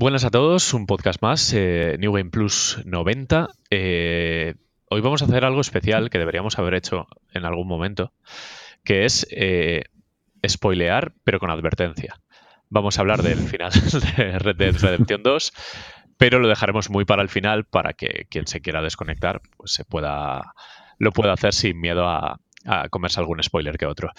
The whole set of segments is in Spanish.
Buenas a todos, un podcast más, eh, New Game Plus 90. Eh, hoy vamos a hacer algo especial que deberíamos haber hecho en algún momento, que es eh, spoilear, pero con advertencia. Vamos a hablar del final de Red Dead Redemption 2, pero lo dejaremos muy para el final para que quien se quiera desconectar pues se pueda, lo pueda hacer sin miedo a, a comerse algún spoiler que otro.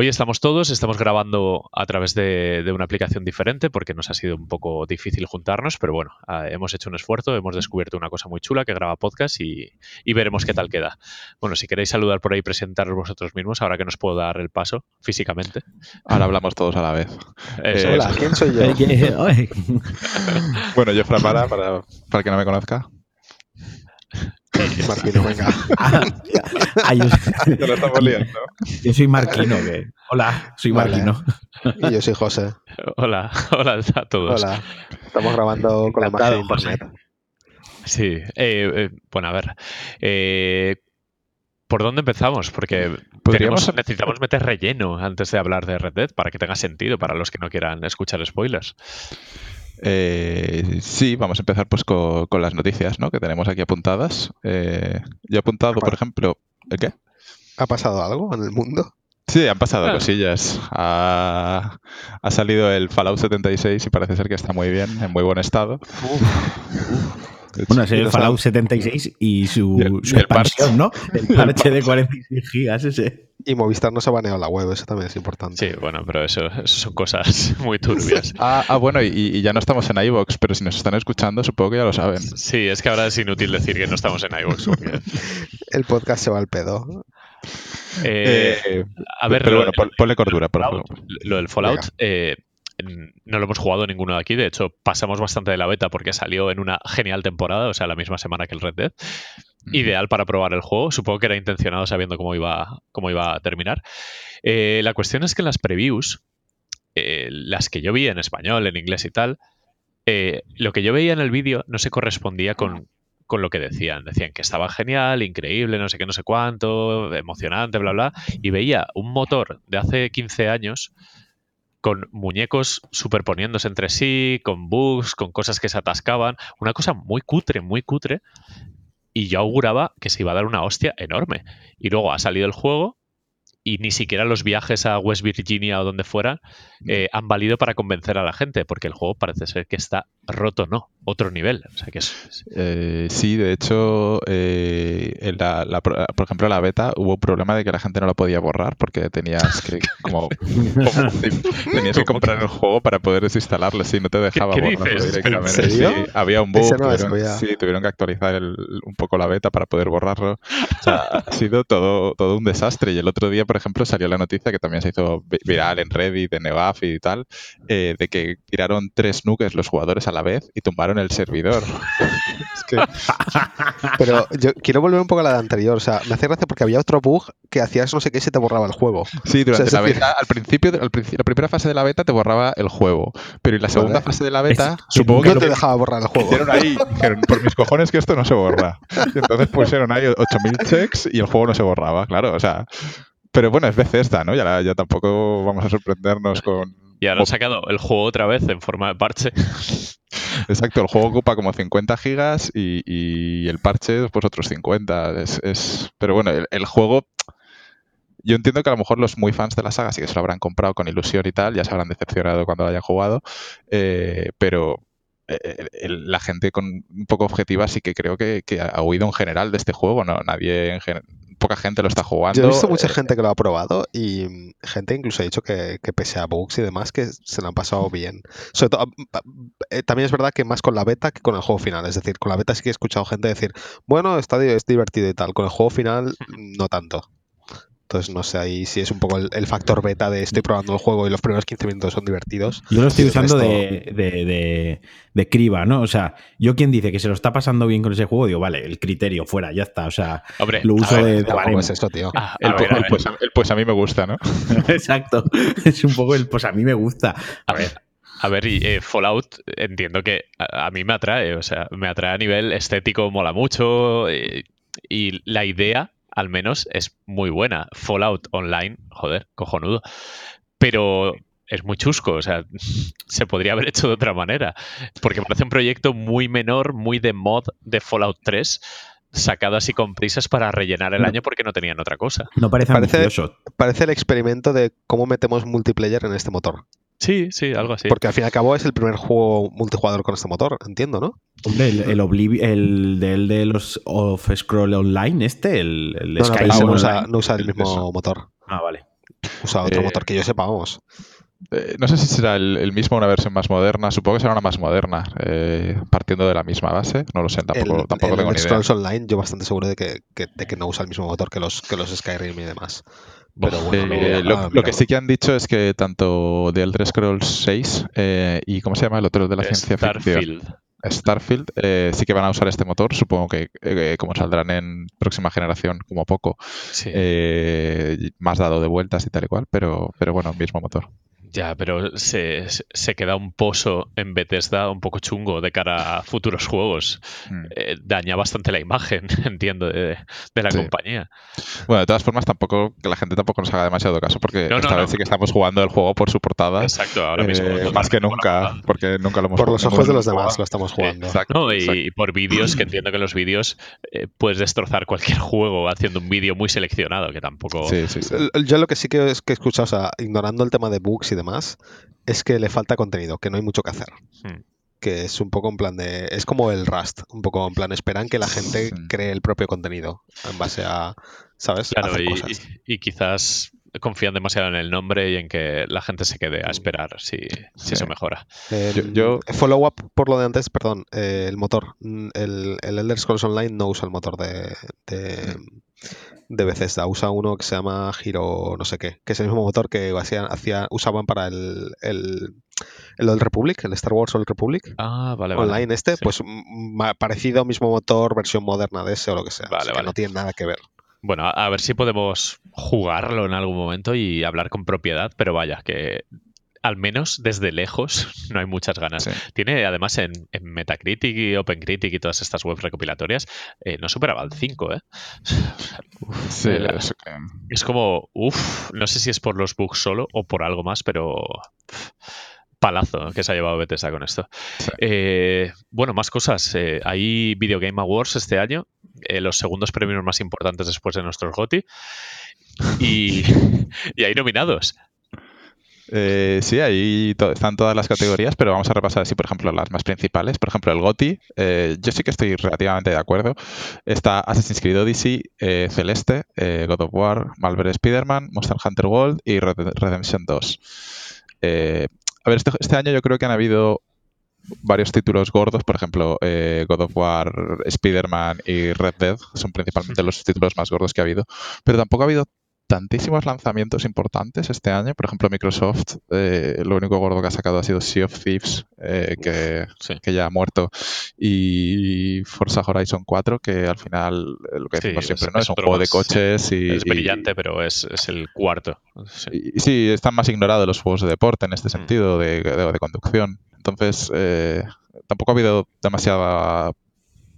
Hoy estamos todos, estamos grabando a través de, de, una aplicación diferente porque nos ha sido un poco difícil juntarnos, pero bueno, uh, hemos hecho un esfuerzo, hemos descubierto una cosa muy chula que graba podcast y, y, veremos qué tal queda. Bueno, si queréis saludar por ahí, presentaros vosotros mismos, ahora que nos puedo dar el paso físicamente. Ahora hablamos todos a la vez. Eso, eh, hola, ¿quién soy yo? bueno, yo Framara, para, para el que no me conozca. Marquino, venga. Ah, yo, lo estamos liando. yo soy Marquino. Que... Hola, soy Marquino. Vale. Y yo soy José. Hola, hola a todos. Hola. Estamos grabando con la magia de internet. Sí, eh, eh, bueno, a ver. Eh, ¿Por dónde empezamos? Porque tenemos, necesitamos meter relleno antes de hablar de Red Dead para que tenga sentido para los que no quieran escuchar spoilers. Eh, sí, vamos a empezar pues con, con, las noticias ¿no? que tenemos aquí apuntadas. Eh, yo he apuntado, por ejemplo, ¿el qué? ¿Ha pasado algo en el mundo? Sí, han pasado ah. cosillas. Ha, ha, salido el Fallout 76 y parece ser que está muy bien, en muy buen estado. Uf, uf. Bueno, es el Fallout 76 y su, el, su el expansión, ¿no? El parche de 46 gigas ese. Y Movistar no se ha baneado la web, eso también es importante. Sí, bueno, pero eso, eso son cosas muy turbias. ah, ah, bueno, y, y, ya no estamos en iVoox, pero si nos están escuchando, supongo que ya lo saben. Sí, es que ahora es inútil decir que no estamos en iVoox. Porque... el podcast se va al pedo. Eh, eh, a ver, pero bueno, ponle cordura, por favor. Lo del Fallout, eh, no lo hemos jugado ninguno de aquí. De hecho, pasamos bastante de la beta porque salió en una genial temporada, o sea, la misma semana que el Red Dead. Ideal para probar el juego. Supongo que era intencionado sabiendo cómo iba, cómo iba a terminar. Eh, la cuestión es que en las previews, eh, las que yo vi en español, en inglés y tal, eh, lo que yo veía en el vídeo no se correspondía con, con lo que decían. Decían que estaba genial, increíble, no sé qué, no sé cuánto, emocionante, bla, bla. Y veía un motor de hace 15 años con muñecos superponiéndose entre sí, con bugs, con cosas que se atascaban, una cosa muy cutre, muy cutre, y yo auguraba que se iba a dar una hostia enorme. Y luego ha salido el juego y ni siquiera los viajes a West Virginia o donde fuera eh, han valido para convencer a la gente, porque el juego parece ser que está roto, no, otro nivel. O sea que es... eh, sí, de hecho, eh, en la, la, por ejemplo, en la beta hubo un problema de que la gente no lo podía borrar porque tenías que como tenías que comprar el juego para poder desinstalarlo, si no te dejaba ¿Qué, qué borrarlo dices? directamente. Sí, había un bug, no tuvieron, sí, tuvieron que actualizar el, un poco la beta para poder borrarlo. O sea, ha sido todo, todo un desastre. Y el otro día, por ejemplo, salió la noticia que también se hizo viral en Reddit, en Y tal, eh, de que tiraron tres nukes los jugadores a la vez y tumbaron el servidor. es que... Pero yo quiero volver un poco a la de anterior. O sea, me hace gracia porque había otro bug que hacías no sé qué y se te borraba el juego. Sí, durante o sea, la beta, al principio, al principio, la primera fase de la beta te borraba el juego. Pero en la segunda vale. fase de la beta, es, supongo que no te dejaba borrar el juego. Hicieron ahí, dijeron, por mis cojones que esto no se borra. Y entonces pusieron ahí 8000 checks y el juego no se borraba, claro. O sea, pero bueno, es Bethesda, ¿no? Ya, ya tampoco vamos a sorprendernos con... Y ahora han sacado el juego otra vez en forma de parche. Exacto, el juego ocupa como 50 gigas y, y el parche pues otros 50. Es, es... Pero bueno, el, el, juego... Yo entiendo que a lo mejor los muy fans de la saga sí que se lo habrán comprado con ilusión y tal, ya se habrán decepcionado cuando lo hayan jugado, eh, pero el, la gente con un poco objetiva sí que creo que, que, ha oído en general de este juego, no nadie en poca gente lo está jugando. Yo he visto mucha gente que lo ha probado y gente incluso ha dicho que, que pese a bugs y demás que se lo han pasado bien. Sobre todo, eh, también es verdad que más con la beta que con el juego final. Es decir, con la beta sí que he escuchado gente decir, bueno, está es divertido y tal. Con el juego final, no tanto. Entonces, no sé ahí si es un poco el, el, factor beta de estoy probando el juego y los primeros 15 minutos son divertidos. Yo lo estoy usando resto... de, de, de, de, criba, ¿no? O sea, yo quien dice que se lo está pasando bien con ese juego, digo, vale, el criterio fuera, ya está. O sea, Hombre, lo uso ver, de, de es eso, tío? Ah, el, ver, el, pues, el, pues, a mí me gusta, ¿no? Exacto. Es un poco el pues a mí me gusta. A ver. A ver, y eh, Fallout entiendo que a, a, mí me atrae, o sea, me atrae a nivel estético, mola mucho y, y la idea al menos es muy buena. Fallout Online, joder, cojonudo. Pero es muy chusco, o sea, se podría haber hecho de otra manera, porque parece un proyecto muy menor, muy de mod de Fallout 3, sacado así con prisas para rellenar el año porque no tenían otra cosa. No parece Parece-. Parece el experimento de cómo metemos multiplayer en este motor. Sí, sí, algo así. Porque al fin y al cabo es el primer juego multijugador con este motor, entiendo, ¿no? Hombre, el, el, Oblivi- el del de los of Scroll Online, este, el, el No, no, usa, no usa el mismo Eso. motor. Ah, vale. Usa otro Eh, motor que yo sepa, vamos. Eh, no sé si será el, el mismo o una versión más moderna. Supongo que será una más moderna, eh, partiendo de la misma base. No lo sé, tampoco, el, tampoco el tengo ni idea. Scrolls Online, yo bastante seguro de que, que- de que no usa el mismo motor que los, que los Skyrim y demás. Pero Uf, bueno, Eh, lo, ah, que sí que han dicho es que tanto The Elder Scrolls 6 eh, y ¿cómo se llama el otro de la ciencia ficción? Starfield. Eh, sí que van a usar este motor. Supongo que eh, como saldrán en próxima generación, como poco, Sí. eh, más dado de vueltas y tal y cual, pero, pero bueno, mismo motor. Ya, pero se, se- queda un pozo en Bethesda un poco chungo de cara a futuros juegos. Mm. Eh, daña bastante la imagen, entiendo, de, de la Sí. compañía. Bueno, de todas formas, tampoco que la gente tampoco nos haga demasiado caso, porque No, esta no. vez sí que estamos jugando el juego por su portada. Exacto, ahora mismo. eh, más que nunca, porque nunca lo hemos por los ojos de lo los demás jugado. lo estamos jugando. Exacto, No, y, exacto. y por vídeos, que entiendo que en los vídeos eh, puedes destrozar cualquier juego haciendo un vídeo muy seleccionado, que tampoco... Sí, sí, Yo lo que sí que, es que he escuchado, o sea, ignorando el tema de bugs y demás, es que le falta contenido, que no hay mucho que hacer. Hmm. Que es un poco en plan de. Es como el Rust, un poco en plan, esperan que la gente cree el propio contenido en base a. ¿Sabes? Claro, Hacer y, cosas. y- y quizás confían demasiado en el nombre y en que la gente se quede a esperar si, si Sí. eso mejora. Yo- yo- Follow up por lo de antes, perdón, eh, el motor. Mm, El, el Elder Scrolls Online no usa el motor de, de, de Bethesda, usa uno que se llama Hero no sé qué, que es el mismo motor que hacían, hacía, usaban para el, el, el Old Republic, el Star Wars Old Republic. Ah, vale, vale. Online este, Sí. pues mm, ma- parecido mismo motor, versión moderna de ese o lo que sea. Vale, O sea, que vale. No tiene nada que ver. Bueno, a, a ver si podemos jugarlo en algún momento y hablar con propiedad, pero vaya, que al menos desde lejos no hay muchas ganas. Sí. Tiene además en, en Metacritic y OpenCritic y todas estas webs recopilatorias, eh, no superaba el 5, ¿eh? Sí, la- Es como, uff, no sé si es por los bugs solo o por algo más, pero pff, palazo que se ha llevado Bethesda con esto. Sí. Eh, bueno, más cosas. Eh, hay Video Game Awards este año, eh, los segundos premios más importantes después de nuestros GOTY. Y, y hay nominados. Eh, sí, ahí to- están todas las categorías, pero vamos a repasar así, por ejemplo, las más principales. Por ejemplo, el GOTY, eh, yo sí que estoy relativamente de acuerdo. Está Assassin's Creed Odyssey, eh, Celeste, eh, God of War, Malware Spider-Man, Monster Hunter World y Red Redemption 2. Eh, a ver, este, este año yo creo que han habido varios títulos gordos, por ejemplo, eh, God of War, Spider-Man y Red Dead son principalmente los títulos más gordos que ha habido, pero tampoco ha habido tantísimos lanzamientos importantes este año. Por ejemplo, Microsoft, eh, lo único gordo que ha sacado ha sido Sea of Thieves, eh, que, Sí. que ya ha muerto, y Forza Horizon 4, que al final, eh, lo que Sí, decimos es- siempre, ¿no? es Es un juego de coches y... Es y- brillante, pero es, es el cuarto. Sí. y- sí, están más ignorados los juegos de deporte en Mm. este sentido, de, de- de conducción. Entonces, eh, tampoco ha habido demasiada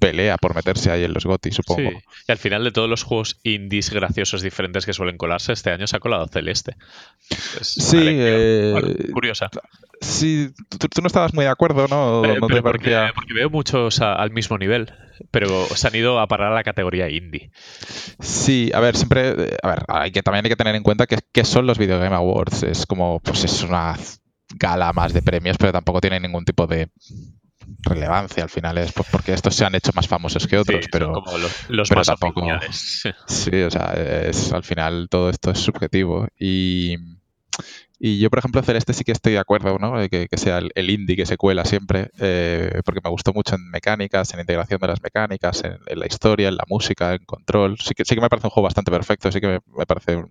pelea por meterse ahí en los GOTY, supongo. Sí. Y al final de todos los juegos indies graciosos diferentes que suelen colarse, este año se ha colado Celeste. Es Sí, eh, bueno, curiosa. Sí, tú, tú no estabas muy de acuerdo, ¿no? Eh, ¿No te pero porque, parecía? porque veo muchos a- al mismo nivel, pero se han ido a parar a la categoría indie. Sí, a ver, siempre, eh, a ver, hay que también hay que tener en cuenta que, que son los Video Game Awards. Es como, pues es una gala más de premios, pero tampoco tiene ningún tipo de relevancia. Al final es pues, porque estos se han hecho más famosos que otros, Sí, pero como los, los pero más tampoco- sí, o sea, es, al final todo esto es subjetivo. Y, y yo, por ejemplo, Celeste sí que estoy de acuerdo, ¿no? Que, que sea el, el indie que se cuela siempre, eh, porque me gustó mucho en mecánicas, en integración de las mecánicas, en, en la historia, en la música, en control. Sí que, sí que me parece un juego bastante perfecto, sí que me, me parece un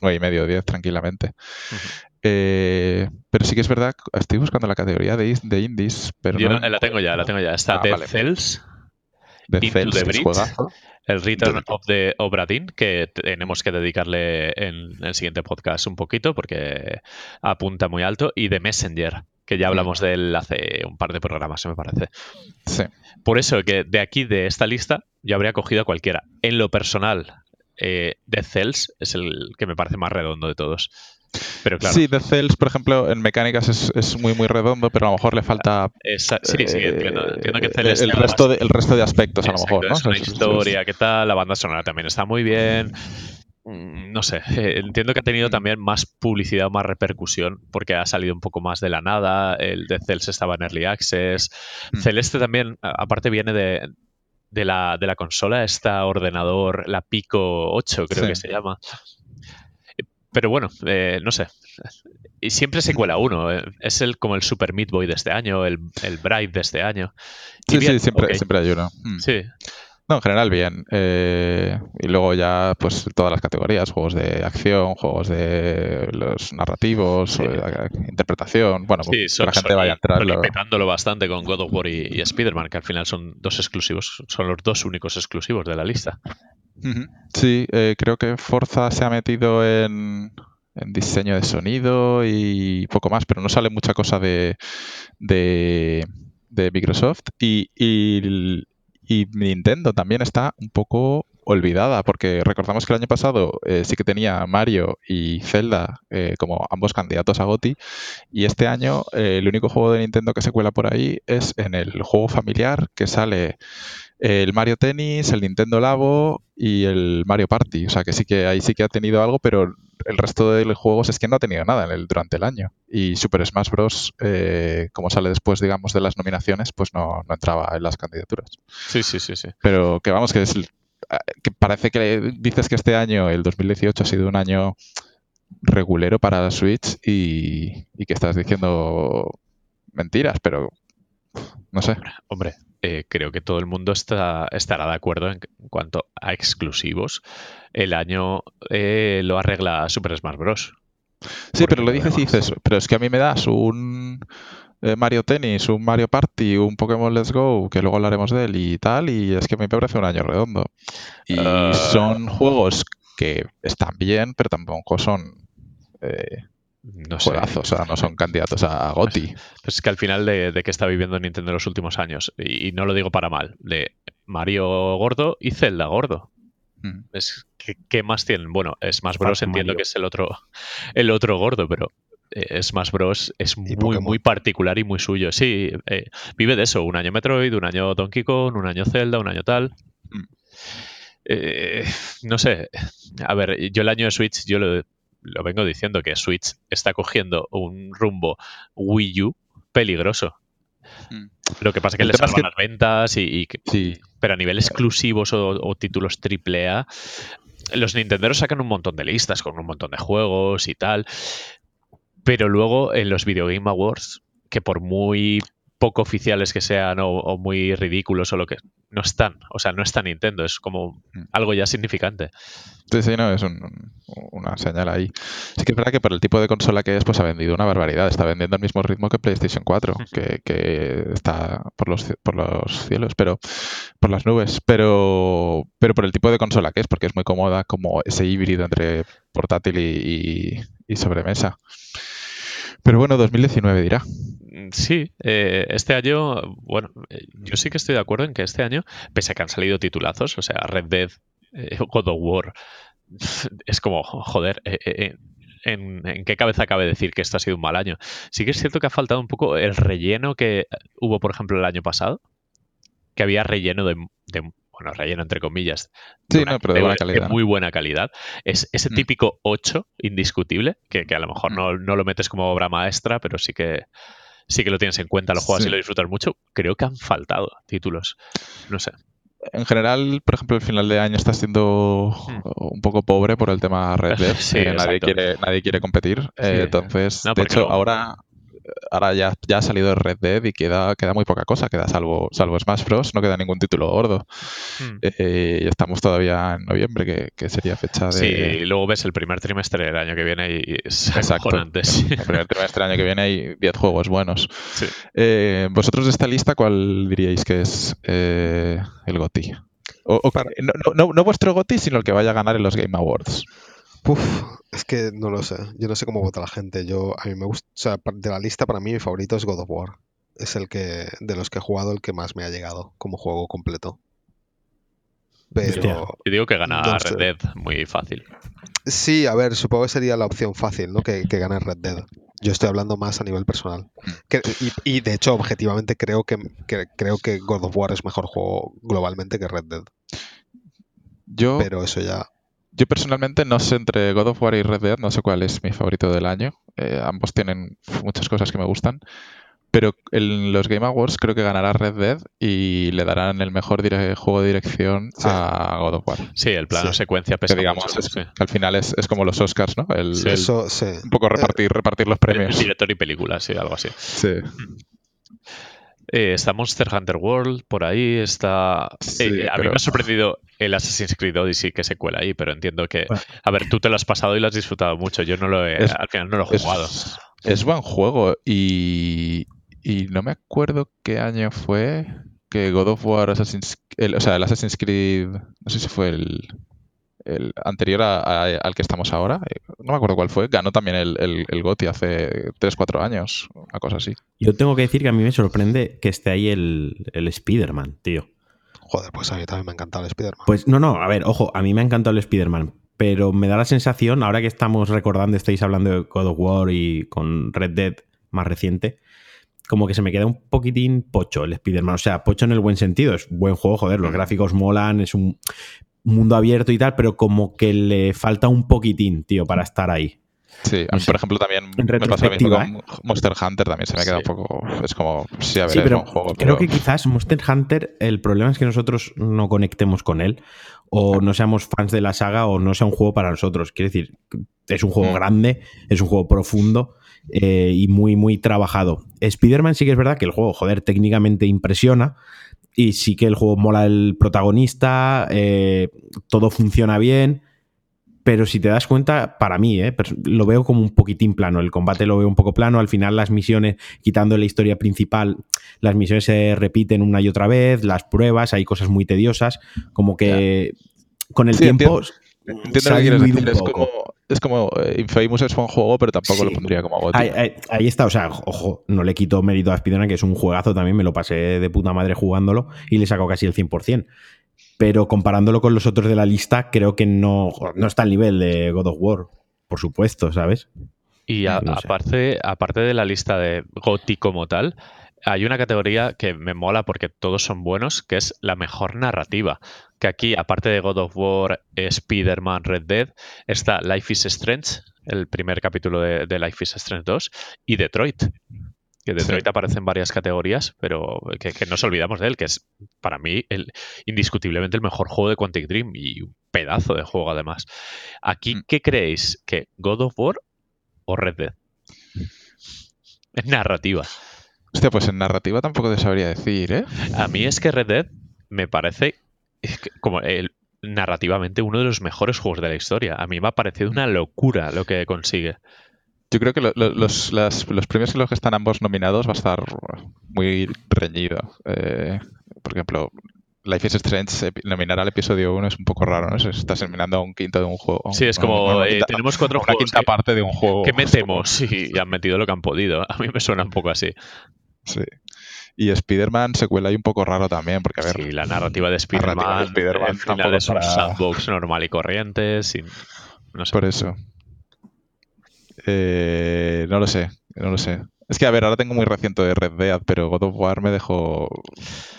9 y medio, 10 tranquilamente. Eh, pero sí que es verdad, estoy buscando la categoría de, de indies, pero Yo no, no- la tengo ya, la tengo ya. Está Ah, Dead vale. Cells, de Into Cells, the juegazo. el Return of the Obra Dinn, que tenemos que dedicarle en el siguiente podcast un poquito porque apunta muy alto, y The Messenger, que ya hablamos de él hace un par de programas, me parece. Sí. Por eso que de aquí, de esta lista, yo habría cogido a cualquiera. En lo personal, eh, Dead Cells es el que me parece más redondo de todos. Pero claro. Sí, The Cells, por ejemplo, en mecánicas es, es, muy, muy redondo, pero a lo mejor le falta. Sí, sí, eh, entiendo, entiendo que el, Celeste el resto de, el resto de aspectos, Exacto, a lo mejor, ¿no? Es una historia, ¿qué tal? La banda sonora también está muy bien. Mm, No sé, eh, entiendo que ha tenido también más publicidad, más repercusión, porque ha salido un poco más de la nada. El de Cells estaba en Early Access. Mm. Celeste también, aparte, viene de, de, la, de la consola, esta ordenador, la Pico 8, creo Sí. que se llama. Pero bueno, eh, no sé. Y siempre se cuela uno. eh. Es el, como el Super Meat Boy de este año, el, el Bright de este año. Y Sí, bien, sí, siempre, siempre hay uno. Mm. Sí, No, en general bien. Eh, y luego ya, pues todas las categorías, juegos de acción, juegos de los narrativos, Sí. eh, interpretación. Bueno, Sí, que son, la gente Sony- vaya a entrar. Lo- petándolo bastante con God of War y, y Spider-Man, que al final son dos exclusivos, son los dos únicos exclusivos de la lista. Sí, eh, creo que Forza se ha metido en, en diseño de sonido y poco más, pero no sale mucha cosa de, de, de Microsoft. Y, y, y Nintendo también está un poco olvidada, porque recordamos que el año pasado eh, sí que tenía Mario y Zelda eh, como ambos candidatos a GOTY, y este año eh, el único juego de Nintendo que se cuela por ahí es en el juego familiar que sale el Mario Tennis, el Nintendo Labo y el Mario Party. O sea que sí que ahí sí que ha tenido algo, pero el resto de los juegos es que no ha tenido nada en el, durante el año. Y Super Smash Bros., eh, como sale después, digamos, de las nominaciones, pues no, no entraba en las candidaturas. Sí, sí, sí, sí. Pero que vamos, que, es, el- que parece que dices que este año, el 2018, ha sido un año regulero para Switch y, y que estás diciendo mentiras, pero no sé. Hombre, eh, creo que todo el mundo está, estará de acuerdo en, cuanto a exclusivos. El año eh, lo arregla Super Smash Bros. Sí, pero lo dices y dices, pero es que a mí me das un eh, Mario Tennis, un Mario Party, un Pokémon Let's Go, que luego hablaremos de él y tal, y es que a mí me parece un año redondo. Y Ah. son juegos que están bien, pero tampoco son eh, No sé. juegazos, o sea, no son candidatos a. Pues es que al final de, de que está viviendo Nintendo en los últimos años, y, y no lo digo para mal, de Mario gordo y Zelda gordo. Mm. Es, ¿qué, qué más tienen? Bueno, Smash Bros. Entiendo Mario. que es el otro, el otro gordo, pero eh, Smash Bros. es muy, Pokémon. muy particular y muy suyo. Sí, eh, vive de eso. Un año Metroid, un año Donkey Kong, un año Zelda, un año tal. Mm. Eh, no sé. A ver, yo el año de Switch, yo lo, lo vengo diciendo que Switch está cogiendo un rumbo Wii U peligroso. Mm. Lo que pasa es que le salvan que- las ventas y, y que- Sí, pero a nivel exclusivos o, o títulos AAA, los Nintenderos sacan un montón de listas con un montón de juegos y tal. Pero luego en los Video Game Awards, que por muy poco oficiales que sean o, o muy ridículos o lo que no están, o sea, no está Nintendo, es como Mm. algo ya significante. Sí, sí, no, es un- un- una señal ahí. Sí que es verdad que por el tipo de consola que es, pues ha vendido una barbaridad. Está vendiendo al mismo ritmo que PlayStation 4, que, que está por los, por los cielos, pero por las nubes. Pero, pero por el tipo de consola que es, porque es muy cómoda como ese híbrido entre portátil y, y- y sobremesa. Pero bueno, 2019 dirá. Mm, Sí, eh, este año, bueno, eh, yo sí que estoy de acuerdo en que este año, pese a que han salido titulazos, o sea, Red Dead, eh, God of War, es como, joder, eh, eh, en, qué cabeza cabe decir que esto ha sido un mal año? Sí que es cierto que ha faltado un poco el relleno que hubo, por ejemplo, el año pasado, que había relleno de- bueno, relleno entre comillas, Sí, una- no, pero de buena calidad, ¿no? muy buena calidad. Es ese Mm. típico 8 indiscutible, que, que a lo mejor Mm. no, no lo metes como obra maestra, pero sí que sí que lo tienes en cuenta, lo juegas Sí. y lo disfrutas mucho. Creo que han faltado títulos. No sé. En general, por ejemplo, el final de año está siendo un poco pobre por el tema Red Dead. Sí, Eh, nadie, quiere, nadie quiere competir. Eh, Sí. entonces, No, de hecho, lo- ahora, ahora ya, ya ha salido Red Dead y queda, queda muy poca cosa. Queda salvo, salvo Smash Bros. No queda ningún título gordo. Hmm. Eh, y estamos todavía en noviembre, que, que sería fecha de. Sí, y luego ves el primer trimestre del año que viene y es Exacto. acojonante. El primer trimestre del año que viene hay 10 juegos buenos. Sí. Eh, Vosotros de esta lista, ¿cuál diríais que es eh, el GOTY? O, o- no, no- no- no vuestro GOTY, sino el que vaya a ganar en los Game Awards. Puf, es que no lo sé. Yo no sé cómo vota la gente. Yo, a mí me gusta, o sea, de la lista para mí mi favorito es God of War. Es el que, de los que he jugado, el que más me ha llegado como juego completo. Pero. Yo digo que gana no Red sé. Dead muy fácil. Sí, a ver, supongo que sería la opción fácil, ¿no? Que, que gane Red Dead. Yo estoy hablando más a nivel personal. Que- y, y, de hecho, objetivamente, creo que, que- creo que God of War es mejor juego globalmente que Red Dead. Yo, Pero eso ya. Yo personalmente no sé entre God of War y Red Dead, no sé cuál es mi favorito del año. Eh, ambos tienen muchas cosas que me gustan. Pero en los Game Awards creo que ganará Red Dead y le darán el mejor dire- juego de dirección Sí. a God of War. Sí, el plano Sí. secuencia Que pesa digamos, mucho, es- sí. que al final es, es como los Oscars, ¿no? El, Sí, el- Eso, sí. un poco repartir, repartir los premios. Director y película, sí, algo así. Sí. Eh, está Monster Hunter World por ahí, está... Sí, eh, a mí me ha sorprendido el Assassin's Creed Odyssey que se cuela ahí, pero entiendo que... A ver, tú te lo has pasado y lo has disfrutado mucho, yo no lo he... Es- al final no lo he Es, jugado. es buen juego y, y no me acuerdo qué año fue que God of War, Assassin's, el, o sea, el Assassin's Creed, no sé si fue el, el anterior a- a- al que estamos ahora, eh, no me acuerdo cuál fue, ganó también el, el, el GOTY hace 3-4 años, una cosa así. Yo tengo que decir que a mí me sorprende que esté ahí el, el Spider-Man, tío. Joder, pues a mí también me ha encantado el Spider-Man. Pues no, no, a ver, ojo, a mí me ha encantado el Spider-Man, pero me da la sensación, ahora que estamos recordando, estáis hablando de God of War y con Red Dead más reciente, como que se me queda un poquitín pocho el Spider-Man. O sea, pocho en el buen sentido, es buen juego, joder, los gráficos molan, es un mundo abierto y tal, pero como que le falta un poquitín, tío, para estar ahí. Sí, a mí, por ejemplo, también En me pasa lo mismo retrospectiva, con Monster Hunter, también se me queda Sí. un poco, es como, sí, a ver, Sí, es pero buen juego, creo pero- que quizás Monster Hunter, el problema es que nosotros no conectemos con él, o no seamos fans de la saga, o no sea un juego para nosotros. Quiero decir, es un juego Mm. grande, es un juego profundo eh, y muy, muy trabajado. Spider-Man sí que es verdad que el juego, joder, técnicamente impresiona. Y sí que el juego mola el protagonista, eh, todo funciona bien. Pero si te das cuenta, para mí, eh, lo veo como un poquitín plano. El combate lo veo un poco plano. Al final, las misiones, quitando la historia principal, las misiones se repiten una y otra vez. Las pruebas, hay cosas muy tediosas. Como que con el Sí, tiempo. Entiendo lo que quieres decir, es como, es como eh, Infamous es buen juego, pero tampoco Sí. lo pondría como GOTY. Ahí, ahí- ahí está, o sea, ojo, no le quito mérito a Spider-Man, que es un juegazo también, me lo pasé de puta madre jugándolo y le saco casi el 100%. Pero comparándolo con los otros de la lista, creo que no, no está al nivel de God of War, por supuesto, ¿sabes? Y a- No sé. aparte, aparte de la lista de GOTY como tal, hay una categoría que me mola porque todos son buenos, que es la mejor narrativa. Que aquí, aparte de God of War, Spider-Man, Red Dead, está Life is Strange, el primer capítulo de, de Life is Strange 2, y Detroit. Que Detroit Sí. aparece en varias categorías, pero que, que no nos olvidamos de él, que es para mí el, indiscutiblemente el mejor juego de Quantic Dream y un pedazo de juego además. Aquí, Mm. ¿qué creéis? ¿Que God of War o Red Dead? Es narrativa. Hostia, pues en narrativa tampoco te sabría decir, ¿eh? A mí es que Red Dead me parece es que como el, narrativamente uno de los mejores juegos de la historia. A mí me ha parecido una locura lo que consigue. Yo creo que lo- lo- los, las- los premios en los que están ambos nominados va a estar muy reñido. Eh, por ejemplo, Life is Strange, nominar al episodio 1 es un poco raro, ¿no? Estás nominando a un quinto de un juego. Sí, es como, una eh, tenemos cuatro a una juegos quinta que- parte de un juego. ¿Qué metemos? Y han metido lo que han podido. A mí me suena un poco así. Sí. Y Spider-Man se cuela ahí un poco raro también, porque a ver, Sí, la narrativa de Spider-Man, final tampoco es un para- sandbox normal y corriente, sin... No sé. por eso. Eh, no lo sé, no lo sé. Es que, a ver, ahora tengo muy reciente de Red Dead, pero God of War me dejó...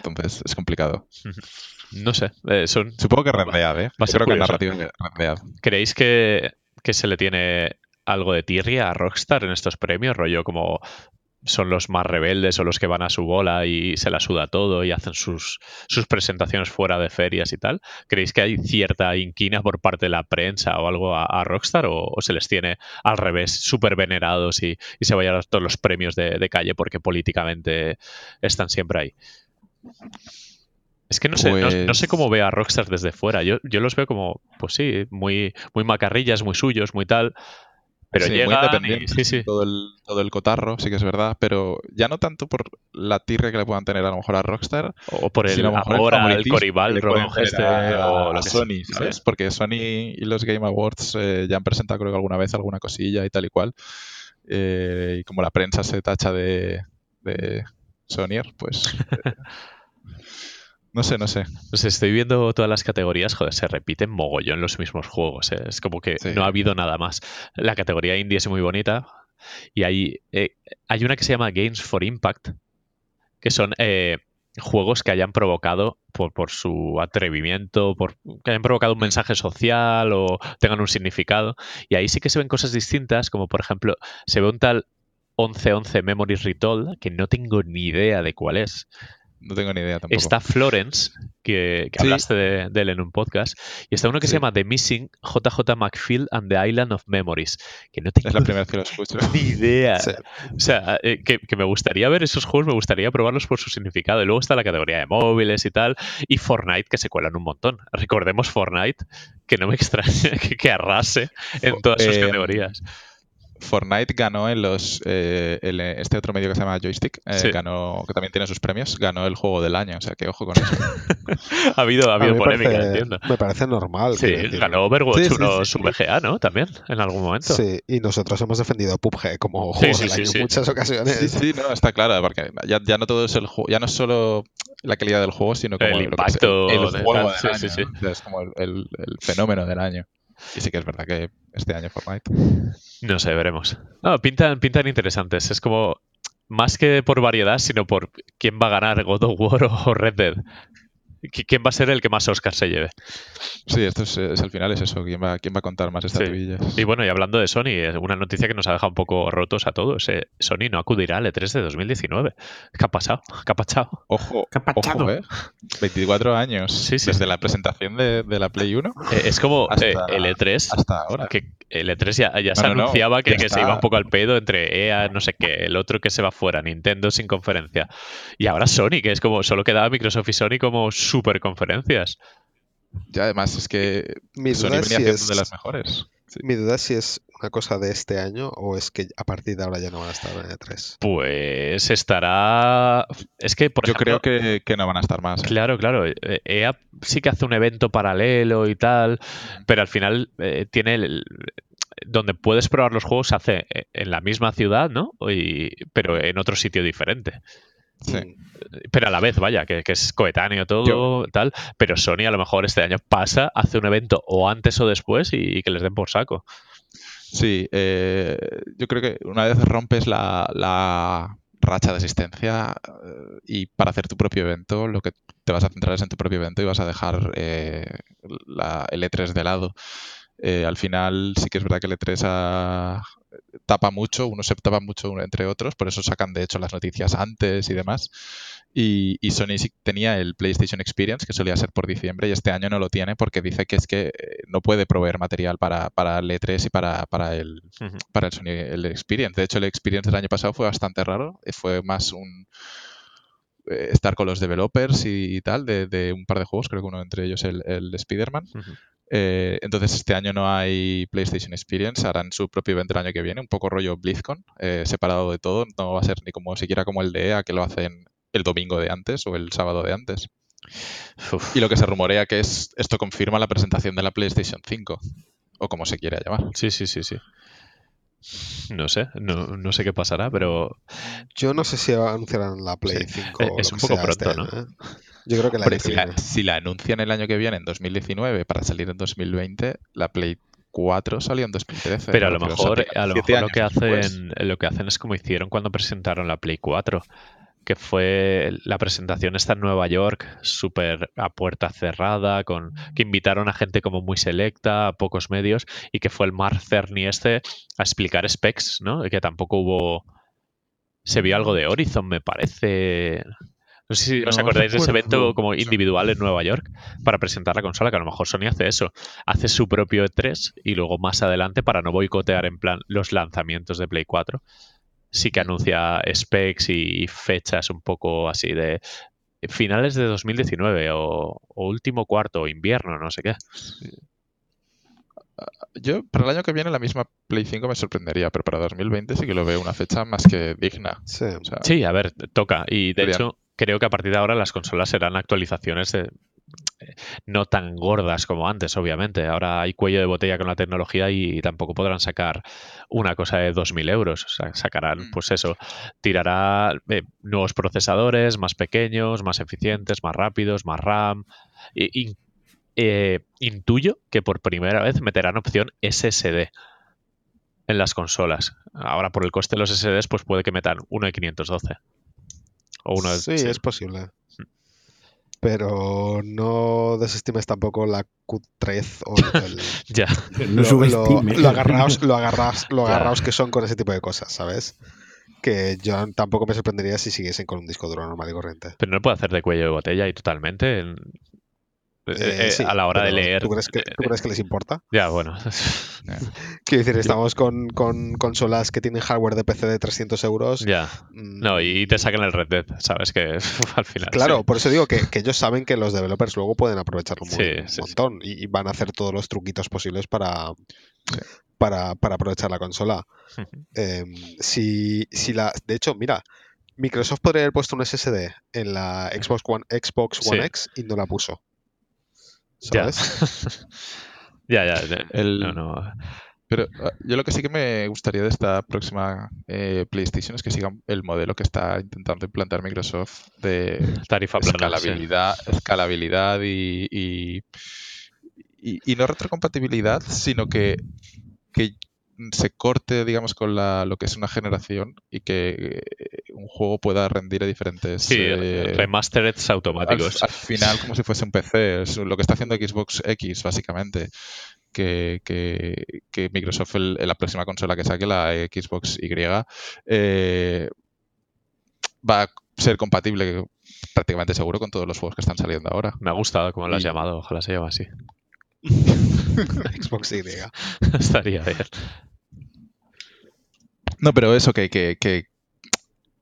Entonces, es complicado. No sé. eh, son... Supongo que Red Dead, ¿eh? Va a Yo ser creo que curioso. narrativa que Red Dead. ¿Creéis que, que se le tiene algo de tirria a Rockstar en estos premios? Rollo como son los más rebeldes o los que van a su bola y se la suda todo y hacen sus, sus presentaciones fuera de ferias y tal. ¿Creéis que hay cierta inquina por parte de la prensa o algo a, a Rockstar o, o se les tiene al revés, súper venerados y, y se vayan a todos los premios de, de calle porque políticamente están siempre ahí? Es que no sé, no, no sé Pues- cómo ve a Rockstar desde fuera. Yo, yo los veo como, pues sí, muy, muy macarrillas, muy suyos, muy tal. Pero Sí, muy llegan y, independientes, sí, sí. Todo, el, todo el cotarro, sí que es verdad, pero ya no tanto por la tirre que le puedan tener a lo mejor a Rockstar, O por el amor al Coribal, este, o a Sony. ¿sabes? Porque Sony y los Game Awards eh, ya han presentado creo que alguna vez alguna cosilla y tal y cual. Eh, y como la prensa se tacha de, de Sonyer, pues... eh, No sé, no sé. Pues estoy viendo todas las categorías, joder, se repiten mogollón los mismos juegos. ¿eh? Es como que Sí. no ha habido nada más. La categoría indie es muy bonita. Y hay, eh, hay una que se llama Games for Impact, que son eh, juegos que hayan provocado por, por su atrevimiento, por que hayan provocado un mensaje social o tengan un significado. Y ahí sí que se ven cosas distintas, como por ejemplo, se ve un tal 1111 Memories Retold, que no tengo ni idea de cuál es. No tengo ni idea tampoco. Está Florence, que, que Sí. hablaste de, de él en un podcast, y está uno que se llama The Missing JJ McField and the Island of Memories, que no tengo Es la primera vez que lo escucho. ni idea. Sí. O sea, eh, que, que me gustaría ver esos juegos, me gustaría probarlos por su significado. Y luego está la categoría de móviles y tal, y Fortnite, que se cuelan un montón. Recordemos Fortnite, que no me extraña que, que arrase en todas sus Eh, categorías. Fortnite ganó en los. eh, el- este otro medio que se llama Joystick, eh, Sí. ganó, que también tiene sus premios, ganó el juego del año. O sea que ojo con eso. Ha habido, ha habido me polémica, parece- entiendo. Me parece normal. Sí, ganó Overwatch Sí, sí, uno sí, su. VGA, ¿no? También, en algún momento. Sí, y nosotros hemos defendido PUBG como juego sí, del sí, año sí. en muchas ocasiones. Sí, sí, no, está claro, porque ya, ya no todo es el juego, ya no es solo la calidad del juego, sino como El impacto el, el juego del sí, año, Es como el, el- el fenómeno del año. Y sí que es verdad que este año Fortnite. No sé, veremos. No, pintan, pintan interesantes. Es como más que por variedad, sino por quién va a ganar God of War o Red Dead. Qui- ¿Quién va a ser el que más Oscar se lleve? Sí, esto es, es- al final es eso. ¿Quién va, quién va a contar más estatuillas? Y bueno, y hablando de Sony, una noticia que nos ha dejado un poco rotos a todos. eh, Sony no acudirá al E3 de 2019. ¿Qué ha pasado? ¿Qué ha pasado? Ojo, ¿Qué ha pasado? ojo, ¿eh? 24 años Sí, sí, desde sí. la presentación de, de la Play 1 Eh, es como Hasta- eh, el E3. hasta ahora. Que el E3 ya, ya No, se no, no, anunciaba que, ya que se iba un poco al pedo entre EA, no sé qué, el otro que se va fuera, Nintendo sin conferencia. Y ahora Sony, que es como solo quedaba Microsoft y Sony como super conferencias. Ya además es que Mi Sony duda, venía es si haciendo es, de las mejores. Sí. mi duda es si es una cosa de este año o es que a partir de ahora ya no van a estar en E E3. Pues estará. Es que, por Yo ejemplo, creo que, que no van a estar más. ¿eh? Claro, claro. eh, EA sí que hace un evento paralelo y tal, pero al final eh, tiene el- donde puedes probar los juegos se hace en la misma ciudad, ¿no? Y- pero en otro sitio diferente. Sí. Mm. Pero a la vez, vaya, que, que es coetáneo todo, Yo- tal. Pero Sony a lo mejor este año pasa, hace un evento o antes o después y, y que les den por saco. Sí, eh, yo creo que una vez rompes la, la racha de asistencia eh, y para hacer tu propio evento, lo que te vas a centrar es en tu propio evento y vas a dejar eh, la, el E3 de lado. Eh, al final sí que es verdad que el E3 ha- tapa mucho, uno se tapa mucho uno entre otros, por eso sacan de hecho las noticias antes y demás. Y, y Sony sí tenía el PlayStation Experience, que solía ser por diciembre, y este año no lo tiene porque dice que es que eh, no puede proveer material para, para el E3 y para, para, el, para el Sony el Experience. De hecho, el Experience del año pasado fue bastante raro. eh, Fue más un eh, estar con los developers y, tal de, de un par de juegos, creo que uno entre ellos el, el de Spider-Man. Eh, entonces este año no hay PlayStation Experience, harán su propio evento el año que viene, un poco rollo BlizzCon, eh, separado de todo, no va a ser ni como siquiera como el de EA que lo hacen el domingo de antes o el sábado de antes. Uf. Y lo que se rumorea que es esto confirma la presentación de la PlayStation 5 o como se quiera llamar. Sí, sí, sí, sí. No sé, no, no sé qué pasará, pero Yo no sé si anunciarán la Play Sí, 5 eh, o es lo un poco este pronto, año, ¿eh? Yo creo que la Hombre, si, la, si la anuncian el año que viene, en 2019, para salir en 2020, la Play 4 salió en 2013. Pero a lo mejor, a lo, mejor lo que después. hacen, lo que hacen es como hicieron cuando presentaron la Play 4, que fue la presentación esta en Nueva York, súper a puerta cerrada, con que invitaron a gente como muy selecta, a pocos medios, y que fue el Mark Cerny este a explicar specs, ¿no? Y que tampoco hubo. Se vio algo de Horizon, me parece. No sé si os acordáis de ese evento como individual en Nueva York para presentar la consola, que a lo mejor Sony hace eso. Hace su propio E3 y luego más adelante, para no boicotear en plan los lanzamientos de Play 4, sí que anuncia specs y fechas un poco así de finales de 2019 o, o último cuarto o invierno, no sé qué. Yo, para el año que viene, la misma Play 5 me sorprendería, pero para 2020 sí que lo veo una fecha más que digna. Sí. O sea, Sí, a ver, toca. Y de Bien. hecho, creo que a partir de ahora las consolas serán actualizaciones de, no tan gordas como antes, obviamente. Ahora hay cuello de botella con la tecnología y tampoco podrán sacar una cosa de 2.000 euros. O sea, sacarán, Mm. pues eso, tirará eh, nuevos procesadores, más pequeños, más eficientes, más rápidos, más RAM. Eh, intuyo que por primera vez meterán opción SSD en las consolas. Ahora por el coste de los SSDs, pues puede que metan uno de 512. O uno de... sí, sí. es posible. Pero no desestimes tampoco la cutrez o el, Ya. Lo agarraos, lo agarraos, lo agarraos que son con ese tipo de cosas, ¿sabes? Que yo tampoco me sorprendería si siguiesen con un disco duro normal y corriente. Pero no puede hacer de cuello de botella y totalmente. En- eh, Eh, sí, a la hora de leer. ¿tú crees, que, eh, tú crees que les importa? Ya, bueno. Quiero decir, estamos con, con consolas que tienen hardware de PC de 300 euros. ya. mm, No, y te sacan el Red Dead, ¿sabes? Que al final. Claro, sí. por eso digo que, que ellos saben que los developers luego pueden aprovecharlo un, Sí, un montón y, y van a hacer todos los truquitos posibles para, para, para aprovechar la consola. Em, si, si la, de hecho, mira, Microsoft podría haber puesto un SSD en la Xbox One, Xbox One. X y no la puso. Ya. ¿Sabes? ya, ya. ya. El- No, no. Pero ah, yo lo que sí que me gustaría de esta próxima eh, PlayStation es que sigan el modelo que está intentando implantar Microsoft de Tarifa plana. sí. escalabilidad, escalabilidad y, y, y- y no retrocompatibilidad, sino que, que se corte, digamos, con la, lo que es una generación y que eh, un juego pueda rendir a diferentes... Sí, eh, remastereds automáticos. al final como si fuese un PC. Es lo que está haciendo Xbox X, básicamente. Que, que- que Microsoft, el- en la próxima consola que saque, la Xbox Y, eh, va a ser compatible prácticamente seguro con todos los juegos que están saliendo ahora. Me ha gustado como lo has Y- llamado. Ojalá se llame así. Xbox Y. Estaría bien. No, pero eso, que, que, que,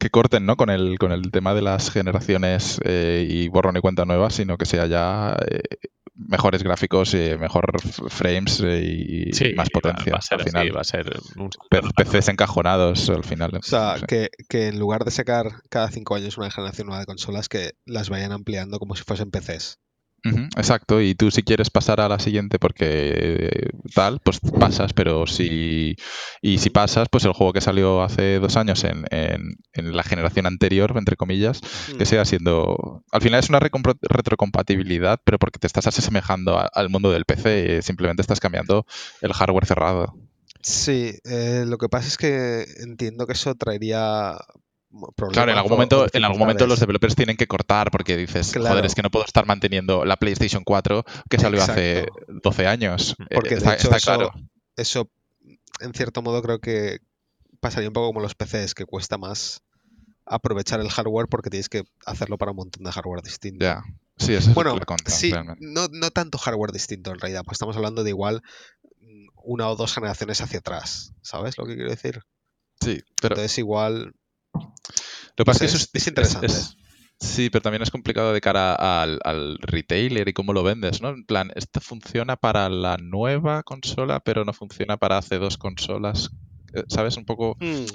que corten ¿no? con, el, con el tema de las generaciones eh, y borrón y cuenta nueva, sino que sea ya eh, mejores gráficos, y mejor frames eh, y Sí, más potencia. Va, a ser al así, final. va a ser un PCs encajonados al final. O sea, Sí. que, que en lugar de sacar cada cinco años una generación nueva de consolas, que las vayan ampliando como si fuesen PCs. Exacto, y tú si quieres pasar a la siguiente porque eh, tal, pues pasas, pero si y si pasas, pues el juego que salió hace dos años en, en- en la generación anterior, entre comillas, que Mm. siga siendo... Al final es una retrocompatibilidad, pero porque te estás asemejando a- al mundo del PC, simplemente estás cambiando el hardware cerrado. Sí, eh, lo que pasa es que entiendo que eso traería problemas. Claro, en algún momento, en algún momento los developers tienen que cortar porque dices, Claro. joder, es que no puedo estar manteniendo la PlayStation 4 que salió hace Exacto. 12 años. Eh, Porque de está, hecho está eso, claro. eso, en cierto modo, creo que pasaría un poco como los PCs, que cuesta más aprovechar el hardware porque tienes que hacerlo para un montón de hardware distinto. Ya. Sí, esa es la contra, sí, no tanto hardware distinto en realidad, pues estamos hablando de igual mm, una o dos generaciones hacia atrás, ¿sabes lo que quiero decir? Sí, pero Entonces igual lo que pasa es que eso es- es interesante. sí, pero también es complicado de cara al, al retailer y cómo lo vendes, ¿no? En plan, esto funciona para la nueva consola, pero no funciona para hace dos consolas. Eh, ¿Sabes? Un poco Mm, eh,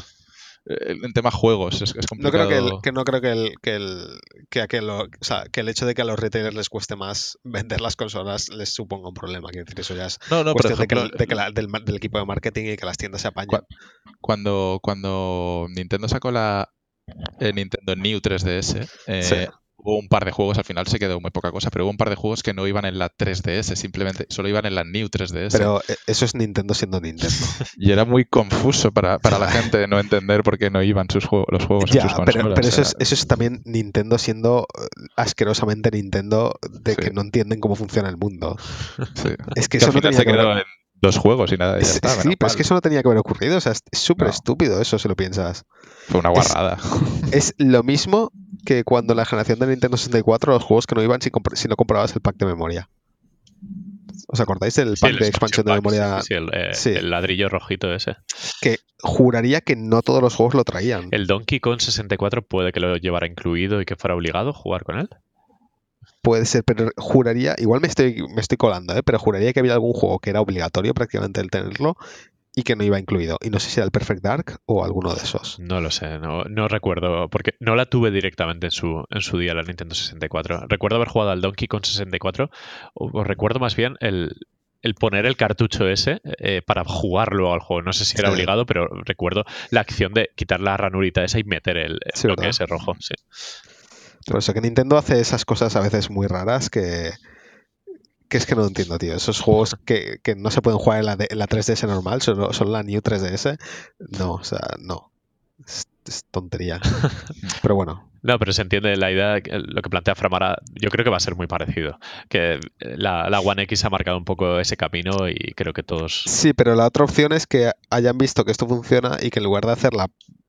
en tema juegos, es, es no complicado. creo que, el, que no creo que el, que el que aquel, o sea, que el hecho de que a los retailers les cueste más vender las consolas les suponga un problema. Quiero decir, eso ya es No, no, cuestión de que ejemplo, el- de que la- del, equipo de marketing y que las tiendas se apañen. Cua- cuando, cuando Nintendo sacó la eh, Nintendo New 3DS, eh, Sí. Hubo un par de juegos, al final se quedó muy poca cosa, pero hubo un par de juegos que no iban en la 3DS, simplemente solo iban en la New 3DS. Pero eh, eso es Nintendo siendo Nintendo. Y era muy confuso para, para la gente no entender por qué no iban sus juegos, los juegos en Ya, sus pero, consolas. pero eso, Era- es, eso es también Nintendo siendo eh, asquerosamente Nintendo de Sí. que no entienden cómo funciona el mundo. sí. Es que Que eso al no tenía se que quedó en dos juegos y nada, y ya Es- está. sí, menos pero es que eso no tenía que haber ocurrido. O sea, es súper No. estúpido eso, si lo piensas. Fue una es- guarrada. Es lo mismo que cuando la generación de Nintendo 64 los juegos que no iban si, no comprabas el pack de memoria. ¿Os acordáis del pack de expansión de memoria? Sí, sí, el, eh, Sí. el ladrillo rojito ese. Que juraría que no todos los juegos lo traían. El Donkey Kong 64 puede que lo llevara incluido y que fuera obligado a jugar con él. Puede ser, pero juraría, igual me estoy, me estoy colando, ¿eh? pero juraría que había algún juego que era obligatorio prácticamente el tenerlo y que no iba incluido. Y no sé si era el Perfect Dark o alguno de esos. No lo sé, no, no recuerdo, porque no la tuve directamente en su, en su día la Nintendo 64. Recuerdo haber jugado al Donkey Kong 64, o, o recuerdo más bien el, el poner el cartucho ese eh, para jugar luego al juego. No sé si era obligado, pero recuerdo la acción de quitar la ranurita esa y meter el, Sí, bloque ese rojo. Sí. Por eso que Nintendo hace esas cosas a veces muy raras que, que es que no entiendo, tío. Esos juegos que, que no se pueden jugar en la, en la 3DS normal, solo, solo la New 3DS. No, o sea, no. Es, es tontería. Pero bueno, No, pero se entiende la idea, lo que plantea Framara, yo creo que va a ser muy parecido. Que la, la One X ha marcado un poco ese camino y creo que todos... sí, pero la otra opción es que hayan visto que esto funciona y que en lugar de hacerla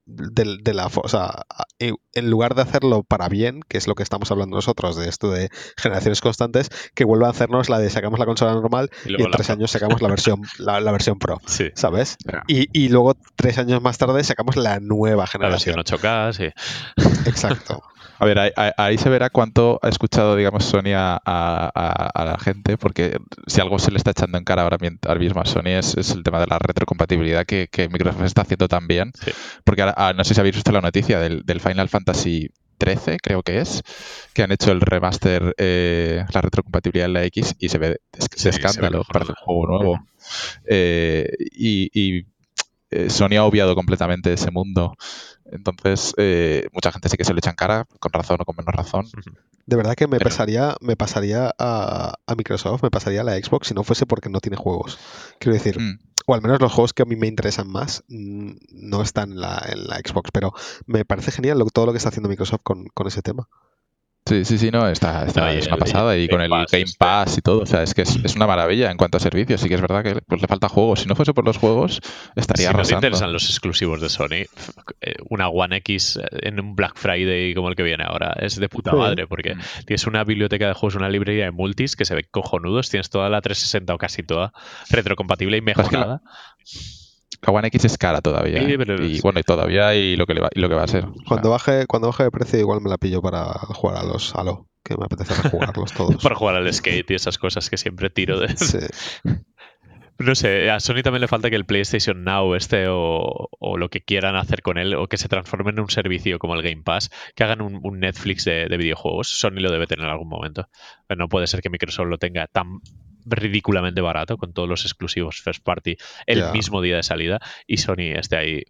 de, de la, o sea, en lugar de hacerlo para bien, que es lo que estamos hablando nosotros de esto de generaciones constantes, que vuelvan a hacernos la de sacamos la consola normal Y en la tres Pro. años sacamos la versión, la, la versión Pro, Sí, ¿sabes? Y, y luego tres años más tarde sacamos la nueva la versión generación. 8K, sí. Exacto. A ver, ahí, ahí- se verá cuánto ha escuchado, digamos, Sony a, a- a- a la gente, porque si algo se le está echando en cara ahora, mismo a Sony es, es el tema de la retrocompatibilidad que, que Microsoft está haciendo también. Sí. Porque ahora, ah, no sé si habéis visto la noticia del, del Final Fantasy 13, creo que es, que han hecho el remaster, eh, la retrocompatibilidad en la X y se ve de, Sí, escándalo, cojonudo. parece un juego nuevo. Eh, y y, eh, Sony ha obviado completamente ese mundo. Entonces, eh, mucha gente sí que se le echa en cara, con razón o con menos razón. De verdad que me Pero- pasaría, me pasaría a, a Microsoft, me pasaría a la Xbox si no fuese porque no tiene juegos. Quiero decir, Mm. o al menos los juegos que a mí me interesan más mm, no están en la, en la Xbox, pero me parece genial lo- todo lo que está haciendo Microsoft con, con ese tema. Sí, sí, sí, no, está, está No, es una pasada y el con Game el Pass Game este. Pass y todo, o sea, es que es, es una maravilla en cuanto a servicios, sí que es verdad que pues, le falta juegos, si no fuese por los juegos estaría si no te arrasando. interesan los exclusivos de Sony, eh, una One X eh, en un Black Friday como el que viene ahora es de puta madre porque Mm. tienes una biblioteca de juegos, una librería de multis que se ve cojonudos, tienes toda la 360 o casi toda retrocompatible y Pasa que la- mejorada. La One X es cara todavía, Sí, ¿eh? y bueno, y todavía y lo que, le va, y lo que va a ser. O sea, Cuando baje, cuando baje de precio igual me la pillo para jugar a los Halo, que me apetece rejugarlos todos. Para jugar al skate y esas cosas que siempre tiro de... Sí. No sé, a Sony también le falta que el PlayStation Now este o, o lo que quieran hacer con él o que se transforme en un servicio como el Game Pass, que hagan un, un Netflix de, de videojuegos. Sony lo debe tener en algún momento. Pero no puede ser que Microsoft lo tenga tan ridículamente barato con todos los exclusivos first party el mismo día de salida y Sony esté ahí.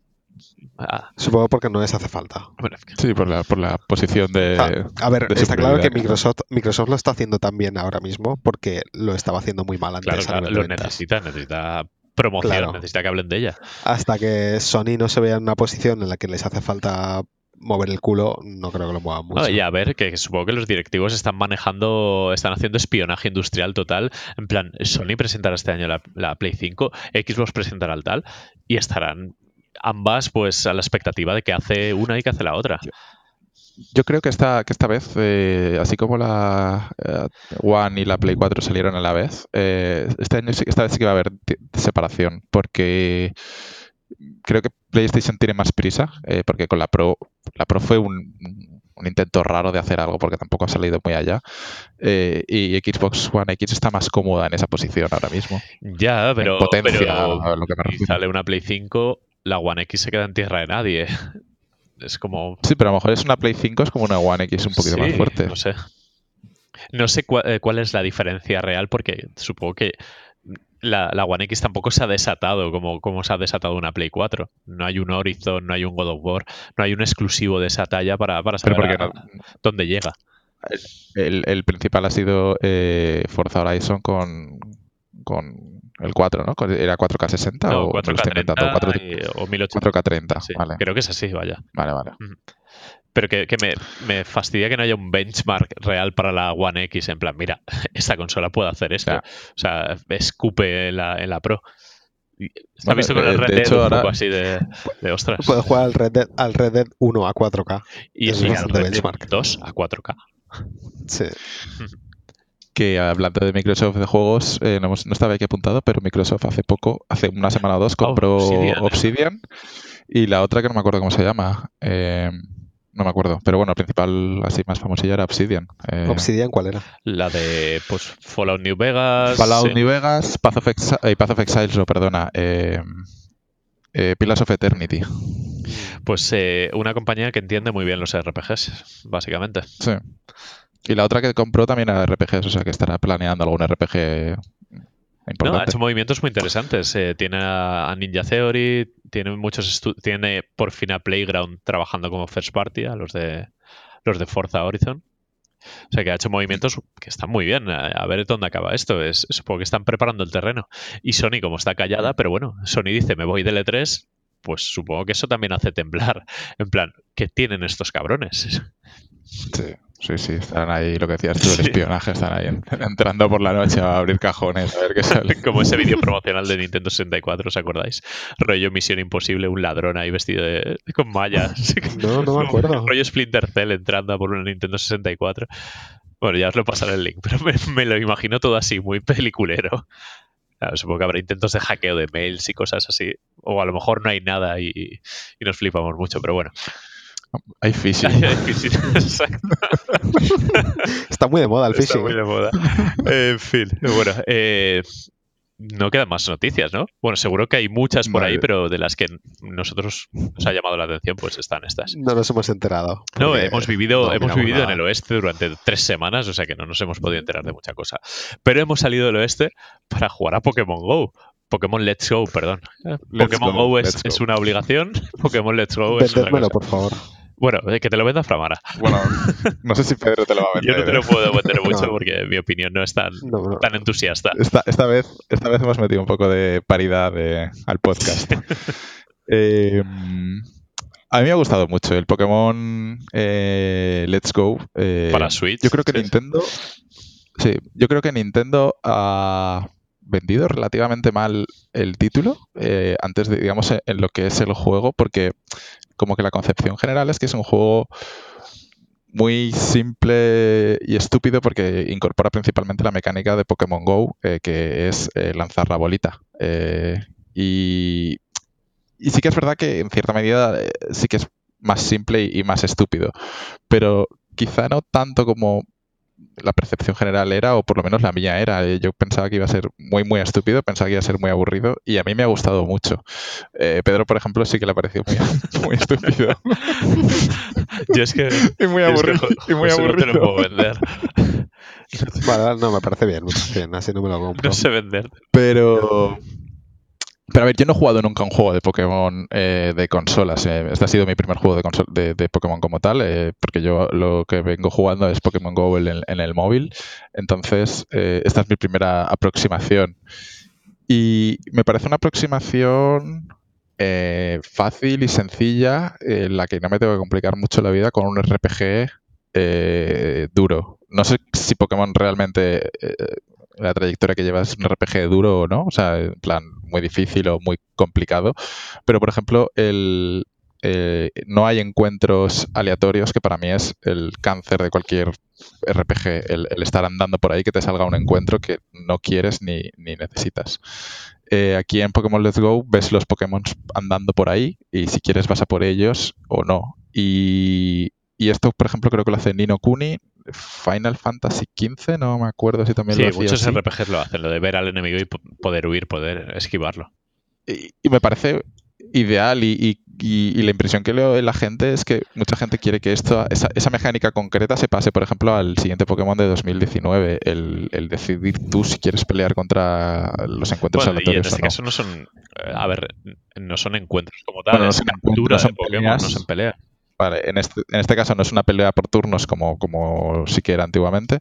Ah, Supongo porque no les hace falta. Sí, por la, por la posición de... Ah, a ver, de está claro que. Microsoft, Microsoft lo está haciendo tan bien ahora mismo porque lo estaba haciendo muy mal antes. claro, claro, lo ventas. necesita, necesita promoción, Claro. necesita que hablen de ella. Hasta que Sony no se vea en una posición en la que les hace falta mover el culo, no creo que lo muevan mucho. No, y a ver, que supongo que los directivos están manejando, están haciendo espionaje industrial total. En plan, Sony presentará este año la, la Play 5, Xbox presentará el tal, y estarán ambas pues a la expectativa de que hace una y que hace la otra. Yo creo que esta, que esta vez, eh, así como la eh, One y la Play 4 salieron a la vez, eh, este año esta vez sí que va a haber separación, porque creo que PlayStation tiene más prisa, eh, porque con la Pro, la Pro fue un, un intento raro de hacer algo, porque tampoco ha salido muy allá, eh, y Xbox One X está más cómoda en esa posición ahora mismo. Ya, pero, en potencia, pero lo que me si sale una Play 5, la One X se queda en tierra de nadie. Es como... Sí, pero a lo mejor es una Play 5, es como una One X un poquito más fuerte. No sé. No sé eh, cuál, es la diferencia real, porque supongo que la, la One X tampoco se ha desatado como, como se ha desatado una Play 4. No hay un Horizon, no hay un God of War, no hay un exclusivo de esa talla para, para saber porque a- no- dónde llega. El, el principal ha sido eh, Forza Horizon con, con el 4, ¿no? ¿Era 4K60 No, o me lo estoy inventando? 4K30 4, y- o 1080. 4K30, Sí, vale. Creo que es así, vaya. Vale, vale. Pero que, que me, me fastidia que no haya un benchmark real para la One X. En plan, mira, esta consola puede hacer esto. O sea, escupe en la, en la Pro. Ha Bueno, visto con eh, el de Red Dead hecho, un ahora- poco así de, de ostras. Puedes jugar al Red, Dead, al Red Dead 1 a 4K. Y es al Red Dead benchmark. 2 a 4K. Sí. Que hablando de Microsoft de juegos, eh, no, no estaba aquí apuntado, pero Microsoft hace poco, hace una semana o dos, compró Obsidian, Obsidian, y la otra que no me acuerdo cómo se llama. eh, no me acuerdo. Pero bueno, el principal, así más famosilla, era Obsidian. Eh, Obsidian, ¿cuál era? La de pues, Fallout New Vegas. Fallout sí. New Vegas, Path of, Exi- eh, Path of Exile, no, perdona. eh, Eh, Pillars of Eternity. Pues eh, una compañía que entiende muy bien los RPGs, básicamente. Sí. Y la otra que compró también era RPGs, o sea que estará planeando algún RPG no, ha hecho movimientos muy interesantes. Eh, tiene a Ninja Theory, tiene muchos tiene por fin a Playground trabajando como first party, a los de los de Forza Horizon. O sea que ha hecho movimientos que están muy bien. A, ver dónde acaba esto. Es, supongo que están preparando el terreno. Y Sony, como está callada, pero bueno, Sony dice me voy de E3, pues supongo que eso también hace temblar. En plan, ¿qué tienen estos cabrones? Sí. Sí, sí, están ahí, lo que decías tú, el espionaje, están ahí entrando por la noche a abrir cajones, a ver qué sale. Como ese vídeo promocional de Nintendo 64, ¿os acordáis? Rollo Misión Imposible, un ladrón ahí vestido de, con mallas. No, no me acuerdo. Rollo Splinter Cell entrando por una Nintendo 64. Bueno, ya os lo pasaré el link, pero me, lo imagino todo así, muy peliculero. supongo que habrá intentos de hackeo de mails y cosas así. O a lo mejor no hay nada y, y nos flipamos mucho, pero bueno. Hay phishing. Está muy de moda el phishing. Está muy de moda. En fin, bueno, eh, no quedan más noticias, ¿no? Bueno, seguro que hay muchas por ahí, pero de las que nosotros nos ha llamado la atención, pues están estas. No nos hemos enterado. No, hemos vivido, hemos vivido en el oeste durante tres semanas, o sea que no nos hemos podido enterar de mucha cosa. Pero hemos salido del oeste para jugar a Pokémon Go. Pokémon Let's Go, perdón. Pokémon Go, es, una obligación. Pokémon Let's Go es una por favor. Bueno, que te lo venda Framara. Bueno, no sé si Pedro te lo va a vender. Yo no te lo puedo vender mucho porque mi opinión no es tan, tan entusiasta. Esta, esta, vez, esta vez hemos metido un poco de paridad al podcast. Eh, a mí me ha gustado mucho el Pokémon eh, Let's Go. Eh, Para Switch. Yo creo que Nintendo. Sí, yo creo que Nintendo ha vendido relativamente mal el título antes de, digamos, en lo que es el juego, porque como que la concepción general es que es un juego muy simple y estúpido porque incorpora principalmente la mecánica de Pokémon Go, eh, que es eh, lanzar la bolita. Eh, y, y, sí que es verdad que en cierta medida sí que es más simple y más estúpido, pero quizá no tanto como la percepción general era, o por lo menos la mía era. Eh, yo pensaba que iba a ser muy, muy estúpido, pensaba que iba a ser muy aburrido y a mí me ha gustado mucho. Eh, Pedro, por ejemplo, sí que le ha parecido muy, muy estúpido. yo es que... Y muy aburrido. y muy aburrido. No te lo puedo vender. no, me parece bien, me parece bien, así no me lo compro. No sé vender. Pero... Pero a ver, yo no he jugado nunca un juego de Pokémon eh, de consolas. Eh. Este ha sido mi primer juego de, de, Pokémon como tal, eh, porque yo lo que vengo jugando es Pokémon Go en, el móvil. Entonces, esta es mi primera aproximación. Y me parece una aproximación fácil y sencilla, en la que no me tengo que complicar mucho la vida con un RPG duro. No sé si Pokémon realmente la trayectoria que lleva es un RPG duro o no, o sea, en plan muy difícil o muy complicado, pero por ejemplo, el, eh, no hay encuentros aleatorios, que para mí es el cáncer de cualquier RPG, el, estar andando por ahí que te salga un encuentro que no quieres ni, necesitas. Eh, aquí en Pokémon Let's Go ves los Pokémon andando por ahí y si quieres vas a por ellos o no. Y, y esto, por ejemplo, creo que lo hace Nino Kuni, Final Fantasy XV, no me acuerdo si también lo hacía muchos RPGs lo hacen, lo de ver al enemigo y poder huir, poder esquivarlo. Y, me parece ideal y, la impresión que leo en la gente es que mucha gente quiere que esto, esa, mecánica concreta se pase, por ejemplo, al siguiente Pokémon de 2019, el, decidir tú si quieres pelear contra los encuentros bueno, aleatorios. Y en este caso no son, eh, a ver, no son encuentros como tal, no son capturas de Pokémon, no son peleas. Vale, en este, en este caso no es una pelea por turnos como, como sí que era antiguamente.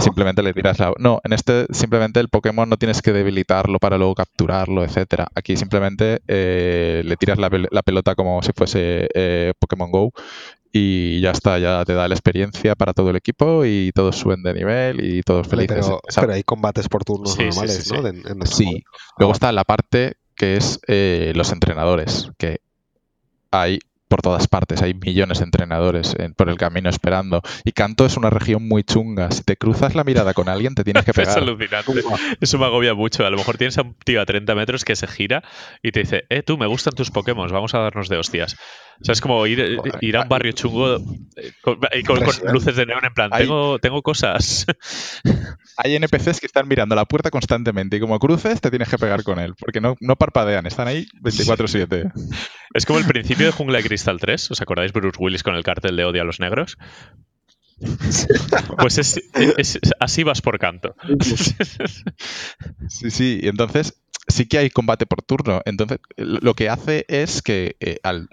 Simplemente le tiras la. No, en este simplemente el Pokémon no tienes que debilitarlo para luego capturarlo, etcétera. Aquí simplemente eh, le tiras la, pelota como si fuese eh, Pokémon Go y ya está, ya te da la experiencia para todo el equipo y todos suben de nivel y todos felices. Pero, hay combates por turnos normales, ¿no? sí. Luego está la parte que es eh, los entrenadores, que hay por todas partes, hay millones de entrenadores por el camino esperando. Y Canto es una región muy chunga. Si te cruzas la mirada con alguien, te tienes que pegar. Es alucinante. Eso me agobia mucho. A lo mejor tienes a un tío a 30 metros que se gira y te dice, eh, tú, me gustan tus Pokémon, vamos a darnos de hostias. O sea, es como ir, ir a un barrio chungo eh, con, luces de neón en plan, tengo, tengo cosas. Hay NPCs que están mirando la puerta constantemente y como cruces te tienes que pegar con él, porque no, no parpadean, están ahí 24/7. Es como el principio de Jungla de Crystal 3, ¿os acordáis Bruce Willis con el cartel de odio a los negros? Pues es, así vas por canto. Sí, sí, y entonces sí que hay combate por turno. Entonces, lo que hace es que eh, al,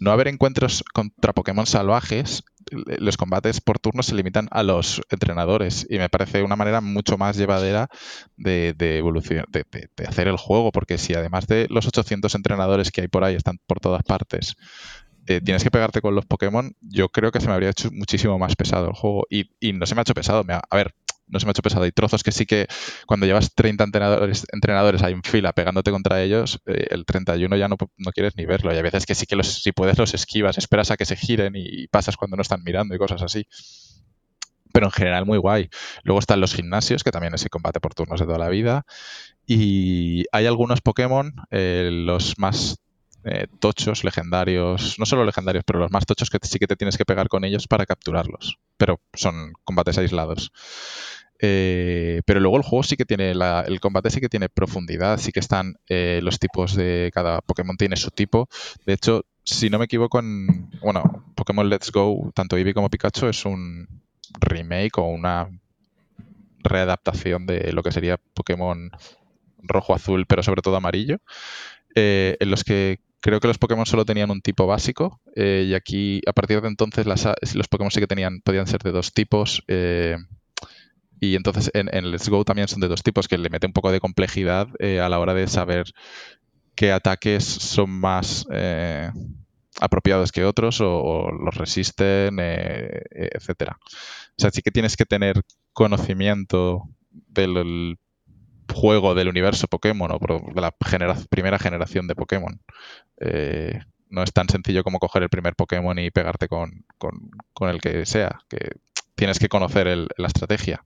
no haber encuentros contra Pokémon salvajes, los combates por turno se limitan a los entrenadores. Y me parece una manera mucho más llevadera de, evolución, de, hacer el juego. Porque si además de los 800 entrenadores que hay por ahí están por todas partes, eh, tienes que pegarte con los Pokémon, yo creo que se me habría hecho muchísimo más pesado el juego. Y, y no se me ha hecho pesado. a ver, no se me ha hecho pesado. Hay trozos que sí que cuando llevas 30 entrenadores, entrenadores ahí en fila pegándote contra ellos, eh, el 31 ya no, no, quieres ni verlo. Y hay veces que sí que los, si puedes los esquivas, esperas a que se giren y, pasas cuando no están mirando y cosas así. Pero en general muy guay. Luego están los gimnasios, que también es el combate por turnos de toda la vida. Y hay algunos Pokémon, eh, los más eh, tochos, legendarios, no solo legendarios, pero los más tochos que sí que te tienes que pegar con ellos para capturarlos. Pero son combates aislados. Eh, pero luego el juego sí que tiene, el combate sí que tiene profundidad, sí que están eh, los tipos de cada Pokémon tiene su tipo. De hecho, si no me equivoco, en, bueno, Pokémon Let's Go, tanto Eevee como Pikachu es un remake o una readaptación de lo que sería Pokémon rojo-azul, pero sobre todo amarillo, en los que Creo que los Pokémon solo tenían un tipo básico eh, y aquí a partir de entonces los Pokémon sí que tenían, podían ser de dos tipos. Eh, y entonces en, Let's Go también son de dos tipos, que le mete un poco de complejidad eh, a la hora de saber qué ataques son más apropiados que otros o, los resisten, etcétera. O sea, sí que tienes que tener conocimiento del juego del universo Pokémon o de la primera generación de Pokémon. Eh, no es tan sencillo como coger el primer Pokémon y pegarte con, el que sea, que tienes que conocer la estrategia.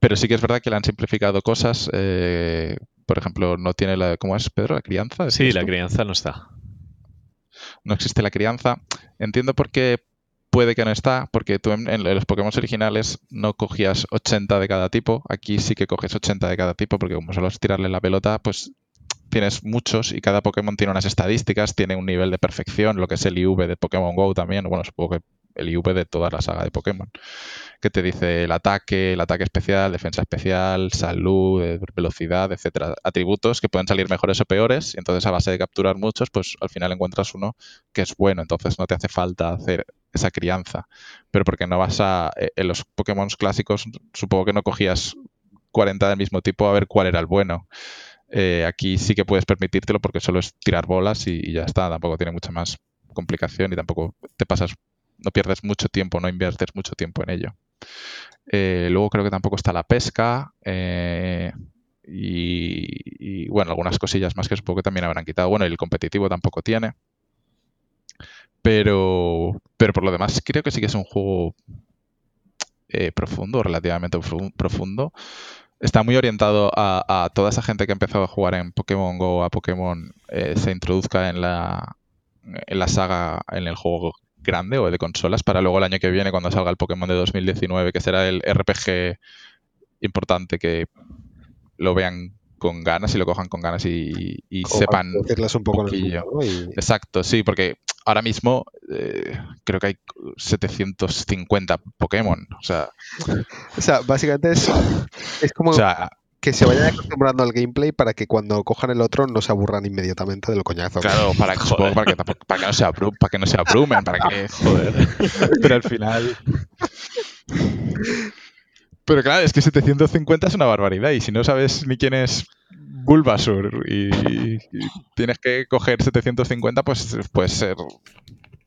Pero sí que es verdad que le han simplificado cosas. Eh, por ejemplo, no tiene la. ¿Cómo es, Pedro? ¿La crianza? Sí, la crianza no está. No existe la crianza. Entiendo por qué puede que no está, porque tú en, los Pokémon originales no cogías 80 de cada tipo. Aquí sí que coges 80 de cada tipo, porque como solo es tirarle la pelota, pues tienes muchos y cada Pokémon tiene unas estadísticas, tiene un nivel de perfección, lo que es el IV de Pokémon Go también, bueno, supongo que el IV de toda la saga de Pokémon, que te dice el ataque, el ataque especial, defensa especial, salud, eh, velocidad, etcétera, atributos que pueden salir mejores o peores, y entonces a base de capturar muchos, pues al final encuentras uno que es bueno, entonces no te hace falta hacer esa crianza. Pero porque no vas a. Eh, en los Pokémon clásicos, supongo que no cogías 40 del mismo tipo a ver cuál era el bueno. Eh, aquí sí que puedes permitírtelo porque solo es tirar bolas y, ya está. Tampoco tiene mucha más complicación y tampoco te pasas. No pierdes mucho tiempo, no inviertes mucho tiempo en ello. Eh, luego creo que tampoco está la pesca. y, y, bueno, algunas cosillas más que supongo que también habrán quitado. Bueno, el competitivo tampoco tiene. Pero, pero por lo demás creo que sí que es un juego eh, profundo, relativamente profundo. Está muy orientado a, toda esa gente que ha empezado a jugar en Pokémon Go, a Pokémon, eh, se introduzca en la, en la saga, en el juego grande o de consolas, para luego el año que viene, cuando salga el Pokémon de 2019, que será el RPG importante, que lo vean con ganas y lo cojan con ganas y, sepan. un poco Exacto, sí, porque ahora mismo eh, creo que hay 750 Pokémon. O sea, o sea básicamente es, es como que se vayan acostumbrando al gameplay para que cuando cojan el otro no se aburran inmediatamente del coñazo. Claro, para, que, para, que, para que no se abrumen, para que no se abrumen, para que. Joder. Pero al final. Pero claro, es que 750 es una barbaridad y si no sabes ni quién es Bulbasur y, tienes que coger 750, pues puede ser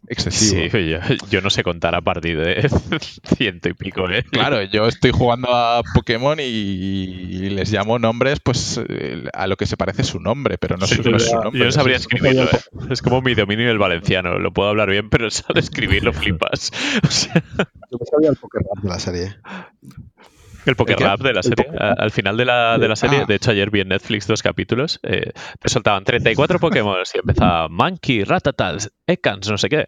excesivo. Sí, yo, yo no sé contar a partir de ciento y pico, ¿eh? Claro, yo estoy jugando a Pokémon y les llamo nombres pues eh, a lo que se parece su nombre, pero no, Sí, su, no es su nombre. yo no sabría es- escribirlo, ¿eh? Es como mi dominio del valenciano. Lo puedo hablar bien, pero al escribirlo flipas. O sea, Yo me sabía el Rap de la serie. El Poker. Rap de la serie. Al final de la, de la serie, Ah. de hecho, ayer vi en Netflix dos capítulos. eh, te soltaban 34 Pokémon y empezaba Monkey, Ratatas, Ekans, no sé qué.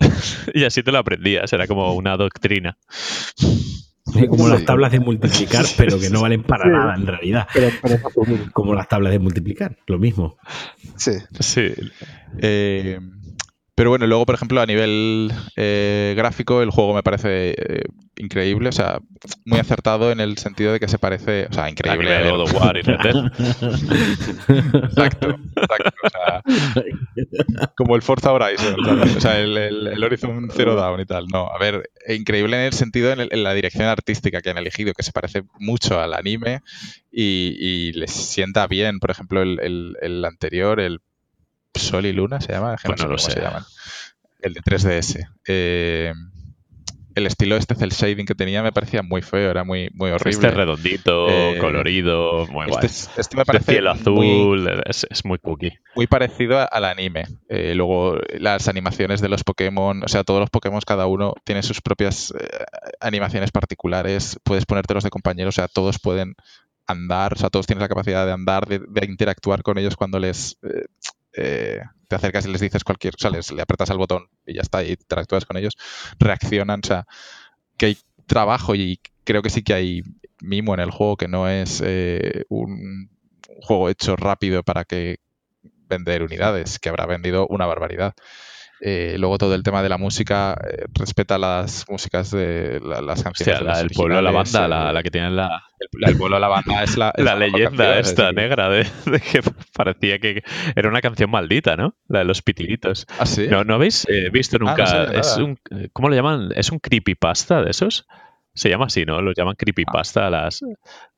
y así te lo aprendías. Era como una doctrina. Como las tablas de multiplicar, pero que no valen para Sí. nada en realidad. Pero, pero. Como las tablas de multiplicar, lo mismo. Sí. Sí. Eh, pero bueno, luego, por ejemplo, a nivel eh, gráfico, el juego me parece eh, increíble, o sea, muy acertado en el sentido de que se parece, o sea, increíble. ver, God of War y. Exacto, exacto. O sea, como el Forza Horizon, o sea, el, el- el Horizon Zero Dawn y tal. No, a ver, e increíble en el sentido, en, el- en la dirección artística que han elegido, que se parece mucho al anime y, y les sienta bien. Por ejemplo, el, anterior, el Sol y Luna, ¿se llama? Pues no lo cómo sé. se llaman. El de 3DS. Eh, el estilo este cel shading que tenía me parecía muy feo, era muy, muy horrible. Este redondito, Eh, colorido, muy Este, guay. es- este me parece cielo muy- azul, es, es muy cookie. muy parecido a- al anime. Eh, luego las animaciones de los Pokémon, o sea, todos los Pokémon cada uno tiene sus propias eh, animaciones particulares. Puedes ponértelos de compañeros, o sea, todos pueden andar, o sea, todos tienen la capacidad de andar, de, de interactuar con ellos cuando les eh, te acercas y les dices cualquier, o sea, les, le apretas al botón y ya está, y interactúas con ellos, reaccionan, o sea, que hay trabajo y creo que sí que hay mimo en el juego, que no es eh, un juego hecho rápido para que vender unidades, que habrá vendido una barbaridad. Eh, luego todo el tema de la música eh, respeta las músicas de la- las canciones. La del pueblo de la banda, eh, la, la que tiene la, el, el pueblo de la banda es la, es la leyenda esta negra de, de que parecía que era una canción maldita, ¿no? La de los pitilitos. ¿Ah, sí? ¿No, ¿no habéis visto no nunca? es un, ¿Cómo lo llaman? ¿Es un creepypasta de esos? Se llama así, ¿no? Los llaman creepypasta a las,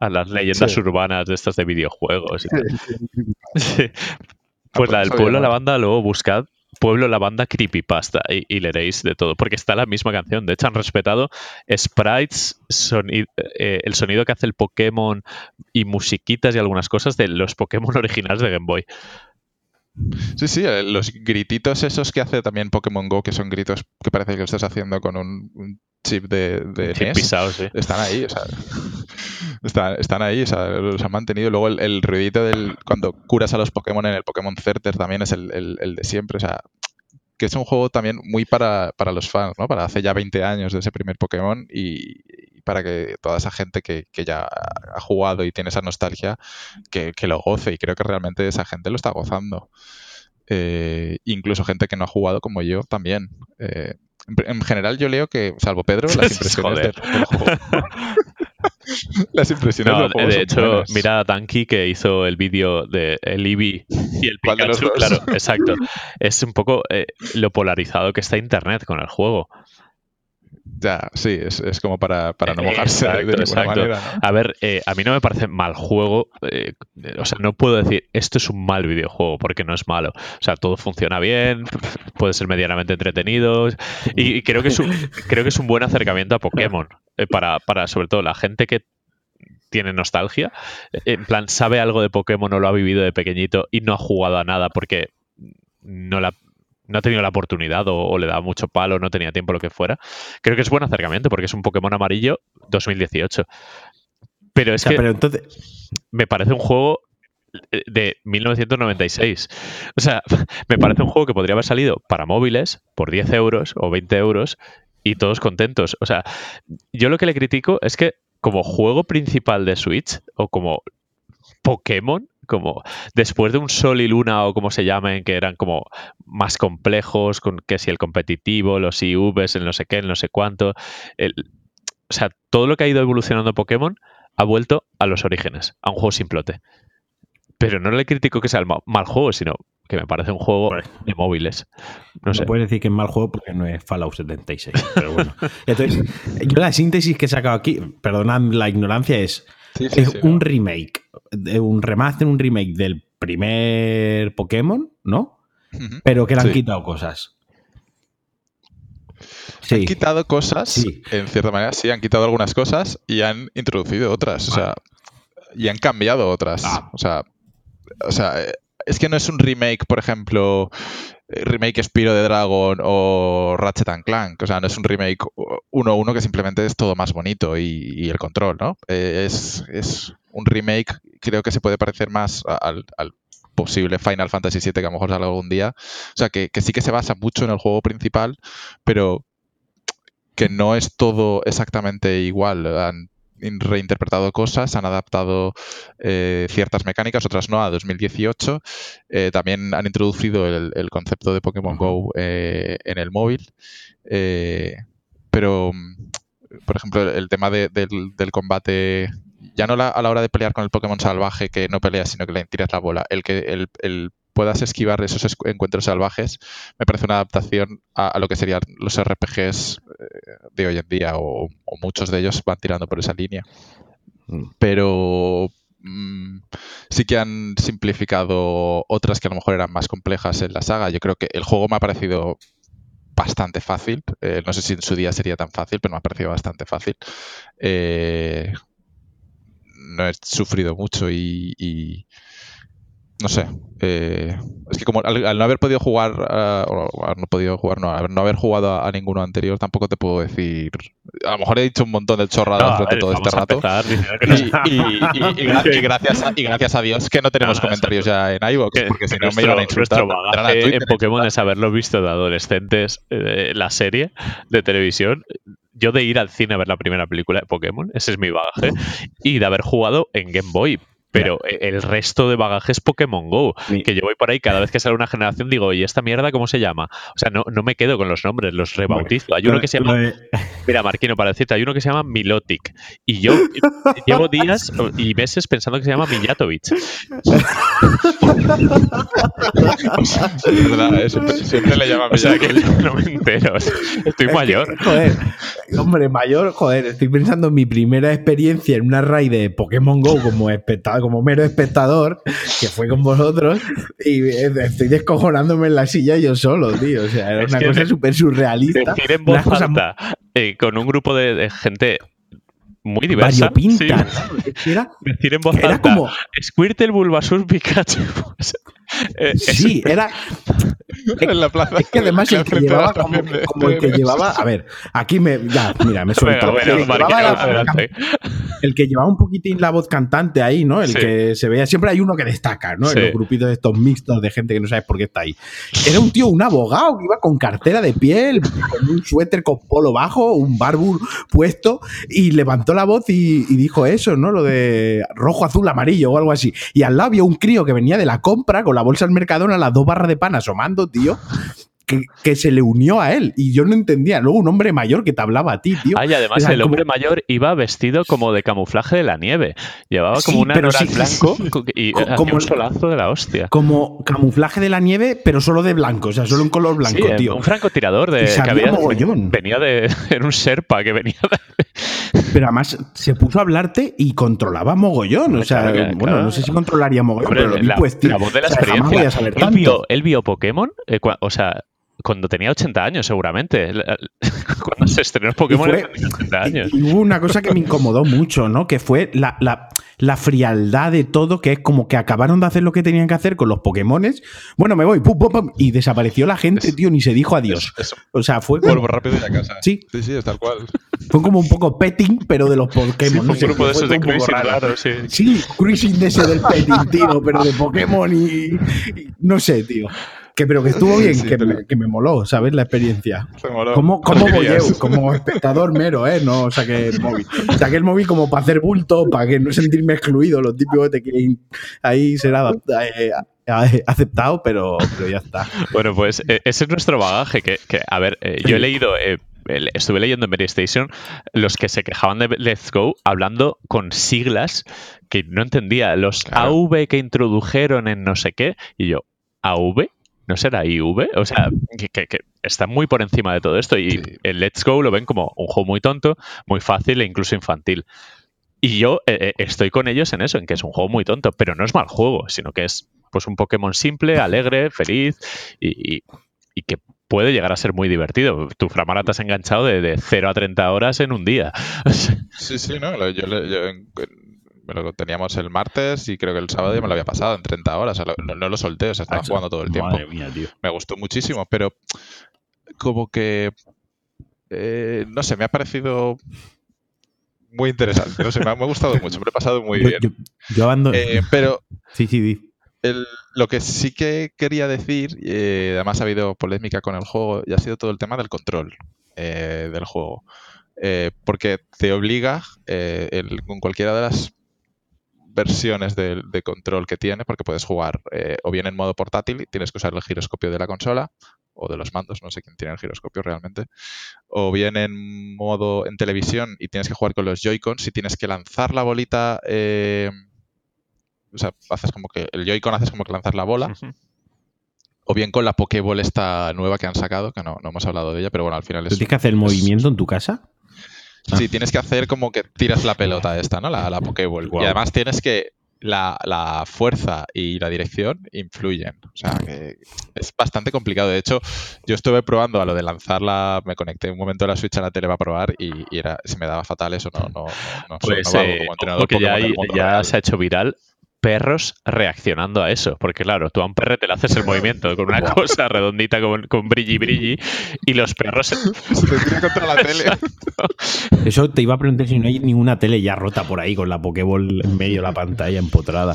a las leyendas Sí. urbanas de estas de videojuegos y tal. sí. Ah, Pues la del pueblo de la banda, luego buscad Pueblo la banda Creepypasta y, y leeréis de todo, porque está la misma canción. De hecho, han respetado sprites, eh, el sonido que hace el Pokémon y musiquitas y algunas cosas de los Pokémon originales de Game Boy. Sí, sí, eh, los grititos esos que hace también Pokémon Go, que son gritos que parece que lo estás haciendo con un chip de, de Chip NES, pisado, sí. están ahí, o sea, están, están ahí, o sea, los han mantenido. Luego el, el ruidito del cuando curas a los Pokémon en el Pokémon Center también es el, el- el de siempre, o sea, que es un juego también muy para, para los fans, ¿no? Para hace ya 20 años de ese primer Pokémon y, y para que toda esa gente que, que ya ha jugado y tiene esa nostalgia, que, que lo goce y creo que realmente esa gente lo está gozando. Eh, incluso gente que no ha jugado como yo también. Eh, en- en general yo leo que, salvo Pedro, las impresiones juego. las impresiones No, de hecho, buenas. mira a Danky que hizo el vídeo de el Eevee y el ¿Cuál de Pikachu. Claro, exacto. Es un poco eh, lo polarizado que está Internet con el juego. Ya, sí, es, es como para, para no mojarse de Exacto, ninguna exacto. manera. ¿no? A ver, eh, a mí no me parece mal juego. eh, o sea, no puedo decir esto es un mal videojuego porque no es malo. O sea, todo funciona bien, puede ser medianamente entretenido. Y, y creo, que es un, creo que es un buen acercamiento a Pokémon. eh, para, para, sobre todo, la gente que tiene nostalgia. eh, En plan, sabe algo de Pokémon o lo ha vivido de pequeñito y no ha jugado a nada porque no la no ha tenido la oportunidad o, o le daba mucho palo, no tenía tiempo, lo que fuera. Creo que es buen acercamiento porque es un Pokémon amarillo 2018. Pero es O sea, que pero entonces, me parece un juego eh, de 1996. O sea, me parece un juego que podría haber salido para móviles por 10 euros o 20 euros y todos contentos. O sea, yo lo que le critico es que como juego principal de Switch o como Pokémon, como después de un Sol y Luna o como se llamen, que eran como más complejos, con que si el competitivo, los IVs, el no sé qué, el no sé cuánto, el- o sea, todo lo que ha ido evolucionando Pokémon ha vuelto a los orígenes, a un juego simplote. Pero no le critico que sea el ma- mal juego, sino que me parece un juego de móviles. No no sé. puedes decir que es mal juego porque no es Fallout 76. Pero bueno. Entonces, yo la síntesis que he sacado aquí, perdonad la ignorancia, es, Sí, sí, es sí, un remake, de un remaster, un remake del primer Pokémon, ¿no? Pero que le han quitado cosas. Han Sí. quitado cosas, Sí. en cierta manera, sí, han quitado algunas cosas y han introducido otras. O sea, y han cambiado otras. Ah. O sea, o sea, eh, es que no es un remake, por ejemplo, eh, remake Spiro de Dragon o Ratchet and Clank. O sea, no es un remake 1-1 que simplemente es todo más bonito y, el control, ¿no? Eh, es, un remake, creo que se puede parecer más al, posible Final Fantasy VII que a lo mejor salga algún día. O sea, que, sí que se basa mucho en el juego principal, pero que no es todo exactamente igual. Reinterpretado cosas, han adaptado eh, ciertas mecánicas, otras no, a 2018. Eh, también han introducido el, el concepto de Pokémon Go eh, en el móvil. Eh, pero, por ejemplo, el tema de- del, del combate, ya no la- a la hora de pelear con el Pokémon salvaje, que no peleas, sino que le tiras la bola, el que el, el puedas esquivar esos encuentros salvajes, me parece una adaptación a, a lo que serían los RPGs eh, de hoy en día, o, o muchos de ellos van tirando por esa línea. Mm. Pero mm, sí que han simplificado otras que a lo mejor eran más complejas en la saga. Yo creo que el juego me ha parecido bastante fácil. Eh, no sé si en su día sería tan fácil, pero me ha parecido bastante fácil. Eh, no he sufrido mucho y, y no sé. eh, es que como al, al no haber podido jugar, o al no podido jugar, no, al no haber jugado a, a ninguno anterior, tampoco te puedo decir. A lo mejor he dicho un montón de chorradas No, durante ver, todo este rato. Y, y- y- y gra- y gracias a, y gracias a Dios que no tenemos comentarios ya en iVoox, que- porque si no me iban a insultar. Nuestro a Twitter en Pokémon es haberlo visto de adolescentes, eh, la serie de televisión. Yo de ir al cine a ver la primera película de Pokémon, ese es mi bagaje, y de haber jugado en Game Boy. Pero eh, el resto de bagaje es Pokémon Go, que yo voy por ahí cada vez que sale una generación digo, ¿y esta mierda cómo se llama? O sea, no, no me quedo con los nombres, los rebautizo. Hay uno que se llama Mira, Marquino, para decirte, hay uno que se llama Milotic. Y yo llevo días y meses pensando que se llama Mijatovic. Es verdad, eh, siempre, siempre le llaman O sea no me entero. Estoy mayor. Joder, hombre, mayor, joder, estoy pensando en mi primera experiencia en una raid de Pokémon Go como espectador, como mero espectador, que fue con vosotros, y eh, estoy descojonándome en la silla yo solo, tío. O sea, era Es una cosa súper surrealista. Decir en voz cosa alta eh, con un grupo de, de gente muy diversa. variopinta. sí, ¿no? Es que era- decir en voz era alta. como. Squirtle, Bulbasaur, Pikachu. Eh, Sí, era. en la plaza. Es que además el que llevaba como, de el que llevaba. A ver, aquí me. Ya, mira, me suelto. bueno, el, adelante. el que llevaba un poquitín la voz cantante ahí, ¿no? El Sí. que se veía. Siempre hay uno que destaca, ¿no? Sí. En los grupitos estos mixtos de gente que no sabes por qué está ahí. Era un tío, un abogado que iba con cartera de piel, con un suéter con polo bajo, un barbur puesto, y levantó la voz y, y dijo eso, ¿no? Lo de rojo, azul, amarillo o algo así. Y al lado había un crío que venía de la compra con la bolsa del Mercadona, las dos barras de pan asomando, tío. Que, que se le unió a él y yo no entendía. Luego un hombre mayor que te hablaba a ti, tío. Ah, y además Era el como- hombre mayor iba vestido como de camuflaje de la nieve. Llevaba como Sí, un pero sí, blanco co- y como un solazo de la hostia. como camuflaje de la nieve, pero solo de blanco, o sea, solo en color blanco, eh, tío. un francotirador de que había, mogollón. venía de en un Sherpa que venía de, Pero además se puso a hablarte y controlaba mogollón. O sea, Claro, claro, bueno, claro. no sé si controlaría mogollón, pero lo vi la, pues, tío. la voz de la O sea, jamás experiencia. voy a saber él, tanto. vio, él vio Pokémon, eh, o sea, cuando tenía 80 años seguramente. Cuando se estrenó Pokémon fue- tenía 80 años. Y, y hubo una cosa que me incomodó mucho, ¿no? Que fue la, la- la frialdad de todo, que es como que acabaron de hacer lo que tenían que hacer con los Pokémones. Bueno, me voy, pum, pum, pum, y desapareció la gente, Es- tío, ni se dijo adiós. Es- es- O sea, fue como, Vuelvo rápido y a casa. Sí. sí, sí, es tal cual. fue como un poco petting, pero de los Pokémon. Sí, un grupo de esos de cruising, raro. claro, sí. Sí, cruising de ese del petting, tío, pero de Pokémon y, y no sé, tío. Que, pero que estuvo bien, Sí, que, pero- me, que me moló, ¿sabes? La experiencia. Se moló. Dirías. voyeur, como espectador mero, ¿eh? No saqué el móvil. Saqué el móvil como para hacer bulto, para que no sentirme excluido. Los típicos que te quieren ahí ser eh, a- aceptado, pero, pero ya está. Bueno, pues eh, ese es nuestro bagaje. Que, que, a ver, eh, yo he leído, eh, estuve leyendo en Mary Station los que se quejaban de Let's Go hablando con siglas que no entendía. Los Claro. AV que introdujeron en no sé qué. Y yo, ¿AV? ¿No será IV? O sea, que, que, que está muy por encima de todo esto. Y Sí. el Let's Go lo ven como un juego muy tonto, muy fácil e incluso infantil. Y yo eh, eh, estoy con ellos en eso, en que es un juego muy tonto, pero no es mal juego, sino que es pues un Pokémon simple, alegre, feliz y, y- y que puede llegar a ser muy divertido. Tu Framara te has enganchado de, de 0 a 30 horas en un día. Sí, sí, no, yo, yo lo teníamos el martes y creo que el sábado ya me lo había pasado en 30 horas. O sea, lo- no, no lo solté, o sea, estaba jugando todo el tiempo. Madre mía, tío. Me gustó muchísimo, pero como que eh, no sé, me ha parecido muy interesante. No sé, me ha, me ha gustado mucho, me lo he pasado muy Yo, bien. yo, yo abandono. Eh, pero sí, sí, el- lo que sí que quería decir, eh, además ha habido polémica con el juego, y ha sido todo el tema del control eh, del juego. Eh, porque te obliga eh, el- con cualquiera de las versiones de, de control que tiene, porque puedes jugar eh, o bien en modo portátil y tienes que usar el giroscopio de la consola o de los mandos, no sé quién tiene el giroscopio realmente, o bien en modo en televisión y tienes que jugar con los Joy-Cons y tienes que lanzar la bolita, eh, o sea, haces como que el Joy-Con haces como que lanzas la bola, o bien con la Pokéball esta nueva que han sacado, que no, no hemos hablado de ella, pero bueno, al final ¿Tú es... tienes que hacer el es- movimiento en tu casa? Sí, tienes que hacer como que tiras la pelota esta, ¿no? La, la Pokéball. Y además tienes que. La, la fuerza y la dirección influyen. O sea, que es bastante complicado. De hecho, yo estuve probando a lo de lanzarla. Me conecté un momento a la Switch a la tele para probar y, y era, se me daba fatal eso. No, no, no, no, Pues no eh, como entrenador ya, hay- ya se ha hecho viral perros reaccionando a eso. Porque claro, tú a un perrete le haces el movimiento con una cosa redondita con, con brilli brilli y los perros... se- Se te contra la tele. Eso te iba a preguntar si no hay ninguna tele ya rota por ahí con la Pokéball en medio de la pantalla empotrada.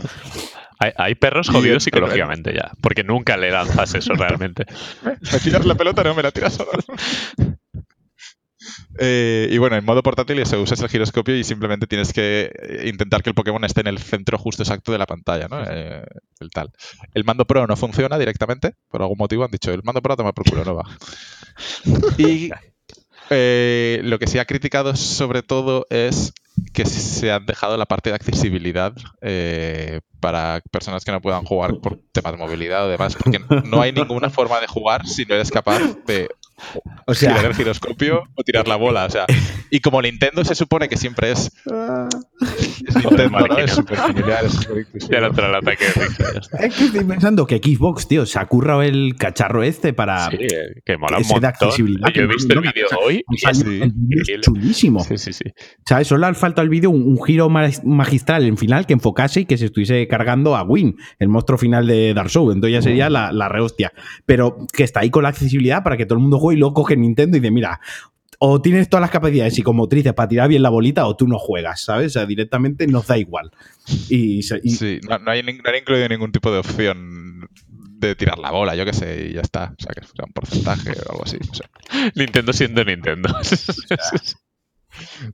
Hay, hay perros jodidos en- psicológicamente ya. Porque nunca le lanzas eso realmente. ¿Me tiras la pelota? No, me la tiras solo. Eh, y bueno, en modo portátil eso, usas el giroscopio y simplemente tienes que eh, intentar que el Pokémon esté en el centro justo exacto de la pantalla, ¿no? Eh, el tal. El mando Pro no funciona directamente, por algún motivo han dicho, el mando Pro toma por culo, no va. Y eh, lo que se ha criticado sobre todo es que se han dejado la parte de accesibilidad eh, para personas que no puedan jugar por temas de movilidad o demás, porque no hay ninguna forma de jugar si no eres capaz de O girar sea, el giroscopio o tirar la bola. O sea, y como Nintendo se supone que siempre es, es Nintendo, ¿no? Es súper familiar, es súper inclusivo. Ya no el ataque es que estoy pensando que Xbox, tío, se ha currado el cacharro este para... Sí, eh, que mola un montón. accesibilidad Yo he visto el no- vídeo hoy Han y es sí, el chulísimo. Sí, sí, sí. ¿Sabes? Solo le falta al vídeo un, un giro ma- magistral en final que enfocase y que se estuviese cargando a Win, el monstruo final de Dark Souls. Entonces ya sería la, la rehostia. Pero que está ahí con la accesibilidad para que todo el mundo juegue y luego coge Nintendo y dice, mira, o tienes todas las capacidades psicomotrices para tirar bien la bolita o tú no juegas, ¿sabes? O sea, directamente nos da igual. Y, y- Sí, no, no hay, no han incluido ningún tipo de opción de tirar la bola, yo qué sé, y ya está. O sea, que fuera un porcentaje o algo así. no sé. Nintendo siendo Nintendo.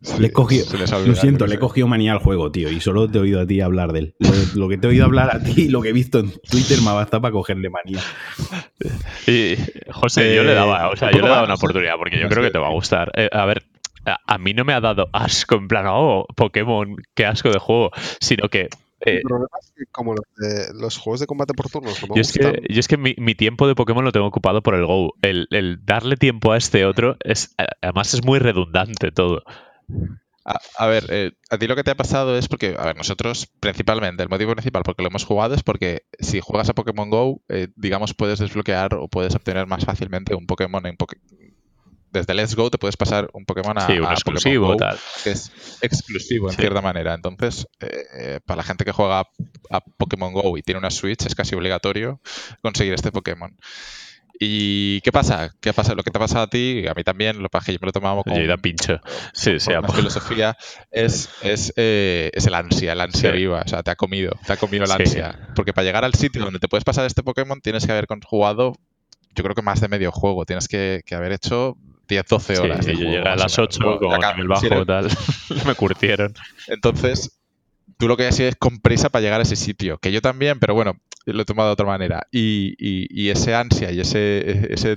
Sí, le ha Lo siento, le cogido manía al juego, tío, y solo te he oído a ti hablar de él. Lo, lo que te he oído hablar a ti y lo que he visto en Twitter me basta para cogerle manía. Y, José, yo le daba, o sea, yo le daba una oportunidad porque yo creo que te va a gustar. Eh, a ver, a, a mí no me ha dado asco en plan, oh, Pokémon, qué asco de juego, sino que eh, El problema es que como los, de- los juegos de combate por turnos no me yo es que, yo es que mi, mi tiempo de Pokémon lo tengo ocupado por el Go. El, el darle tiempo a este otro es además es muy redundante todo. A, a ver, eh, a ti lo que te ha pasado es porque, a ver, nosotros principalmente, el motivo principal porque lo hemos jugado es porque si juegas a Pokémon Go, eh, digamos, puedes desbloquear o puedes obtener más fácilmente un Pokémon en Poké- Desde Let's Go te puedes pasar un Pokémon a, Sí, un a exclusivo, Pokémon Go, tal. que es exclusivo en Sí. cierta manera. Entonces, eh, eh, para la gente que juega a Pokémon Go y tiene una Switch, es casi obligatorio conseguir este Pokémon. ¿Y qué pasa? ¿Qué pasa? Lo que te ha pasado a ti, a mí también, lo que yo me lo tomaba como Yo he ido a pincho. Sí, sí, una filosofía es, es, eh, es el ansia, el ansia Sí. viva. O sea, te ha comido, te ha comido el Sí. ansia. Porque para llegar al sitio donde te puedes pasar este Pokémon tienes que haber jugado, yo creo que más de medio juego. Tienes que, que haber hecho 10, 12 Sí, horas. de yo llegué a las menos. 8 Luego, con acá- nivel bajo si tal. me curtieron. entonces, tú lo que has sido es con prisa para llegar a ese sitio. Que yo también, pero bueno, lo he tomado de otra manera. Y, y- y ese ansia y ese, ese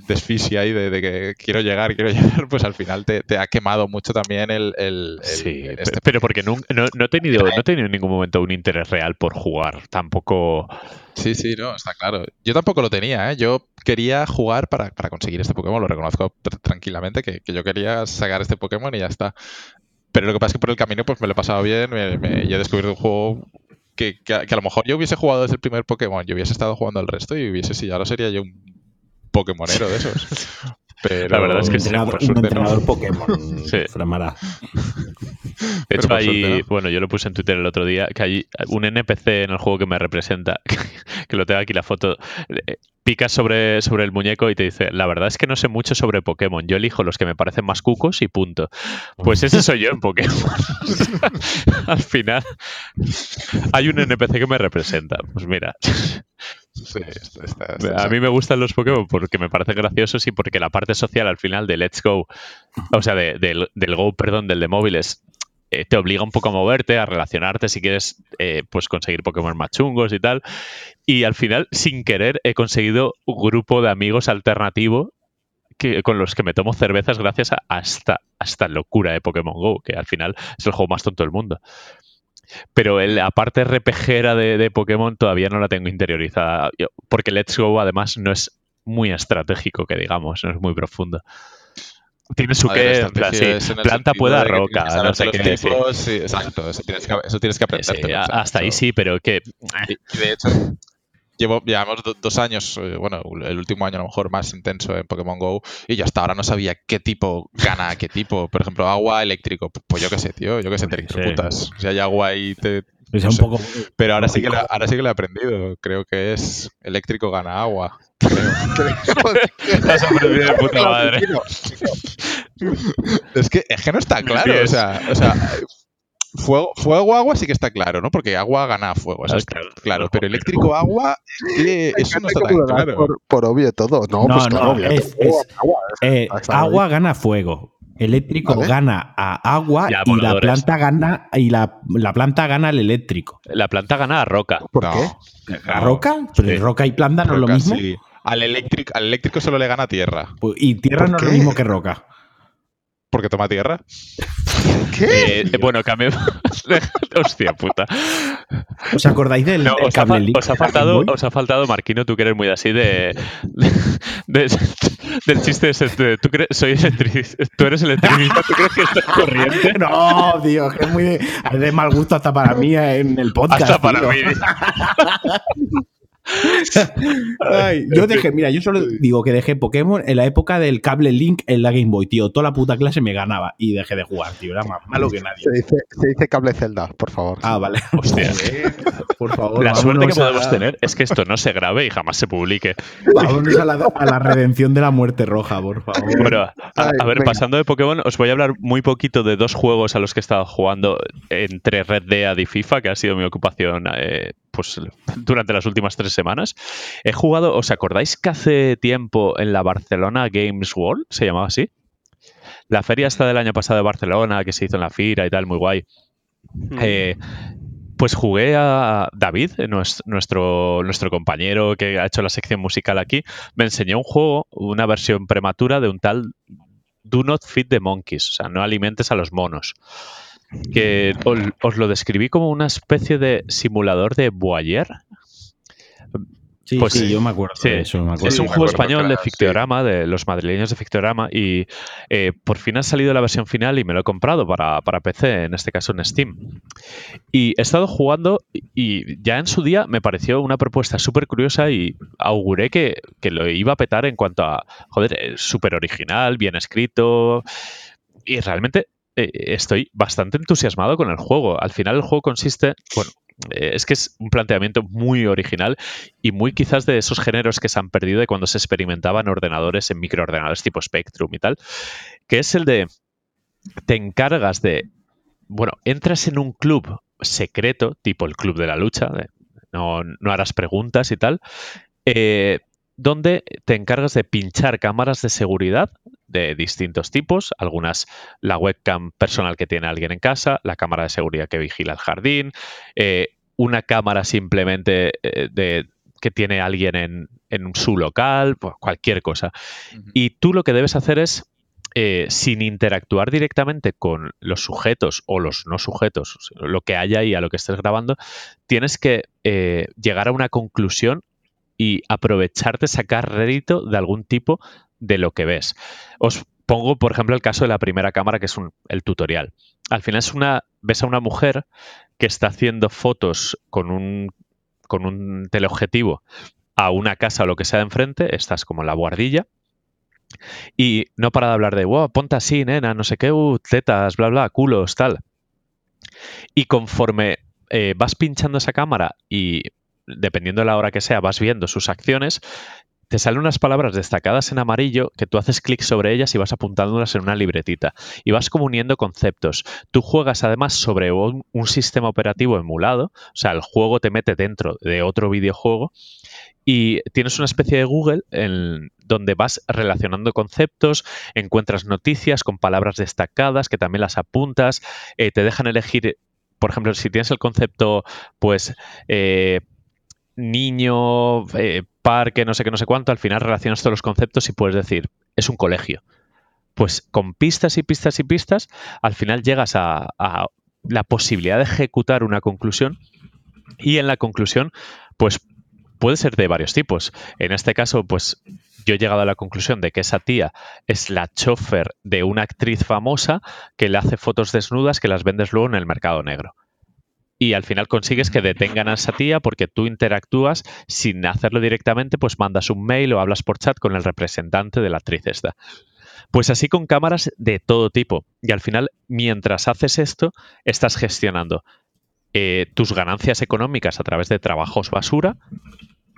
ahí de, de que quiero llegar, quiero llegar, pues al final te, te ha quemado mucho también el. el- el- Sí, el- este pero porque nun- no, no he tenido, no he tenido en ningún momento un interés real por jugar. Tampoco. Sí, sí, no, está claro. Yo tampoco lo tenía, ¿eh? Yo quería jugar para, para conseguir este Pokémon, lo reconozco tr- tranquilamente, que, que yo quería sacar este Pokémon y ya está. Pero lo que pasa es que por el camino pues me lo he pasado bien me- me- y he descubierto un juego que, a- lo mejor yo hubiese jugado desde el primer Pokémon, yo hubiese estado jugando al resto y hubiese, sí, ahora sería yo un Pokémonero de esos. Pero... La verdad es que un entrenador, por un suerte, entrenador Pokémon, Sí. Framara. De hecho, hay, bueno, yo lo puse en Twitter el otro día, que hay un NPC en el juego que me representa, que lo tengo aquí la foto, eh, picas sobre, sobre el muñeco y te dice, la verdad es que no sé mucho sobre Pokémon, yo elijo los que me parecen más cucos y punto. Pues ese soy yo en Pokémon. Al final, hay un NPC que me representa. Pues mira, Sí, está- está- está- a mí me gustan los Pokémon porque me parecen graciosos y porque la parte social al final de Let's Go, o sea, de- del, del Go, perdón, del de móviles, eh, te obliga un poco a moverte, a relacionarte si quieres eh, pues conseguir Pokémon más chungos y tal. Y al final, sin querer, he conseguido un grupo de amigos alternativo que, con los que me tomo cervezas gracias a, a esta, a esta locura de Pokémon Go, que al final es el juego más tonto del mundo. Pero el- la parte RPGera de, de Pokémon todavía no la tengo interiorizada. Yo- Porque Let's Go además no es muy estratégico, que digamos, no es muy profundo. Tiene su qué, sí, planta pueda que roca, que no sé los qué. tipos, sí, exacto, eso tienes que, eso tienes que Sí, aprenderte. a- hasta ahí sí, pero que Y de hecho, llevo, llevamos do- dos años, eh, bueno, el último año a lo mejor más intenso en Pokémon Go, y yo hasta ahora no sabía qué tipo gana a qué tipo. Por ejemplo, agua, eléctrico. Pues yo qué sé, tío, yo qué sé, te Sí. electrocutas. Si hay agua y te. Es no un sé. poco. Pero ahora sí, que lo, ahora sí que lo he aprendido. Creo que es eléctrico gana agua. Creo. Te has aprendido de puta madre. Es que, es que no está claro. O pies. sea, o sea fuego, fuego, agua sí que está claro, ¿no? Porque agua gana fuego. Eso está claro. claro. Pero eléctrico, agua, que eso no está tan claro. por, por obvio todo. No, No, pues no, obvio. es- Agua, es- agua, Eh, agua gana fuego. Eléctrico Vale. gana a agua Y la planta gana y la, la planta gana al eléctrico. La planta gana a roca. ¿Por No. qué? ¿A roca? Pero Sí. roca y planta no es lo mismo. sí. Al eléctrico, al eléctrico solo le gana tierra. Pues- Y tierra ¿Por no es lo mismo que roca. Porque toma tierra. ¿Qué? Eh, bueno, cambio. Hostia puta. ¿Os acordáis del, No, del os, ha, cable fa- link os ha de la Game faltado, os ha faltado, Marquino, tú que eres muy así de. de- del chiste ese de, tú, crees, soy tú eres electricista, tú crees que esto es corriente. No, tío, que es muy de, es de mal gusto hasta para mí en el podcast. Hasta para tío. mí. Ay, yo dejé, mira, yo solo digo que dejé Pokémon en la época del cable Link en la Game Boy, tío. Toda la puta clase me ganaba y dejé de jugar, tío. Era más malo que nadie. Se dice, se dice cable Zelda, por favor. Ah, vale. Hostia. Por favor. La suerte que a- podemos tener es que esto no se grabe y jamás se publique. Vámonos a la, a la redención de la muerte roja, por favor. Bueno, a, ver, venga. pasando de Pokémon, os voy a hablar muy poquito de dos juegos a los que he estado jugando entre Red Dead y FIFA, que ha sido mi ocupación eh, pues, durante las últimas tres semanas. He jugado, ¿os acordáis que hace tiempo en la Barcelona Games World, se llamaba así? La feria esta del año pasado de Barcelona, que se hizo en la Fira y tal, muy guay. Eh, pues jugué a David, nues- nuestro, nuestro compañero que ha hecho la sección musical aquí, me enseñó un juego, una versión prematura de un tal Do Not Feed the Monkeys, o sea, no alimentes a los monos. Que os, os lo describí como una especie de simulador de Boyer. Sí, Pues sí, yo me acuerdo Sí. de eso. Me acuerdo. Es un juego español de sí. Fictiorama, de los madrileños de Fictiorama, y eh, por fin ha salido la versión final y me lo he comprado para, para PC, en este caso en Steam. Y he estado jugando y- y ya en su día me pareció una propuesta súper curiosa y auguré que, que lo iba a petar en cuanto a, joder, es súper original, bien escrito, y realmente eh, estoy bastante entusiasmado con el juego. Al final el juego consiste, bueno, eh, es que es un planteamiento muy original y muy quizás de esos géneros que se han perdido de cuando se experimentaban ordenadores en microordenadores tipo Spectrum y tal, que es el de te encargas de, bueno, entras en un club secreto, tipo el club de la lucha, no, no harás preguntas y tal, eh, donde te encargas de pinchar cámaras de seguridad de distintos tipos, algunas la webcam personal que tiene alguien en casa, la cámara de seguridad que vigila el jardín, eh, una cámara simplemente eh, de, que tiene alguien en, en su local, pues cualquier cosa. Y tú lo que debes hacer es, eh, sin interactuar directamente con los sujetos o los no sujetos, lo que haya y a lo que estés grabando, tienes que eh, llegar a una conclusión y aprovecharte, sacar rédito de algún tipo de lo que ves. Os pongo, por ejemplo, el caso de la primera cámara, que es el tutorial. Al final es una, ves a una mujer que está haciendo fotos con un, con un teleobjetivo a una casa o lo que sea de enfrente, estás como en la guardilla, y no para de hablar de, wow, ponte así, nena, no sé qué, uh, tetas, bla, bla, culos, tal. Y conforme eh, vas pinchando esa cámara y dependiendo de la hora que sea, vas viendo sus acciones, te salen unas palabras destacadas en amarillo que tú haces clic sobre ellas y vas apuntándolas en una libretita y vas como uniendo conceptos. Tú juegas además sobre un, sistema operativo emulado, o sea, el juego te mete dentro de otro videojuego y tienes una especie de Google en donde vas relacionando conceptos, encuentras noticias con palabras destacadas que también las apuntas, eh, te dejan elegir, por ejemplo, si tienes el concepto, pues... Eh, niño, eh, parque, no sé qué, no sé cuánto, al final relacionas todos los conceptos y puedes decir, es un colegio. Pues con pistas y pistas y pistas, al final llegas a, la posibilidad de ejecutar una conclusión y en la conclusión, pues puede ser de varios tipos. En este caso, pues yo he llegado a la conclusión de que esa tía es la chofer de una actriz famosa que le hace fotos desnudas que las vendes luego en el mercado negro y al final consigues que detengan a esa tía porque tú interactúas sin hacerlo directamente, pues mandas un mail o hablas por chat con el representante de la actriz esta. Pues así con cámaras de todo tipo. Y al final, mientras haces esto, estás gestionando eh, tus ganancias económicas a través de trabajos basura,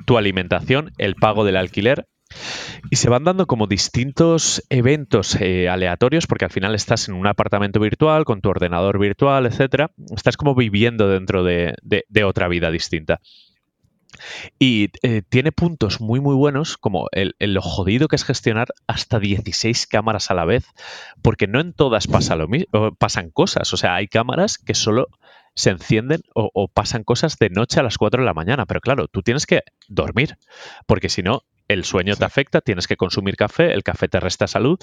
tu alimentación, el pago del alquiler y se van dando como distintos eventos eh, aleatorios, porque al final estás en un apartamento virtual, con tu ordenador virtual, etcétera. Estás como viviendo dentro de, otra vida distinta. Y eh, tiene puntos muy, muy buenos, como el, lo jodido que es gestionar hasta 16 cámaras a la vez, porque no en todas pasa lo mismo, pasan cosas. O sea, hay cámaras que solo se encienden o, o, pasan cosas de noche a las 4 de la mañana. Pero claro, tú tienes que dormir, porque si no, el sueño te afecta, tienes que consumir café, el café te resta salud,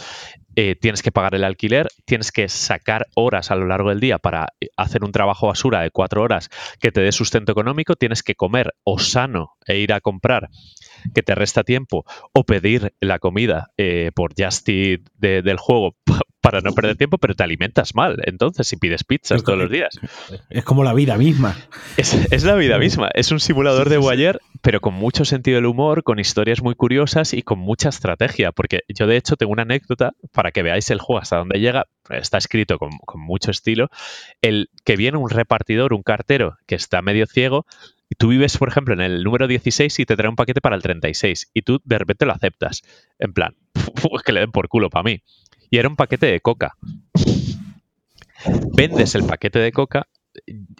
eh, tienes que pagar el alquiler, tienes que sacar horas a lo largo del día para eh, hacer un trabajo basura de cuatro horas que te dé sustento económico, tienes que comer o sano e ir a comprar que te resta tiempo o pedir la comida eh, por Just del juego para no perder tiempo, pero te alimentas mal. Entonces, si pides pizzas todos los días. Es como la vida misma. Es, la vida misma. Es un simulador de Boyer, pero con mucho sentido del humor, con historias muy curiosas y con mucha estrategia. Porque yo, de hecho, tengo una anécdota para que veáis el juego hasta dónde llega. Está escrito con, con mucho estilo. El que viene un repartidor, un cartero, que está medio ciego, y tú vives, por ejemplo, en el número 16 y te trae un paquete para el 36 y tú de repente lo aceptas. En plan, que le den por culo para mí y era un paquete de coca. Vendes el paquete de coca,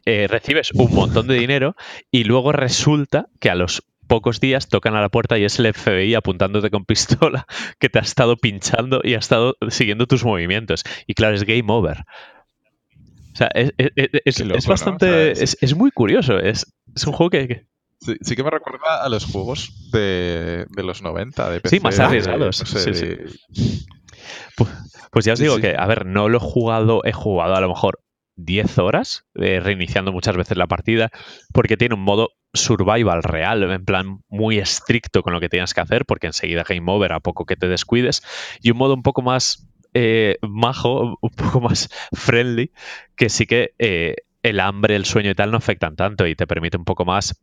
eh, recibes un montón de dinero y luego resulta que a los pocos días tocan a la puerta y es el FBI apuntándote con pistola que te ha estado pinchando y ha estado siguiendo tus movimientos. Y claro, es game over. O sea, es, bastante. es, muy curioso. Es, un juego que. Sí, que me recuerda a los juegos de, los 90, de PC. Sí, más arriesgados. sí, sí. Pues, pues, ya os digo que, a ver, no lo he jugado, he jugado a lo mejor 10 horas, eh, reiniciando muchas veces la partida, porque tiene un modo survival real, en plan muy estricto con lo que tienes que hacer, porque enseguida game over a poco que te descuides, y un modo un poco más eh, majo, un poco más friendly, que sí que eh, el hambre, el sueño y tal no afectan tanto y te permite un poco más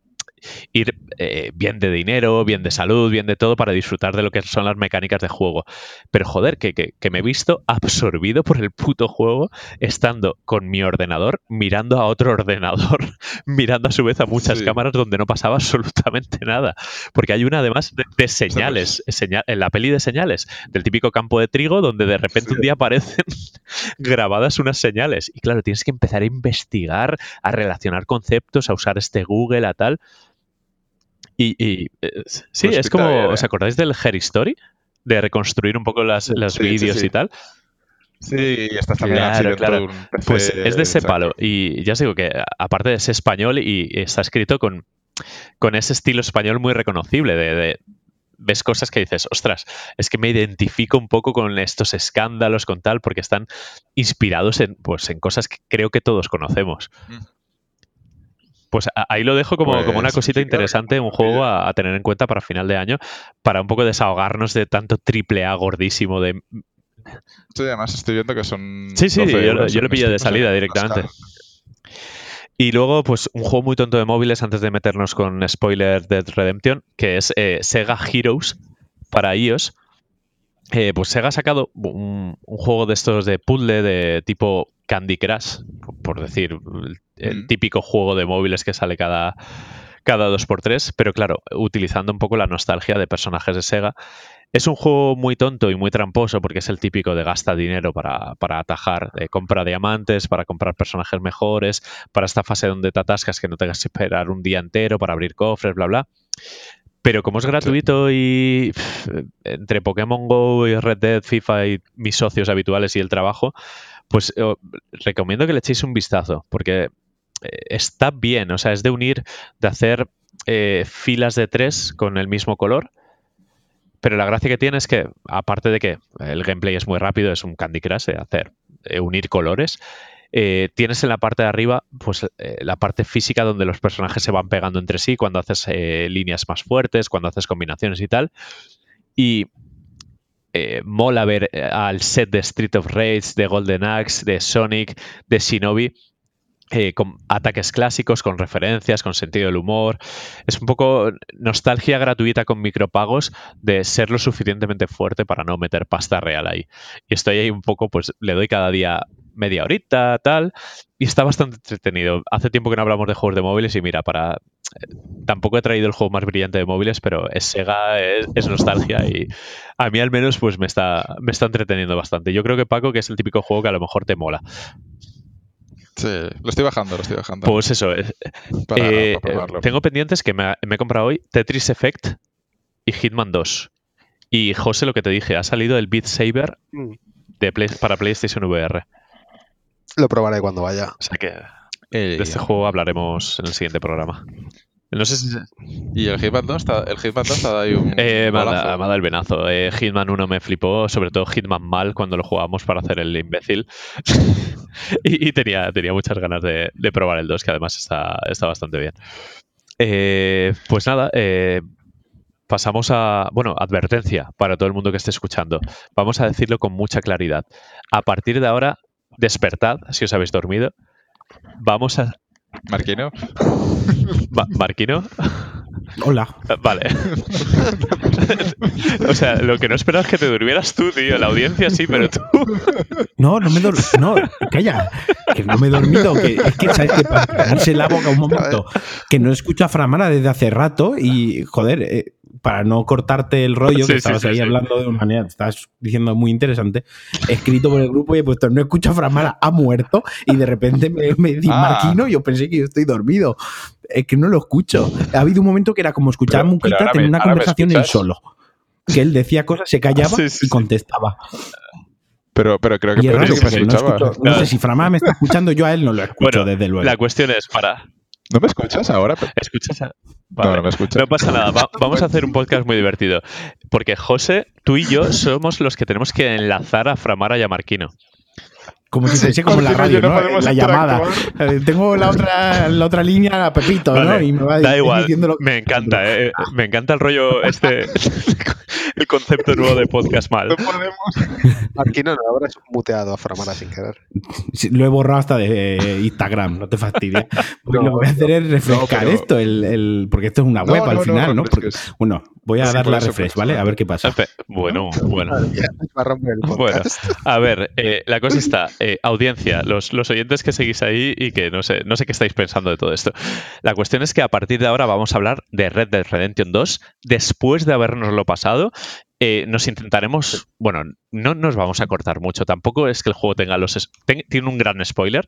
ir eh, bien de dinero, bien de salud, bien de todo para disfrutar de lo que son las mecánicas de juego. Pero joder, que, me he visto absorbido por el puto juego estando con mi ordenador mirando a otro ordenador, mirando a su vez a muchas cámaras donde no pasaba absolutamente nada. Porque hay una además de, señales, en la peli de señales, del típico campo de trigo donde de repente un día aparecen grabadas unas señales. Y claro, tienes que empezar a investigar, a relacionar conceptos, a usar este Google, a tal. Y, eh, sí, es como, ¿os acordáis del Her Story? De reconstruir un poco las, los vídeos y tal. Sí, y estás también claro, claro. Pues es de ese palo. Y ya os digo que aparte de ese español y está escrito con, con ese estilo español muy reconocible de, ves cosas que dices, ostras, es que me identifico un poco con estos escándalos, con tal, porque están inspirados en, pues, en cosas que creo que todos conocemos. Pues ahí lo dejo como, como una pues, cosita interesante, un juego a, tener en cuenta para final de año, para un poco desahogarnos de tanto triple A gordísimo de... Sí, además estoy viendo que son... Sí, sí, yo, lo pillo de salida directamente. Y luego, pues un juego muy tonto de móviles antes de meternos con spoiler Dead Redemption, que es eh, Sega Heroes para iOS. Eh, pues Sega ha sacado un, un juego de estos de puzzle de tipo Candy Crush, por decir, el, Mm. típico juego de móviles que sale cada, cada 2x3, pero claro, utilizando un poco la nostalgia de personajes de Sega. Es un juego muy tonto y muy tramposo porque es el típico de gasta dinero para, para atajar, eh, compra diamantes, para comprar personajes mejores, para esta fase donde te atascas que no tengas que esperar un día entero para abrir cofres, bla, bla. Pero como es gratuito y pff, entre Pokémon Go y Red Dead, FIFA y mis socios habituales y el trabajo, pues eh, recomiendo que le echéis un vistazo porque está bien, o sea, es de unir, de hacer eh, filas de tres con el mismo color. Pero la gracia que tiene es que, aparte de que el gameplay es muy rápido, es un Candy Crush de hacer, eh, unir colores, eh, tienes en la parte de arriba pues eh, la parte física donde los personajes se van pegando entre sí cuando haces eh, líneas más fuertes, cuando haces combinaciones y tal. Y eh, mola ver eh, al set de Street of Rage, de Golden Axe, de Sonic, de Shinobi, eh, con ataques clásicos, con referencias, con sentido del humor. Es un poco nostalgia gratuita con micropagos de ser lo suficientemente fuerte para no meter pasta real ahí. Y estoy ahí un poco, pues le doy cada día media horita, tal, y está bastante entretenido. Hace tiempo que no hablamos de juegos de móviles y mira, para... Tampoco he traído el juego más brillante de móviles, pero es Sega, es, es nostalgia y a mí al menos pues me está, me está entreteniendo bastante. Yo creo que Paco, que es el típico juego que a lo mejor te mola. Sí, lo estoy bajando, lo estoy bajando. Pues eso, eh, para, eh, para tengo pendientes que me, me he comprado hoy Tetris Effect y Hitman 2. Y José, lo que te dije, ha salido el Beat Saber Mm. de Play- para PlayStation VR. Lo probaré cuando vaya. O sea que Eh, de este juego hablaremos en el siguiente programa. No sé si... y el Hitman 2 está, el Hitman 2 está ahí un Eh, me, ha, dado el venazo. Eh, Hitman 1 me flipó, sobre todo Hitman mal cuando lo jugamos para hacer el imbécil. y y tenía, tenía muchas ganas de, de probar el 2, que además está, está bastante bien. Eh, pues nada, eh, pasamos a, bueno, advertencia para todo el mundo que esté escuchando. Vamos a decirlo con mucha claridad. A partir de ahora, despertad si os habéis dormido. Vamos a... Marquino. Marquino. Hola. Vale. o sea, lo que no esperaba es que te durmieras tú, tío. La audiencia sí, pero tú. No, no me he dormido. No, calla. Que no me he dormido. Que, es que, ¿sabes qué? Para callarse la boca un momento. Que no escucho a Framara desde hace rato y, joder, eh, para no cortarte el rollo, Sí, que estabas sí, ahí sí. hablando de una manera, estabas diciendo muy interesante, escrito por el grupo y he puesto, no escucho a Framara, ha muerto, y de repente me, me di Ah. Marquino y yo pensé que yo estoy dormido. Es que no lo escucho. Ha habido un momento que era como escuchar a Pero- pero Muquita tener me- una conversación él solo. Que él decía cosas, se callaba y contestaba. Pero, pero creo que es raro, que no, escucho- no sé si Framara me está escuchando, yo a él no lo escucho, Bueno, desde luego. La cuestión es para. ¿No me escuchas ahora? ¿Escuchas? a- No, no me escuchas. No pasa nada, va- vamos a hacer un podcast muy divertido. Porque José, tú y yo somos los que tenemos que enlazar a Framara y a Marquino. Como si Sí, fuese como la radio, no La llamada. Eh, Tengo la otra, la otra línea a Pepito, ¿no? Y me va da igual, diciendo lo que- me encanta, eh, me encanta el rollo este, el concepto nuevo de podcast mal. No podemos. Marquino, no habrás muteado a Framara sin querer. Sí, Lo he borrado hasta de eh, Instagram, no te fastidies. Pues No, lo que voy a hacer es refrescar pero- esto, el, el- porque esto es una web No, al no, final, no, es Porque- que es- bueno, voy a Sí, darle por a eso, refresh, ¿vale? A ver qué pasa. Bueno, bueno. Bueno, a ver, eh, la cosa está, eh, audiencia, los, los oyentes que seguís ahí y que no sé, no sé qué estáis pensando de todo esto. La cuestión es que a partir de ahora vamos a hablar de Red Dead Redemption 2, después de habernoslo pasado. eh, nos intentaremos, bueno, no nos vamos a cortar mucho, tampoco es que el juego tenga los, ten- tiene un gran spoiler,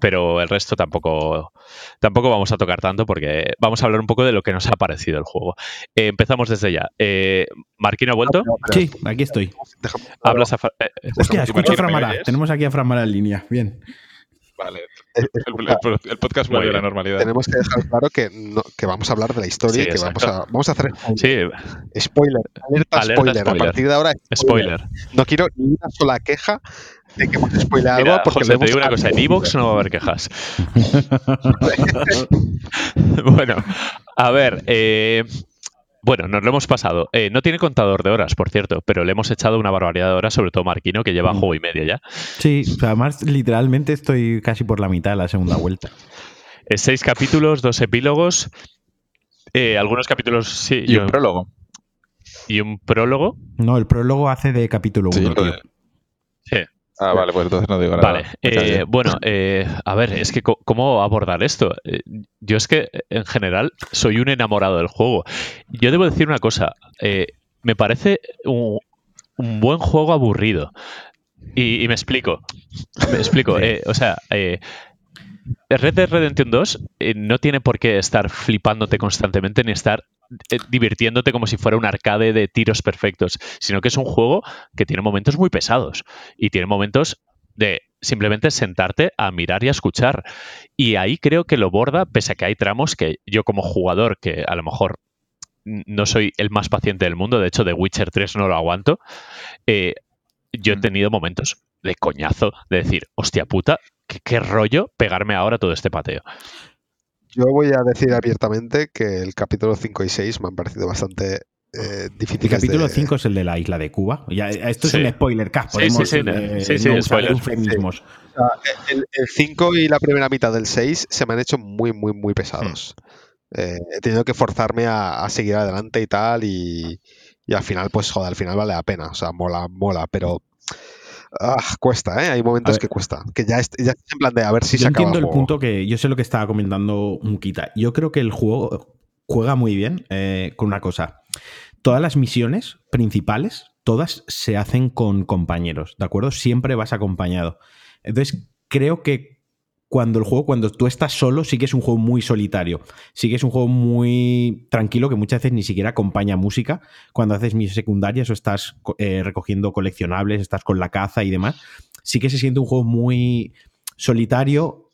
pero el resto tampoco, tampoco vamos a tocar tanto porque vamos a hablar un poco de lo que nos ha parecido el juego. Eh, empezamos desde ya. Eh, Marquino ha vuelto, Sí, aquí estoy. Déjame- hablas a... eh, eh, Hostia, escucho a Martín, ¿me Framara. Tenemos aquí a Framara en línea. Bien. Vale. Eh, El, el- el podcast vuelve a la normalidad. Tenemos que dejar claro que, no- que vamos a hablar de la historia Sí, y que vamos a, vamos a hacer Sí, spoiler, alerta, Alerta spoiler. spoiler. A partir de ahora, spoiler. No quiero ni una sola queja de que hemos Mira, algo porque José, te digo una cosa, en Evox no va a haber quejas. bueno, a ver, eh, bueno, nos lo hemos pasado. Eh, no tiene contador de horas, por cierto, pero le hemos echado una barbaridad de horas, sobre todo Marquino, que lleva Mm. juego y medio ya. Sí, además, literalmente estoy casi por la mitad de la segunda vuelta. Eh, seis capítulos, dos epílogos. eh, algunos capítulos sí. Y yo- un prólogo. y un prólogo. No, el prólogo hace de capítulo Sí, 1, lo tío. de- Sí. Ah, vale, pues entonces no digo nada. Vale, eh, bueno, eh, a ver, es que ¿cómo abordar esto? Eh, yo es que en general soy un enamorado del juego. Yo debo decir una cosa, eh, me parece un, un buen juego aburrido. Y, y me explico, me explico. O sea, Red Dead Redemption 2 eh, no tiene por qué estar flipándote constantemente ni estar divirtiéndote como si fuera un arcade de tiros perfectos, sino que es un juego que tiene momentos muy pesados y tiene momentos de simplemente sentarte a mirar y a escuchar. Y ahí creo que lo borda, pese a que hay tramos que yo como jugador, que a lo mejor no soy el más paciente del mundo, de hecho de Witcher 3 no lo aguanto, eh, yo he Mm. tenido momentos de coñazo, de decir, hostia puta, qué, qué rollo pegarme ahora todo este pateo. Yo voy a decir abiertamente que el capítulo 5 y 6 me han parecido bastante eh, El difíciles. capítulo de- 5 es el de la isla de Cuba. Ya, esto es un spoiler, Cas. Sí, sí, sí, eh, sí, sí, no usar spoiler. eufemismos. o sea, el, el 5 y la primera mitad del 6 se me han hecho muy, muy, muy pesados. Eh, he tenido que forzarme a, a seguir adelante y tal, y, y al final, pues joder, al final vale la pena. O sea, mola, mola, pero. Ah, cuesta, ¿eh? Hay momentos que cuesta. Que ya, est- ya en plan de a ver si yo se acaba entiendo el el punto que. Yo sé lo que estaba comentando Muquita. Yo creo que el juego juega muy bien eh, con una cosa. Todas las misiones principales, todas se hacen con compañeros, ¿de acuerdo? Siempre vas acompañado. Entonces, creo que cuando el juego, cuando tú estás solo, sí que es un juego muy solitario. Sí que es un juego muy tranquilo que muchas veces ni siquiera acompaña música. Cuando haces misiones secundarias o estás eh, recogiendo coleccionables, estás con la caza y demás, sí que se siente un juego muy solitario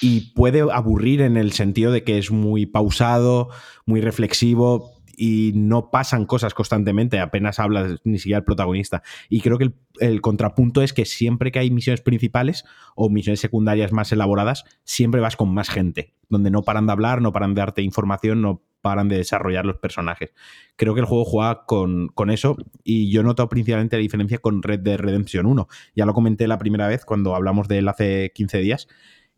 y puede aburrir en el sentido de que es muy pausado, muy reflexivo y no pasan cosas constantemente, apenas habla ni siquiera el protagonista. Y creo que el, el contrapunto es que siempre que hay misiones principales o misiones secundarias más elaboradas, siempre vas con más gente, donde no paran de hablar, no paran de darte información, no paran de desarrollar los personajes. Creo que el juego juega con, con eso y yo he notado principalmente la diferencia con Red Dead Redemption 1. Ya lo comenté la primera vez cuando hablamos de él hace 15 días,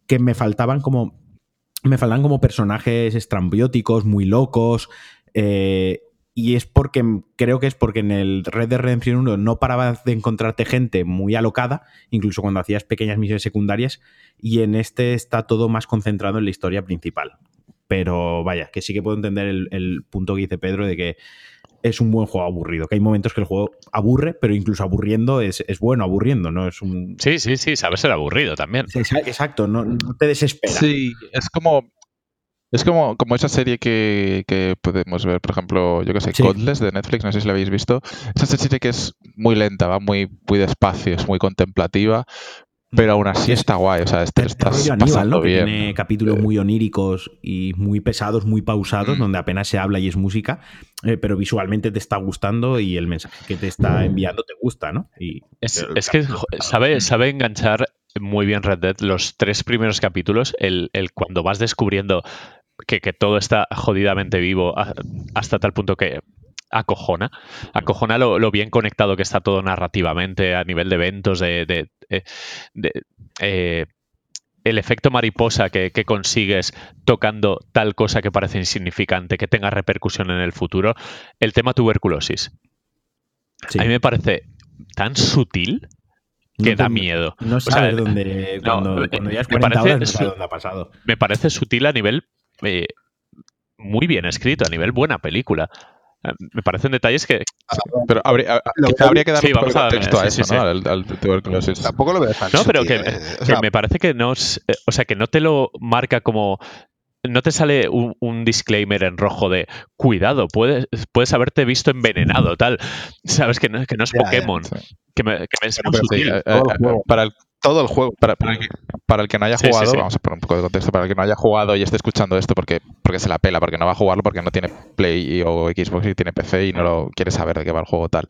que me faltaban como. Me faltan como personajes estrambióticos, muy locos. Eh, y es porque creo que es porque en el Red Dead Redemption 1 no parabas de encontrarte gente muy alocada, incluso cuando hacías pequeñas misiones secundarias, y en este está todo más concentrado en la historia principal. Pero vaya, que sí que puedo entender el, el punto que dice Pedro de que es un buen juego aburrido, que hay momentos que el juego aburre, pero incluso aburriendo es, es bueno aburriendo, ¿no? Es un... Sí, sí, sí, sabe ser aburrido también. Exa- Exacto, no, no te desespera. Sí, es como. Es como, como esa serie que, que podemos ver, por ejemplo, yo que sé, Sí. Godless de Netflix, no sé si la habéis visto. Es esa serie que es muy lenta, va muy, muy despacio, es muy contemplativa, pero aún así Es- está guay, o sea, te lo Es estás Aníbal, pasando ¿no? Que bien. tiene capítulos muy oníricos y muy pesados, muy pausados, Mm. donde apenas se habla y es música, eh, pero visualmente te está gustando y el mensaje que te está enviando te gusta, ¿no? Y Es, es que sabe, sabe enganchar muy bien Red Dead los tres primeros capítulos, el, el cuando vas descubriendo que, que todo está jodidamente vivo a- hasta tal punto que acojona. Acojona lo, lo bien conectado que está todo narrativamente a nivel de eventos, de, de- eh, de- eh, el efecto mariposa que, que consigues tocando tal cosa que parece insignificante, que tenga repercusión en el futuro. El tema tuberculosis. sí. A mí me parece tan sutil que No da miedo. No sea, sabes dónde. no, Cuando, cuando llevas me 40 parece dónde ha pasado. Me parece sutil a nivel eh, muy bien escrito, a nivel buena película. Eh, Me parecen detalles que Pero habría, a- Lo quizá que- habría que dar Sí, un poco de vamos a darle, contexto a sí, eso, sí, ¿no? sí. Al, al tuberculosis. Tampoco lo veo tan No, pero que, ¿eh? O que sea, me parece que no, es- eh, o sea, que no te lo marca como no te sale un, un disclaimer en rojo de cuidado, puedes, puedes haberte visto envenenado, tal. Sabes que no, que no es Pokémon, Sí. que me, que me es muy sí, sutil. eh, eh, para el todo el juego. para, para el que, para el que no haya Sí, jugado, sí. vamos a poner un poco de contexto, para el que no haya jugado y esté escuchando esto porque, porque se la pela, porque no va a jugarlo, porque no tiene Play o Xbox y tiene PC y no lo quiere saber de qué va el juego tal.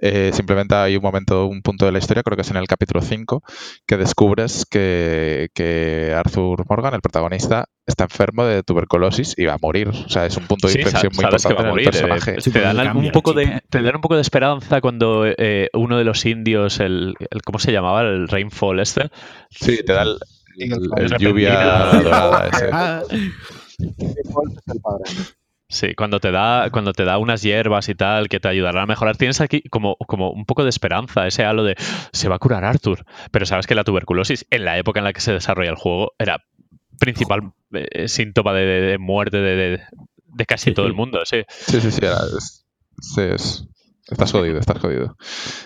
Eh, simplemente hay un momento, un punto de la historia, creo que es en el capítulo 5, que descubres que, que Arthur Morgan, el protagonista, está enfermo de tuberculosis y va a morir. O sea, es un punto de Sí, inflexión muy sabes que va a importante en el personaje. eh, Sí, te, dan cambia un el poco de, te dan un poco de esperanza cuando eh, uno de los indios, el, el- ¿cómo se llamaba? El Rainfall este. Sí, te da el, el, lluvia dorada ese. Sí, cuando te da, cuando te da unas hierbas y tal que te ayudarán a mejorar, tienes aquí como, como un poco de esperanza, ese halo de se va a curar Arthur. Pero sabes que la tuberculosis, en la época en la que se desarrolla el juego, era principal eh, síntoma de, de- de muerte de, de- casi todo el mundo. Sí. Sí, sí, sí. era- es- sí, es- estás jodido, estás jodido.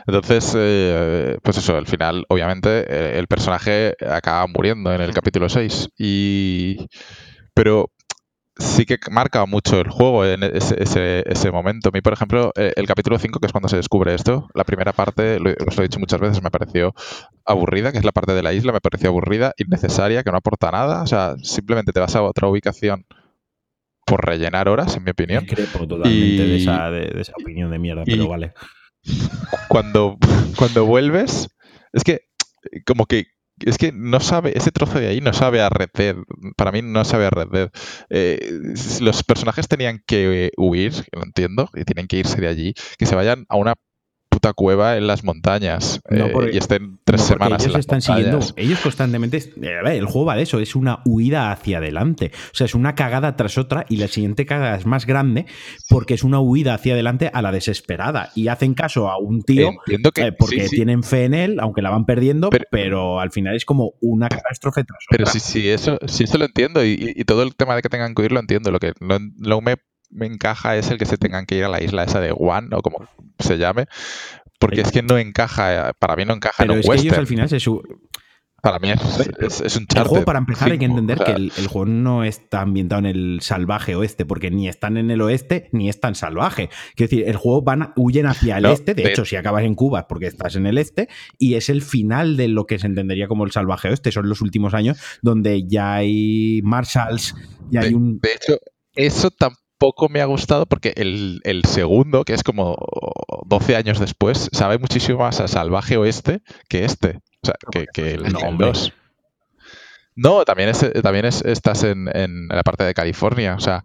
Entonces, eh, pues eso, al final, obviamente, eh, el personaje acaba muriendo en el capítulo 6. Y... Pero sí que marca mucho el juego en ese, ese, ese momento. A mí, por ejemplo, eh, el capítulo 5, que es cuando se descubre esto, la primera parte, lo, os lo he dicho muchas veces, me pareció aburrida, que es la parte de la isla, me pareció aburrida, innecesaria, que no aporta nada. O sea, simplemente te vas a otra ubicación por rellenar horas, en mi opinión. Discrepo totalmente Y- de, esa, de- de esa opinión de mierda, y- pero vale. cuando, cuando vuelves, es que como que es que no sabe, ese trozo de ahí no sabe a Red. Para mí no sabe a Red. Eh, los personajes tenían que huir, lo entiendo, y tienen que irse de allí, que se vayan a una puta cueva en las montañas No, eh, porque- y estén tres No, semanas en ellos las están montañas. siguiendo, ellos constantemente, eh, a ver, el juego va de eso, es una huida hacia adelante, o sea, es una cagada tras otra y la siguiente cagada es más grande porque es una huida hacia adelante a la desesperada y hacen caso a un tío que eh, porque sí, sí, tienen fe en él, aunque la van perdiendo, pero, Pero- al final es como una catástrofe tras Pero otra. sí, sí, eso, sí, eso lo entiendo. Y, y- y todo el tema de que tengan que huir lo entiendo. Lo que no, no me, me encaja es el que se tengan que ir a la isla esa de One o como se llame. Porque es que no encaja, para mí no encaja Pero en un es que ellos western. al final se su- Para mí es, es, es un El Charter juego, para empezar, hay que 5, entender o sea, que el, el juego no está ambientado en el salvaje oeste, porque ni están en el oeste ni es tan salvaje. Quiero decir, el juego van, huyen hacia el No, este. De de- hecho, si acabas en Cuba es porque estás en el este, y es el final de lo que se entendería como el salvaje oeste. Son los últimos años donde ya hay marshals, ya hay un. de hecho, eso tampoco me ha gustado porque el, el segundo, que es como 12 años después, sabe muchísimo más a Salvaje Oeste que este. O sea, que, que el, No, el hombre. 2. No, también, es, también es, estás en, en la parte de California. O sea,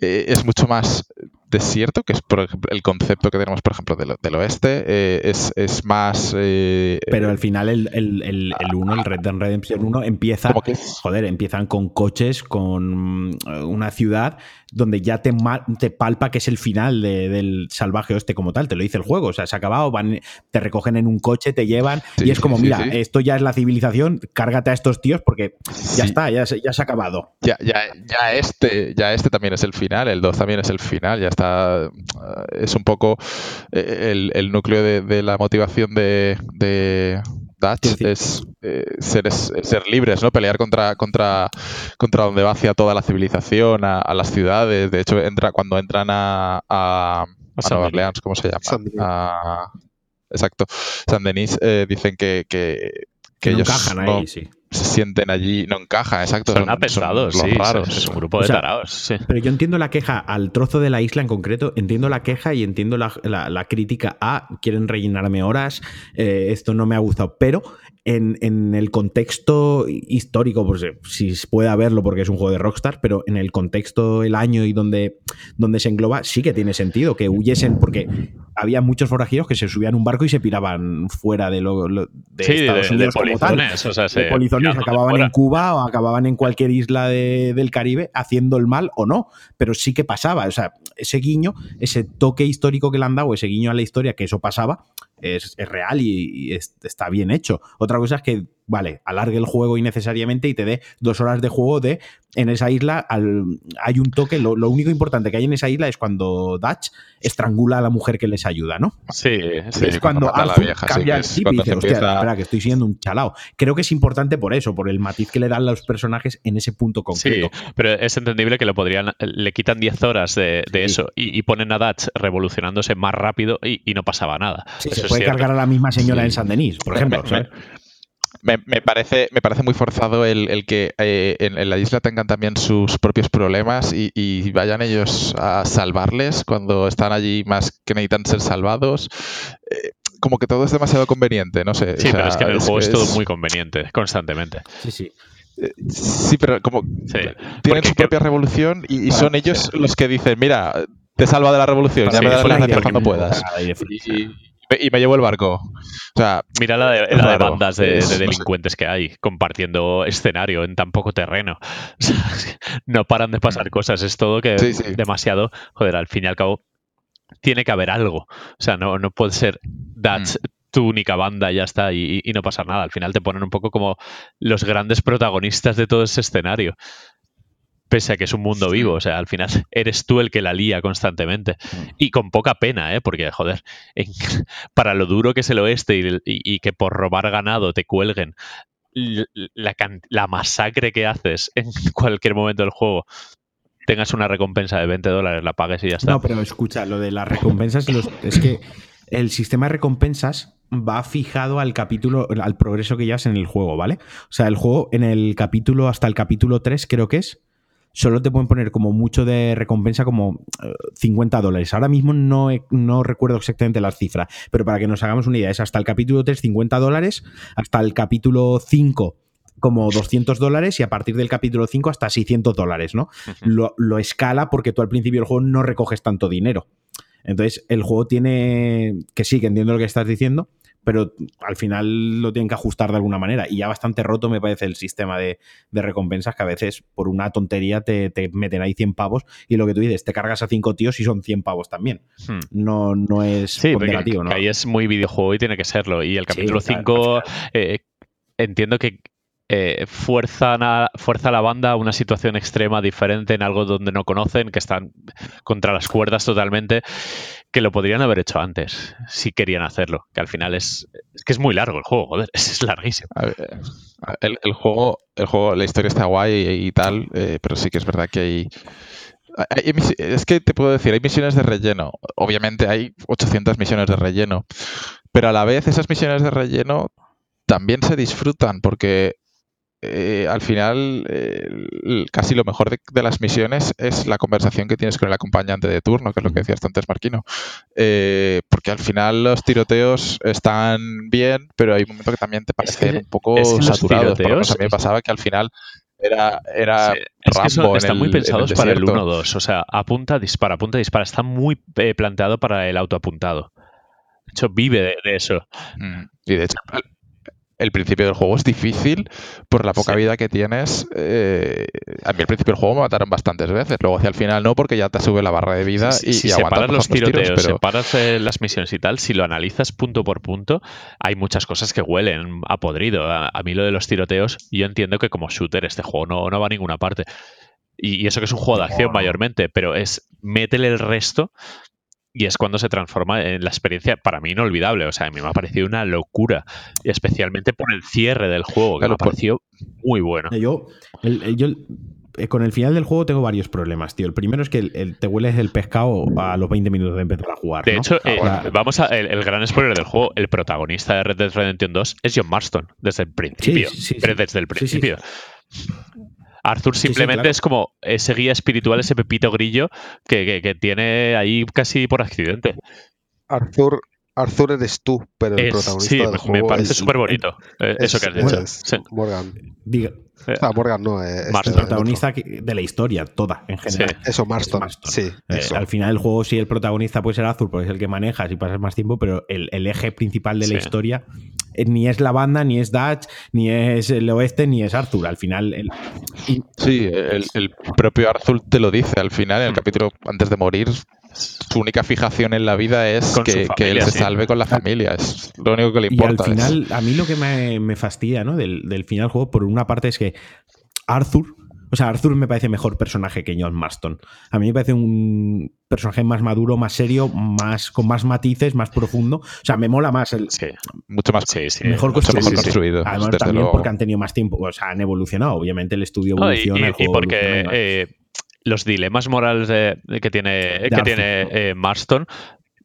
eh, es mucho más desierto, que es por ejemplo, el concepto que tenemos, por ejemplo, del, del oeste. eh, es, es más. eh, Pero al final el, el, el, el 1, el Red Dead Redemption 1, empieza. que Joder, empiezan con coches, con una ciudad donde ya te, te palpa que es el final de- del salvaje oeste como tal, te lo dice el juego, o sea, se ha acabado, van, te recogen en un coche, te llevan Sí, y es como, sí, mira, sí. esto ya es la civilización, cárgate a estos tíos porque ya está, ya, se- ya se ha acabado. Ya, ya, ya este, ya este también es el final, el 2 también es el final, ya está. Es un poco eh, el, el núcleo de, de la motivación de, de Dutch es eh, ser, es- ser libres, ¿no? Pelear contra, contra, contra donde va hacia toda la civilización, a, a las ciudades. De hecho, entra cuando entran a, a, a Nueva. Orleans, ¿cómo se llama? San Denis. A- exacto. San Denis eh, dicen que, que, que no ellos encajan no ahí, sí. se sienten allí, no encajan, exacto. Son apesados, los sí. raros. Es un grupo O de sea, sí. Pero yo entiendo la queja al trozo de la isla en concreto, entiendo la queja y entiendo la, la- la crítica a quieren rellenarme horas, eh, esto no me ha gustado, pero en, en el contexto histórico, pues eh, si se puede verlo porque es un juego de Rockstar, pero en el contexto, el año y donde, donde se engloba, sí que tiene sentido que huyesen, porque había muchos forajidos que se subían a un barco y se piraban fuera de, lo, lo- de Sí, Estados de, de Unidos como tal polizones. O sea, se de polizones acababan en Cuba o acababan en cualquier isla de- del Caribe haciendo el mal o no, pero sí que pasaba. O sea, ese guiño, ese toque histórico que le han dado, ese guiño a la historia que eso pasaba, es, es real y, y es- está bien hecho. Otra cosa es que, vale, alargue el juego innecesariamente y te dé dos horas de juego de en esa isla al- hay un toque, lo, lo único importante que hay en esa isla es cuando Dutch estrangula a la mujer que les ayuda, ¿no? Sí, sí. es cuando, Arthur vieja, sí, cambia el chip y dice, hostia, empieza- espera, que estoy siendo un chalao. Creo que es importante por eso, por el matiz que le dan los personajes en ese punto Sí, concreto. pero es entendible que lo podrían, le quitan 10 horas de, de Sí. eso y, y ponen a Dutch revolucionándose más rápido y, y no pasaba nada. Sí, Eso se puede cargar a la misma señora Sí. en San Denis, por ejemplo. Me- ¿sabes? Me, me parece, me parece muy forzado el, el que eh, en, en la isla tengan también sus propios problemas y, y vayan ellos a salvarles cuando están allí más que necesitan ser salvados. Eh, como que todo es demasiado conveniente, no sé. Sí, o pero es que en el juego es todo es- muy conveniente, constantemente. Sí, sí. eh, Sí, pero como Sí. tienen Porque su que- propia revolución y, y son ellos los que dicen, mira, te salva de la revolución, Sí, ya me darás gracias cuando puedas. Y, y me llevo el barco. O sea, Mira la de, la de bandas de, no sé. delincuentes que hay compartiendo escenario en tan poco terreno. O sea, no paran de pasar cosas. Es todo que. Sí, sí. demasiado. Joder, al fin y al cabo, tiene que haber algo. O sea, no, no puede ser that's Mm. tu única banda y ya está y, y no pasar nada. Al final te ponen un poco como los grandes protagonistas de todo ese escenario. Pese a que es un mundo vivo, o sea, al final eres tú el que la lía constantemente. Mm. Y con poca pena, ¿eh? Porque, joder, en- para lo duro que es el oeste y, y- y que por robar ganado te cuelguen la, la masacre que haces en cualquier momento del juego, tengas una recompensa de 20 dólares, la pagues y ya está. No, pero escucha, lo de las recompensas los- es que el sistema de recompensas va fijado al capítulo, al progreso que llevas en el juego, ¿vale? O sea, el juego en el capítulo, hasta el capítulo 3 creo que es, solo te pueden poner como mucho de recompensa como eh, 50 dólares. Ahora mismo no, he- no recuerdo exactamente las cifras, pero para que nos hagamos una idea, es hasta el capítulo 3 50 dólares, hasta el capítulo 5 como 200 dólares y a partir del capítulo 5 hasta 600 dólares, ¿no? Lo, lo escala porque tú al principio del juego no recoges tanto dinero. Entonces, el juego tiene. Que sí, que entiendo lo que estás diciendo, pero al final lo tienen que ajustar de alguna manera. Y ya bastante roto me parece el sistema de, de recompensas, que a veces por una tontería te, te meten ahí 100 pavos y lo que tú dices, te cargas a 5 tíos y son 100 pavos también. Hmm. No, no es Sí, porque ¿no? ahí es muy videojuego y tiene que serlo. Y el capítulo claro, 5 al final. eh, entiendo que eh, fuerzan a, fuerza a la banda a una situación extrema diferente en algo donde no conocen, que están contra las cuerdas totalmente, que lo podrían haber hecho antes, si querían hacerlo. Que al final es, es que es muy largo el juego, joder, es larguísimo. El, el juego, el juego, la historia está guay y, tal, eh, pero sí que es verdad que hay, hay- es que te puedo decir, hay misiones de relleno. Obviamente hay 800 misiones de relleno, pero a la vez esas misiones de relleno también se disfrutan porque eh, al final eh, casi lo mejor de, de las misiones es la conversación que tienes con el acompañante de turno, que es lo que decías tú antes, Marquino. Eh, porque al final los tiroteos están bien, pero hay un momento que también te parecen que- un poco es que saturados. Tiroteos a mí me pasaba que al final era, era Sí, es que en están el- muy el pensados para el desierto. 1-2. O sea, apunta, dispara, apunta, dispara. Está muy eh, planteado para el autoapuntado. De hecho, vive de, de eso. Mm, Y de hecho, el, el principio del juego es difícil por la poca Sí. vida que tienes. eh, a mí al principio del juego me mataron bastantes veces. Luego hacia el final no, porque ya te sube la barra de vida y, si y separas los tiros, tiroteos, pero- separas eh, las misiones y tal, si lo analizas punto por punto, hay muchas cosas que huelen a podrido. A, a mí lo de los tiroteos, yo entiendo que como shooter este juego no, no va a ninguna parte. Y, y eso que es un juego de acción mayormente, pero es métele el resto y es cuando se transforma en la experiencia para mí inolvidable. O sea, a mí me ha parecido una locura. Especialmente por el cierre del juego, que Claro, me ha parecido muy bueno. Yo, el- el- yo eh, con el final del juego tengo varios problemas, tío. El primero es que el- el- te hueles el pescado a los 20 minutos de empezar a jugar. De ¿no? hecho, eh, vamos a el, el gran spoiler del juego. El protagonista de Red Dead Redemption 2 es John Marston desde el principio. sí, sí. pero desde el Sí, sí. principio. Arthur Sí, sí, simplemente claro. es como ese guía espiritual, ese pepito grillo que, que- que tiene ahí casi por accidente. Arthur, Arthur eres tú, pero el Es- protagonista sí, del me juego parece es- súper bonito eh, eso es- que has dicho. es Sí. Morgan. diga, Eh, Ah, Morgan no, eh, este, el el protagonista que- de la historia, toda, en general. Sí. Eso, Marston. Es Marston. Sí, Eh, eso. al final del juego sí el protagonista puede ser Azul porque es el que manejas y pasas más tiempo, pero el, el eje principal de la Sí. historia ni es la banda, ni es Dutch, ni es el oeste, ni es Arthur. Al final, el- Sí, el, el propio Arthur te lo dice al final, en el Mm. capítulo antes de morir. Su única fijación en la vida es que, él se sí. salve con la familia. Es lo único que le y al importa. es- final, a mí lo que me, me fastidia ¿no? del, del final del juego, por una parte, es que Arthur. O sea, Arthur me parece mejor personaje que John Marston. A mí me parece un personaje más maduro, más serio, más con más matices, más profundo. O sea, me mola más el, Sí, mucho más sí, sí. mejor mucho construido. mejor construido. Además, también luego. porque han tenido más tiempo, o sea, han evolucionado. Obviamente el estudio No, y, evoluciona. el y- porque evoluciona. eh, los dilemas morales de- de que tiene, que Arthur. tiene eh, Marston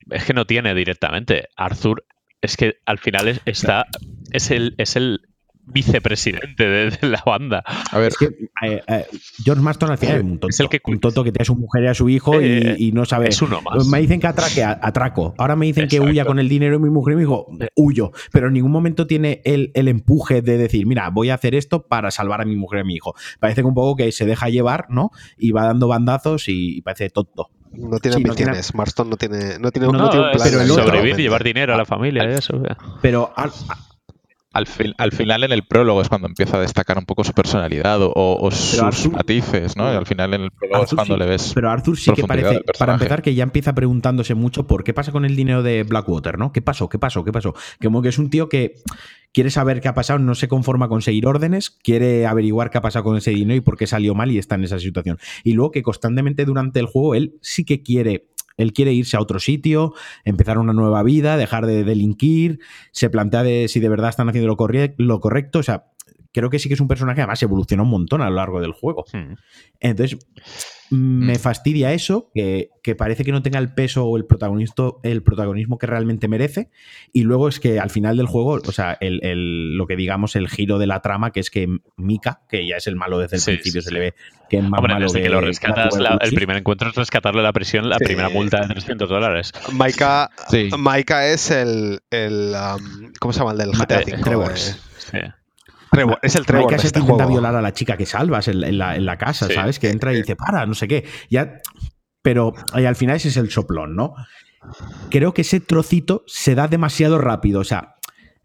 es que no tiene directamente. Arthur es que al final es, está es el, es el vicepresidente de, de la banda. A ver, es que eh, eh, George Marston al final es un tonto. Es el que- un tonto que tiene a su mujer y a su hijo y- Eh, y, no sabe. es uno más. Me dicen que atraque, atraco. Ahora me dicen que huya con el dinero de mi mujer y mi hijo, huyo. Pero en ningún momento tiene el, el empuje de decir, mira, voy a hacer esto para salvar a mi mujer y a mi hijo. Parece que un poco que se deja llevar, ¿no? Y va dando bandazos y, y parece tonto. No tiene Sí, ambiciones. Marston no tiene, no tiene, No, no, tiene un plan. pero el otro- sobrevivir, llevar dinero a la familia y eso. Pero al- al, al final en el prólogo es cuando empieza a destacar un poco su personalidad o, o sus Arthur- matices, ¿no? Y al final en el prólogo es cuando sí, le ves. Pero Arthur sí que parece, para empezar, que ya empieza preguntándose mucho por qué pasa con el dinero de Blackwater, ¿no? ¿Qué pasó? ¿Qué pasó? ¿Qué pasó? Como que es un tío que quiere saber qué ha pasado, no se conforma con seguir órdenes, quiere averiguar qué ha pasado con ese dinero y por qué salió mal y está en esa situación. Y luego que constantemente durante el juego él sí que quiere. Él quiere irse a otro sitio, empezar una nueva vida, dejar de delinquir, se plantea de si de verdad están haciendo lo, corre- lo correcto. O sea, creo que sí que es un personaje, además evoluciona un montón a lo largo del juego. Hmm. Entonces, me fastidia eso, que, que parece que no tenga el peso o el, protagonismo, el protagonismo que realmente merece. Y luego es que al final del juego, o sea, el, el- lo que digamos, el giro de la trama, que es que Mika, que ya es el malo desde el Sí, principio, sí, se sí. le ve que es más Hombre, malo desde que lo rescatas, la- el primer encuentro es rescatarle la prisión, la Sí. primera multa de 300 dólares. Maika, Sí. Maika es el, el um, ¿cómo se llama? El del GTA Eh, V. Trevor. eh, Es el se este intenta juego. violar a la chica que salvas en, en la, en la casa, Sí. ¿sabes? Que entra y dice, para, no sé qué. Ya, pero y al final ese es el soplón, ¿no? Creo que ese trocito se da demasiado rápido. O sea,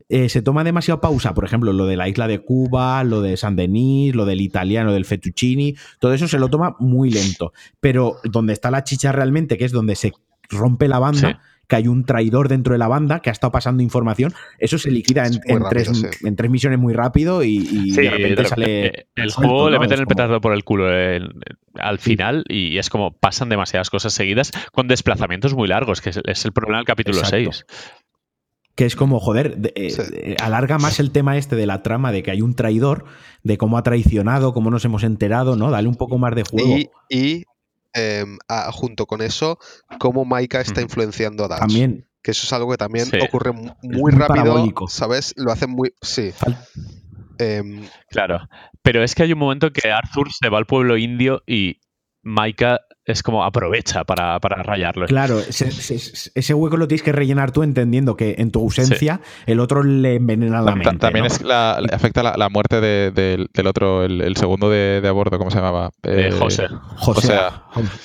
eh, se toma demasiado pausa. Por ejemplo, lo de la isla de Cuba, lo de San Denis, lo del italiano, del fettuccini. Todo eso se lo toma muy lento. Pero donde está la chicha realmente, que es donde se rompe la banda. Que hay un traidor dentro de la banda que ha estado pasando información. Eso se liquida en, rápido, tres, sí. en tres misiones muy rápido y, y Sí, de repente de sale. repente, el juego le meten el como- petardo por el culo en- al final y es como pasan demasiadas cosas seguidas con desplazamientos muy largos, que es, es el problema del capítulo Exacto. 6. Que es como, joder, de- eh, Sí. eh, alarga más el tema este de la trama de que hay un traidor, de cómo ha traicionado, cómo nos hemos enterado, ¿no? Dale un poco más de juego. Y, y em, junto con eso, cómo Maika está influenciando a Dutch. También. Que eso es algo que también Sí. ocurre mu- muy, muy rápido, parabólico. ¿sabes? Lo hacen muy... Sí. Em, Claro. Pero es que hay un momento que Arthur se va al pueblo indio y Maika es como aprovecha para, para rayarlo. Claro, ese, ese- ese hueco lo tienes que rellenar tú entendiendo que en tu ausencia el otro le envenena la mente. También ¿no? es la, le afecta la, la muerte de- del, del otro, el, el segundo de, de a bordo, ¿cómo se llamaba? Eh, Eh, José. José. o sea,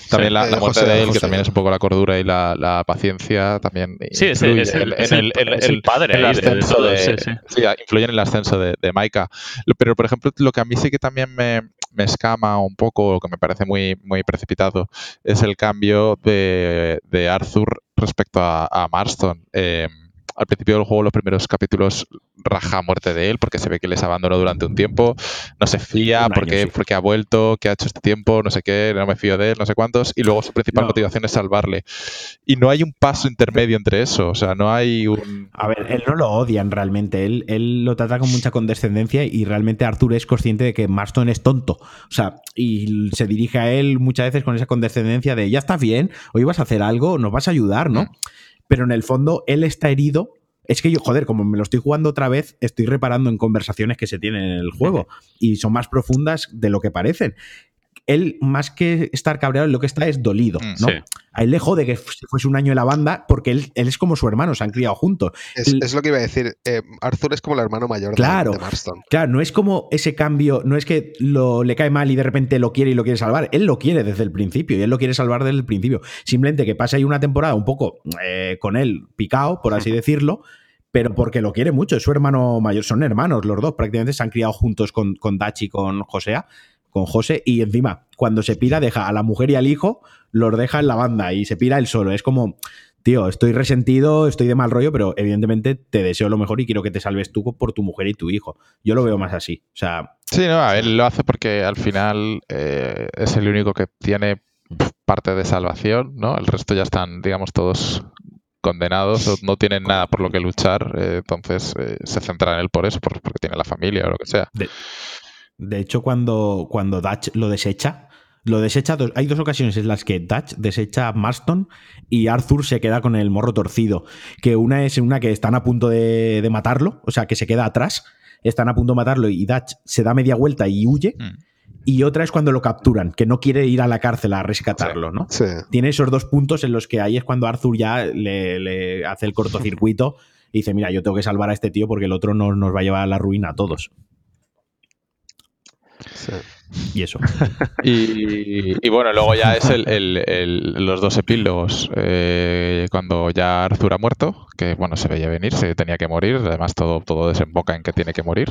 También la, la muerte José, de él, José. que también es un poco la cordura y la, la paciencia, también Sí, es, influye es el, en- el- padre el ahí de- de ascenso de- sí, sí. sí, influyen en el ascenso de, de Maika. Pero, por ejemplo, lo que a mí sí que también me, me escama un poco, o que me parece muy, muy precipitado, es el cambio de, de Arthur respecto a, a Marston. Eh, al principio del juego, los primeros capítulos raja a muerte de él porque se ve que les abandonó durante un tiempo, no se fía año, porque, sí. porque ha vuelto, que ha hecho este tiempo, no sé qué, no me fío de él, no sé cuántos, y luego su principal No. motivación es salvarle. Y no hay un paso intermedio entre eso, o sea, no hay un... A ver, él no lo odian realmente. Él, él lo trata con mucha condescendencia y realmente Arthur es consciente de que Marston es tonto. O sea, y se dirige a él muchas veces con esa condescendencia de ya está bien, hoy vas a hacer algo, nos vas a ayudar, ¿no? Mm. Pero en el fondo él está herido. Es que yo, joder, como me lo estoy jugando otra vez, estoy reparando en conversaciones que se tienen en el juego y son más profundas de lo que parecen. Él, más que estar cabreado, lo que está es dolido, Mm, ¿no? sí. A él le jode que fu- fuese un año en la banda porque él, él es como su hermano, se han criado juntos. es, El- es lo que iba a decir. eh, Arthur es como el hermano mayor de- Claro. de, Marston. Claro, no es como ese cambio, no es que lo, le cae mal y de repente lo quiere y lo quiere salvar. Él lo quiere desde el principio y él lo quiere salvar desde el principio. Simplemente que pasa ahí una temporada un poco eh, con él picado, por así decirlo, pero porque lo quiere mucho. Es su hermano mayor, son hermanos los dos, prácticamente se han criado juntos con, con Dachi y con Josea. Con José, y encima, cuando se pira, deja a la mujer y al hijo, los deja en la banda y se pira él solo. Es como, tío, estoy resentido, estoy de mal rollo, pero evidentemente te deseo lo mejor y quiero que te salves tú por tu mujer y tu hijo. Yo lo veo más así. O sea, Sí, no, a él lo hace porque al final eh, es el único que tiene parte de salvación, ¿no? El resto ya están, digamos, todos condenados, no tienen nada por lo que luchar, eh, entonces eh, se centra en él por eso, por- porque tiene la familia o lo que sea. de, de hecho, cuando, cuando Dutch lo desecha, Lo desecha. dos- hay dos ocasiones en las que Dutch desecha a Marston y Arthur se queda con el morro torcido. Que una es una que están a punto de, de matarlo, o sea, que se queda atrás. Están a punto de matarlo y Dutch se da media vuelta y huye. Mm. Y otra es cuando lo capturan, que no quiere ir a la cárcel a rescatarlo, ¿no? Sí. Tiene esos dos puntos en los que ahí es cuando Arthur ya le, le hace el cortocircuito y dice, mira, yo tengo que salvar a este tío porque el otro nos, nos va a llevar a la ruina a todos. Sí. Y eso. Y, y bueno, luego ya es el, el- el- los dos epílogos. eh, cuando ya Arthur ha muerto, que bueno, se veía venir, se tenía que morir. Además, todo, todo desemboca en que tiene que morir.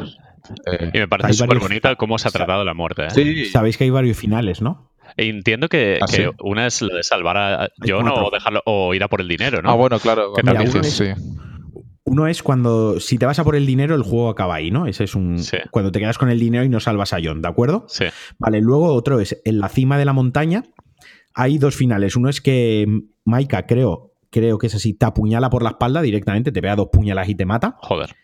Eh, Y me parece súper bonita cómo se ha tratado la muerte. ¿eh? sí, Sabéis que hay varios finales, ¿no? E entiendo que, ¿Ah, que sí? una es lo de salvar a John o dejarlo o ir a por el dinero, ¿no? Ah, bueno, claro. Que también dices, es- sí. Uno es cuando, si te vas a por el dinero, el juego acaba ahí, ¿no? Ese es un. Sí. Cuando te quedas con el dinero y no salvas a John, ¿de acuerdo? Sí. Vale, luego otro es en la cima de la montaña. Hay dos finales. Uno es que Maika, creo, creo que es así, te apuñala por la espalda directamente, te pega dos puñalas y te mata. Joder.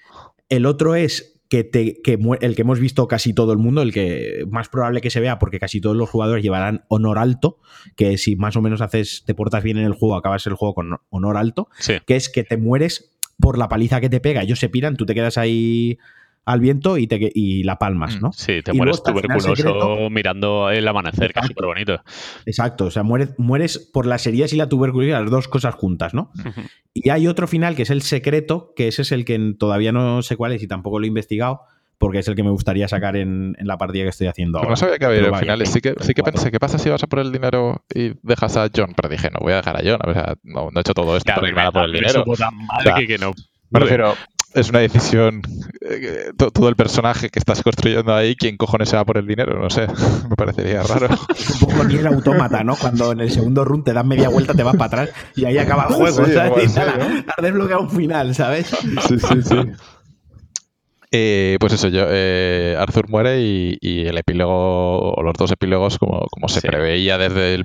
El otro es que, te, que el que hemos visto casi todo el mundo, el que más probable que se vea, porque casi todos los jugadores llevarán honor alto, que si más o menos haces, te portas bien en el juego, acabas el juego con honor alto, Sí. que es que te mueres por la paliza que te pega. Ellos se piran, tú te quedas ahí al viento y, te, y la palmas, ¿no? Sí, te Y mueres luego tuberculoso secreto. mirando el amanecer, que es Exacto. súper bonito. Exacto, o sea, mueres, mueres por las heridas y la tuberculosis, las dos cosas juntas, ¿no? Y hay otro final que es el secreto, que ese es el que todavía no sé cuál es y tampoco lo he investigado, porque es el que me gustaría sacar en, en la partida que estoy haciendo Pues ahora. no sabía que había Pero finales. vaya, Sí que, sí que pensé, ¿qué pasa si vas a por el dinero y dejas a John? Pero dije, no voy a dejar a John. O sea, no, no he hecho todo esto Claro, para irme a por el dinero. supo tan mal O sea, que, que no. Me refiero, es una decisión. eh, to- todo el personaje que estás construyendo ahí, ¿quién cojones se va por el dinero? No sé, me parecería raro. Es un poco Nier autómata, ¿no? Cuando en el segundo run te das media vuelta, te vas para atrás y ahí acaba el juego, Sí, ¿sabes? desbloqueado un final, ¿sabes? Sí, sí, sí. Eh, pues eso, yo, eh, Arthur muere y, y el epílogo, o los dos epílogos, como, como se Sí. preveía desde el,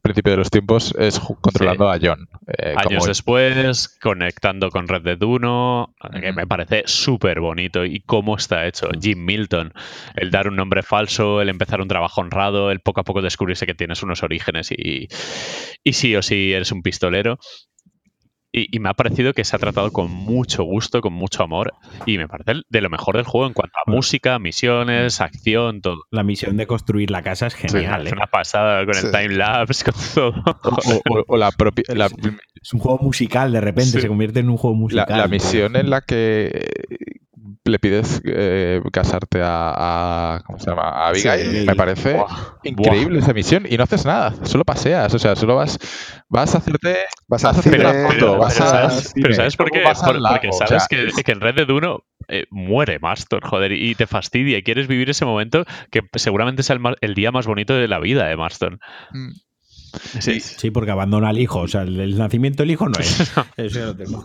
principio de los tiempos, es controlando a John. eh, Años como- después, conectando con Red Dead 1, que me parece súper bonito. Y cómo está hecho. Jim Milton, el dar un nombre falso, el empezar un trabajo honrado, el poco a poco descubrirse que tienes unos orígenes y, y sí o sí eres un pistolero. Y, y me ha parecido que se ha tratado con mucho gusto, con mucho amor. Y me parece de lo mejor del juego en cuanto a música, misiones, acción, todo. La misión de construir la casa es genial, es ¿eh? una pasada con Sí. el timelapse, con todo. o, o- o la propia. La, Es un juego musical, de repente Sí. se convierte en un juego la- musical. la misión en la que eh, le pides eh, casarte a, a- ¿Cómo se llama? A Abigail, Sí. me parece increíble esa misión. Y no haces nada, solo paseas. O sea, solo vas, vas a hacerte. Vas a a hacer cine, una foto, pero, vas pero a ¿sabes, cine, pero ¿sabes por qué? Por- lago, porque o sabes sea, que, que en Red Dead 1 eh, muere Marston, joder, y te fastidia. y Quieres vivir ese momento que seguramente es el, día más bonito de la vida de Marston. Sí. Sí, porque abandona al hijo. O sea, el, el nacimiento del hijo no es. Eso ya lo tengo.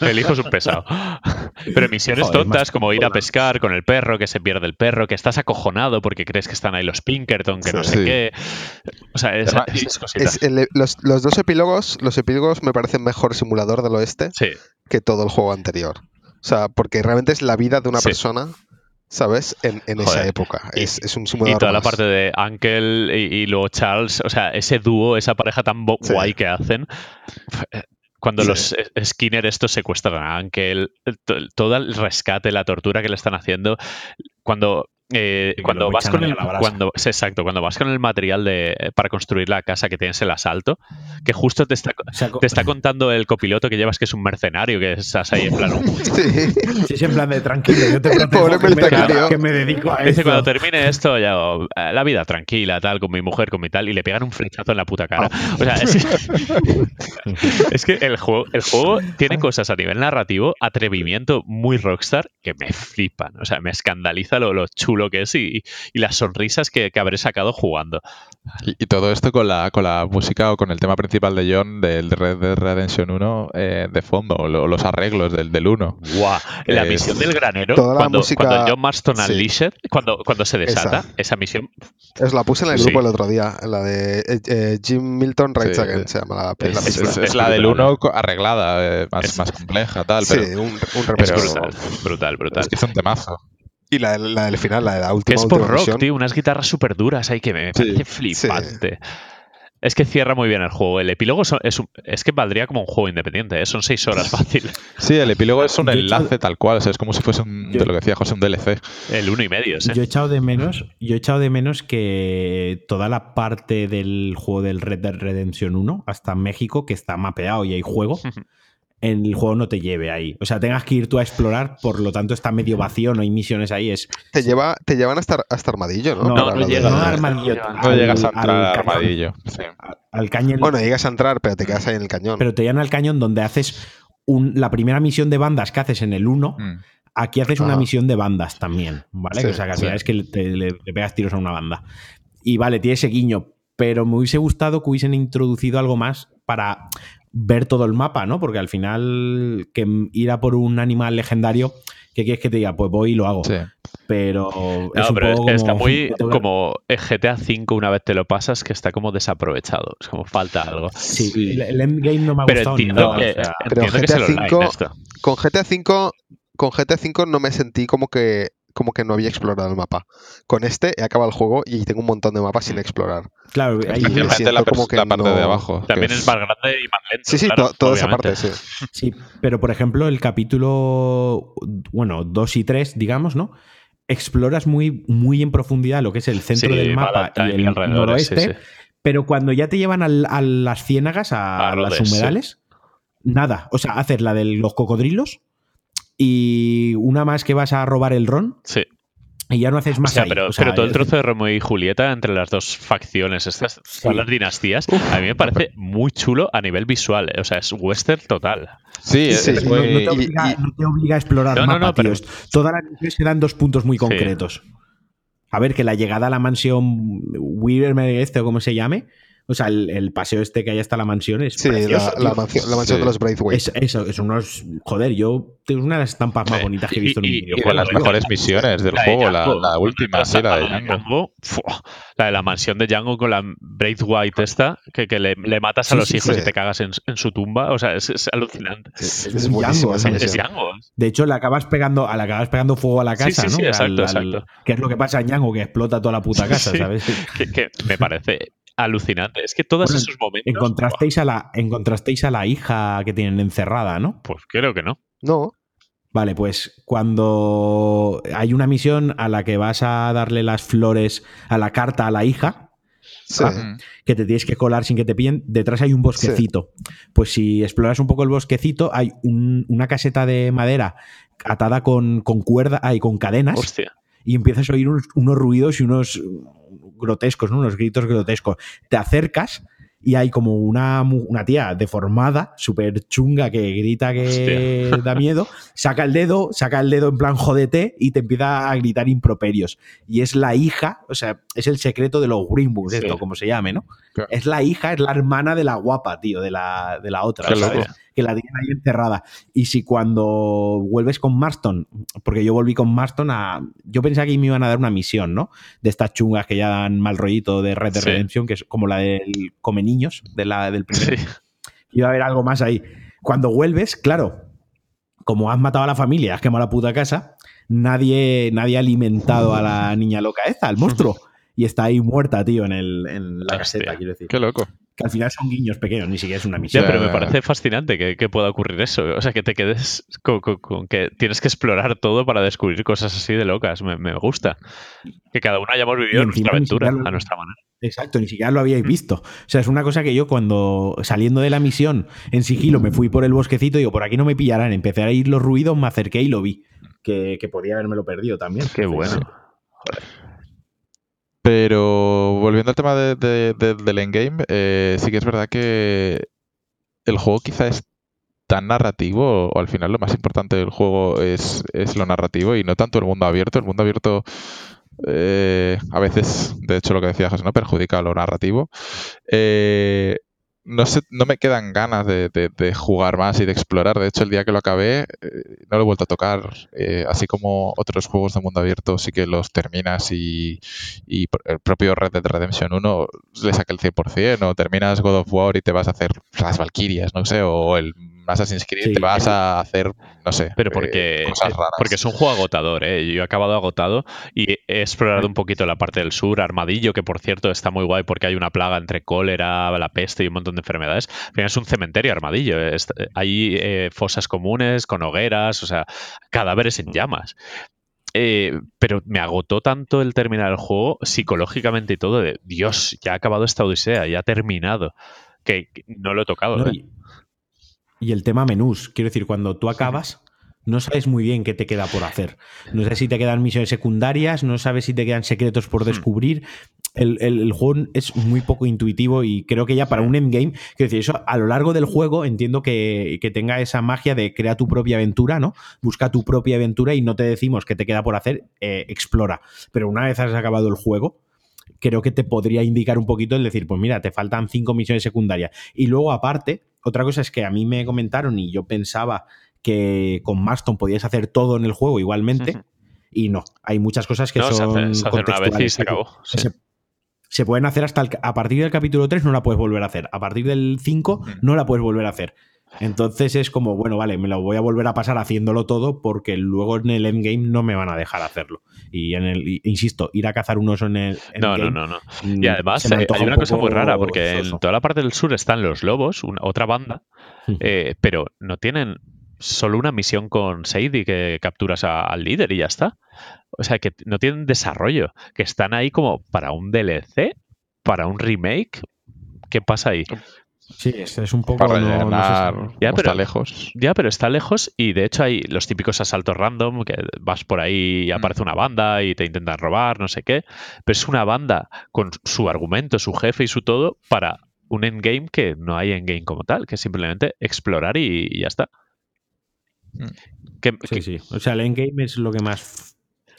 El hijo es un pesado. Pero misiones Joder, tontas como ir a pescar con el perro, que se pierde el perro, que estás acojonado porque crees que están ahí los Pinkerton, que no sé Sí. qué. O sea, es- Además, esas cositas. Es el- los, los dos epílogos, los epílogos me parecen mejor simulador del oeste Sí, que todo el juego anterior. O sea, porque realmente es la vida de una Sí. persona, ¿sabes? En, en esa época. Y- es, es un y simulador. toda la parte de Uncle y, y luego Charles, o sea, ese dúo, esa pareja tan Sí. guay que hacen. eh, Cuando Sí. los eh, Skinner estos secuestran a Uncle, to- todo el rescate, la tortura que le están haciendo, cuando eh, cuando vas con el cuando exacto cuando vas con el material de para construir la casa que tienes el asalto que justo te está te está contando el copiloto que llevas que es un mercenario que estás ahí en plan "Uh, Sí. Sí, es en plan de tranquilo, yo te protejo, que me- mercenario. que me dedico a Dice, esto. cuando termine esto, ya oh, la vida tranquila, tal, con mi mujer, con mi tal, y le pegan un flechazo en la puta cara. O sea, es, es que el juego, el juego tiene cosas a nivel narrativo, atrevimiento muy rockstar, que me flipan. O sea, me escandaliza lo, lo chulo que es y, y las sonrisas que, que habré sacado jugando. Y, y todo esto con la, con la música o con el tema principal de John del Red Dead Redemption 1 eh, de fondo, o lo- los arreglos del, del 1. Guau. La Es- misión del granero, Toda la cuando, música- cuando John Marston sí. Unleashed, cuando, cuando se desata, Esa. esa, misión, Os la puse en el Sí. grupo el otro día, en la de eh, eh, Jim Milton Rides Sí. Again, se llama la, la Es, película. es- es es la del brutal. 1 co- arreglada, eh, más, más compleja, tal, sí, pero un, un es repaso. brutal, brutal, brutal. es que es un temazo. Y la, la del final, la de la última, Que es última por rock, misión. tío, unas guitarras súper duras ahí que me Sí, parece flipante. Es que cierra muy bien el juego. El epílogo son- es, un- es que valdría como un juego independiente, ¿eh? son seis horas fácil. Sí, el epílogo es un enlace echado- tal cual, o sea, es como si fuese un, Yo- de lo que decía José, un DLC. El uno y medio, ¿sí? Yo he echado de menos, yo he echado de menos que toda la parte del juego del Red Dead Redemption 1 hasta México, que está mapeado y hay juego, el juego no te lleve ahí. O sea, tengas que ir tú a explorar, por lo tanto está medio vacío, no hay misiones ahí. Es Te, lleva, te llevan hasta, hasta Armadillo, ¿no? No, no lo de- llega, no armadillo, no No al- llegas a al entrar al cañón. armadillo. sí. Al cañón. Bueno, llegas a entrar, pero te quedas ahí en el cañón. pero te llevan al cañón donde haces un- la primera misión de bandas que haces en el 1. Mm. Aquí haces una misión de bandas también, ¿vale? Sí, o sea, que al sí. final es que le, te- le- le pegas tiros a una banda. Y vale, tiene ese guiño, pero me hubiese gustado que hubiesen introducido algo más para ver todo el mapa, ¿no? Porque al final, que ir a por un animal legendario, ¿qué quieres que te diga? Pues voy y lo hago. Sí. Pero es No, un pero poco está como- muy como GTA V una vez te lo pasas que está como desaprovechado. Es como falta algo. Sí, Sí. el, el endgame no me ha Pero gustado entiendo, nada. que, o sea, Pero entiendo que es el GTA online V esto. Con GTA V, con GTA V no me sentí como que, como que no había explorado el mapa. Con este he acabado el juego y tengo un montón de mapas sin explorar. claro, Especialmente la, como que la parte no- de abajo. También es más grande y más lento. Sí, sí, claro, to- toda esa parte, sí. Sí, pero por ejemplo, el capítulo, bueno, 2 y 3, digamos, ¿no? Exploras muy, muy en profundidad lo que es el centro Sí, del mapa y el alrededores, sí, noroeste, sí. pero cuando ya te llevan al- a las ciénagas, a, A las humedales, nada. O sea, haces la de los cocodrilos y una más que vas a robar el ron Sí. y ya no haces O más sea, ahí. pero, O sea, pero todo el trozo de Romeo y Julieta entre las dos facciones, estas Sí. todas las dinastías, a mí me parece muy chulo a nivel visual. eh. O sea, es western total. Sí, es, Sí, es sí, no, muy- no te y- obliga, y- no te obliga a explorar No, no, mapa, no, pero- Todas las misiones se dan dos puntos muy concretos. A ver, que la llegada a la mansión Weaverme este o como se llame, o sea, el, el paseo este que hay hasta la mansión es Sí, precioso, la, la mansión, la mansión Sí. de los Braithwaite. Es, eso, es unos... Joder, yo tengo una de las estampas más Sí. bonitas que he Y- visto en un y- y y de las mejores misiones del La de juego, la, Django, la última, sí, la de Django. La de la mansión de Django con la Braithwaite esta, que, que le, le matas a los sí, hijos sí. y te cagas en, en su tumba. O sea, es, es alucinante. Es, es es Django. Es. Django. De hecho, le acabas pegando, le acabas pegando fuego a la casa, sí, ¿no? Al- exacto, al- exacto. Que es lo que pasa en Django, que explota toda la puta casa, Sí. ¿sabes? Que, que me parece alucinante. Es que todos Bueno, esos momentos. Encontrasteis a, la, encontrasteis a la hija que tienen encerrada, ¿no? Pues creo que no. No, Vale, pues cuando hay una misión a la que vas a darle las flores a la carta a la hija, sí. Que te tienes que colar sin que te pillen, detrás hay un bosquecito. Pues si exploras un poco el bosquecito, hay un- una caseta de madera atada con, con cuerda y con cadenas Hostia. y empiezas a oír unos, unos ruidos y unos grotescos, ¿no? unos gritos grotescos. Te acercas y hay como una, una tía deformada, súper chunga, que grita que da miedo, saca el dedo, saca el dedo en plan jodete y te empieza a gritar improperios. Y es la hija, o sea, es el secreto de los Greenwood, Sí. esto, como se llame, ¿no? Claro. Es la hija, es la hermana de la guapa, tío, de la, de la otra, ¿sabes? que la tienen ahí encerrada. Y si cuando vuelves con Marston, porque yo volví con Marston a. Yo pensaba que me iban a dar una misión, ¿no? De estas chungas que ya dan mal rollito de Red Dead Sí. Redemption, que es como la del Come Niños, de la, del primer. Sí. Iba a haber algo más ahí. Cuando vuelves, claro, como has matado a la familia, has quemado la puta casa, nadie, nadie ha alimentado a la niña loca esta, al monstruo. Y está ahí muerta, tío, en, el, en la Hostia. caseta, quiero decir. Qué loco. Que al final son guiños pequeños, ni siquiera es una Ya, misión. pero me ya. parece fascinante que, que pueda ocurrir eso. O sea, que te quedes con, con- con que tienes que explorar todo para descubrir cosas así de locas. Me, me gusta. Que cada uno hayamos vivido Y nuestra aventura lo- a nuestra manera. Exacto, ni siquiera lo habíais visto. O sea, es una cosa que yo cuando saliendo de la misión en sigilo me fui por el bosquecito, digo, por aquí no me pillarán. Empecé a ir los ruidos, me acerqué y lo vi. Que, que podía haberme lo perdido también. Qué bueno. Pero volviendo al tema de- de- de- del endgame, eh, sí que es verdad que el juego quizá es tan narrativo, o al final lo más importante del juego es, es lo narrativo y no tanto el mundo abierto. El mundo abierto eh, a veces, de hecho lo que decía José, perjudica lo narrativo. Eh, no, sé, no me quedan ganas de, de- de jugar más y de explorar. De hecho, el día que lo acabé, eh, no lo he vuelto a tocar. Eh, así como otros juegos de mundo abierto sí que los terminas y, y el propio Red Dead Redemption 1 le saca el 100%, o terminas God of War y te vas a hacer las Valkyrias, no sé, o el Assassin's Creed Sí. te vas a hacer, no sé, Pero eh, porque, cosas eh, raras. porque es un juego agotador, ¿eh? Yo he acabado agotado y he explorado un poquito la parte del sur, Armadillo, que por cierto está muy guay porque hay una plaga entre cólera, la peste y un montón de enfermedades. Al final es un cementerio Armadillo. ¿eh? Hay eh, fosas comunes con hogueras, o sea, cadáveres en llamas. Eh, pero me agotó tanto el terminar el juego psicológicamente y todo de Dios, ya ha acabado esta odisea, ya ha terminado, que que no lo he tocado. ¿no? ¿eh? Y, el tema menús, quiero decir, cuando tú acabas, no sabes muy bien qué te queda por hacer. No sabes si te quedan misiones secundarias, no sabes si te quedan secretos por descubrir. El, el- el juego es muy poco intuitivo y creo que ya para un endgame, quiero decir, eso a lo largo del juego entiendo que, que tenga esa magia de crea tu propia aventura, ¿no? Busca tu propia aventura y no te decimos qué te queda por hacer, eh, explora. Pero una vez has acabado el juego, creo que te podría indicar un poquito el decir, pues mira, te faltan cinco misiones secundarias. Y luego, aparte, otra cosa es que a mí me comentaron y yo pensaba que con Marston podías hacer todo en el juego igualmente. Y no, hay muchas cosas que No, se son hace, se hace una vez y contextuales. se acabó. sí. Se, se pueden hacer hasta el, a partir del capítulo 3 no la puedes volver a hacer. A partir del 5 no la puedes volver a hacer. Entonces es como, bueno, vale, me lo voy a volver a pasar haciéndolo todo porque luego en el endgame no me van a dejar hacerlo. Y en el, insisto, ir a cazar un oso en el No, no, endgame, no, no. mm, Y además eh, hay un una cosa muy rara, porque en toda la parte del sur están los lobos, una- otra banda, Ujú. eh, pero no tienen solo una misión con Sadie que capturas a- al líder y ya está. O sea, que no tienen desarrollo, que están ahí como para un DLC, para un remake. ¿Qué pasa ahí? Sí, es, es un poco. para no-. Ya, como pero- está lejos. Ya, pero está lejos y de hecho hay los típicos asaltos random, que vas por ahí y aparece una banda y te intentan robar, no sé qué. Pero es una banda con su argumento, su jefe y su todo para un endgame que no hay endgame como tal, que es simplemente explorar y, y ya está. Mm. Que- Sí, que- sí. O sea, el endgame es lo que más.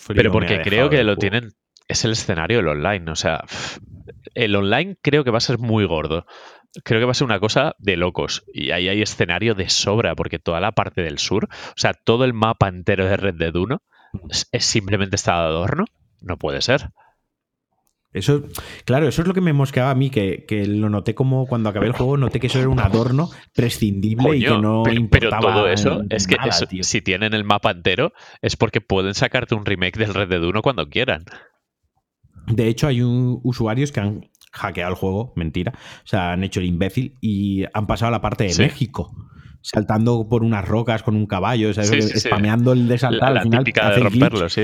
pero me porque ha creo que lo tienen. Es el escenario del online. O sea, el online creo que va a ser muy gordo. Creo que va a ser una cosa de locos. Y ahí hay escenario de sobra, porque toda la parte del sur, o sea, todo el mapa entero de Red Dead 1 es, es simplemente está de adorno. No puede ser. Eso, claro, eso es lo que me mosqueaba a mí, que, que lo noté como cuando acabé el juego, noté que eso era un adorno prescindible y que no pero, todo eso, es que nada, eso- tío. si tienen el mapa entero, es porque pueden sacarte un remake del Red Dead 1 cuando quieran. De hecho, hay un, usuarios que han hackeado el juego, mentira, o sea, han hecho el imbécil y han pasado a la parte de Sí. México. Saltando por unas rocas con un caballo, ¿sabes? Sí, sí, sí. spameando el de saltar. La, al la final típica de glitch. romperlo, sí.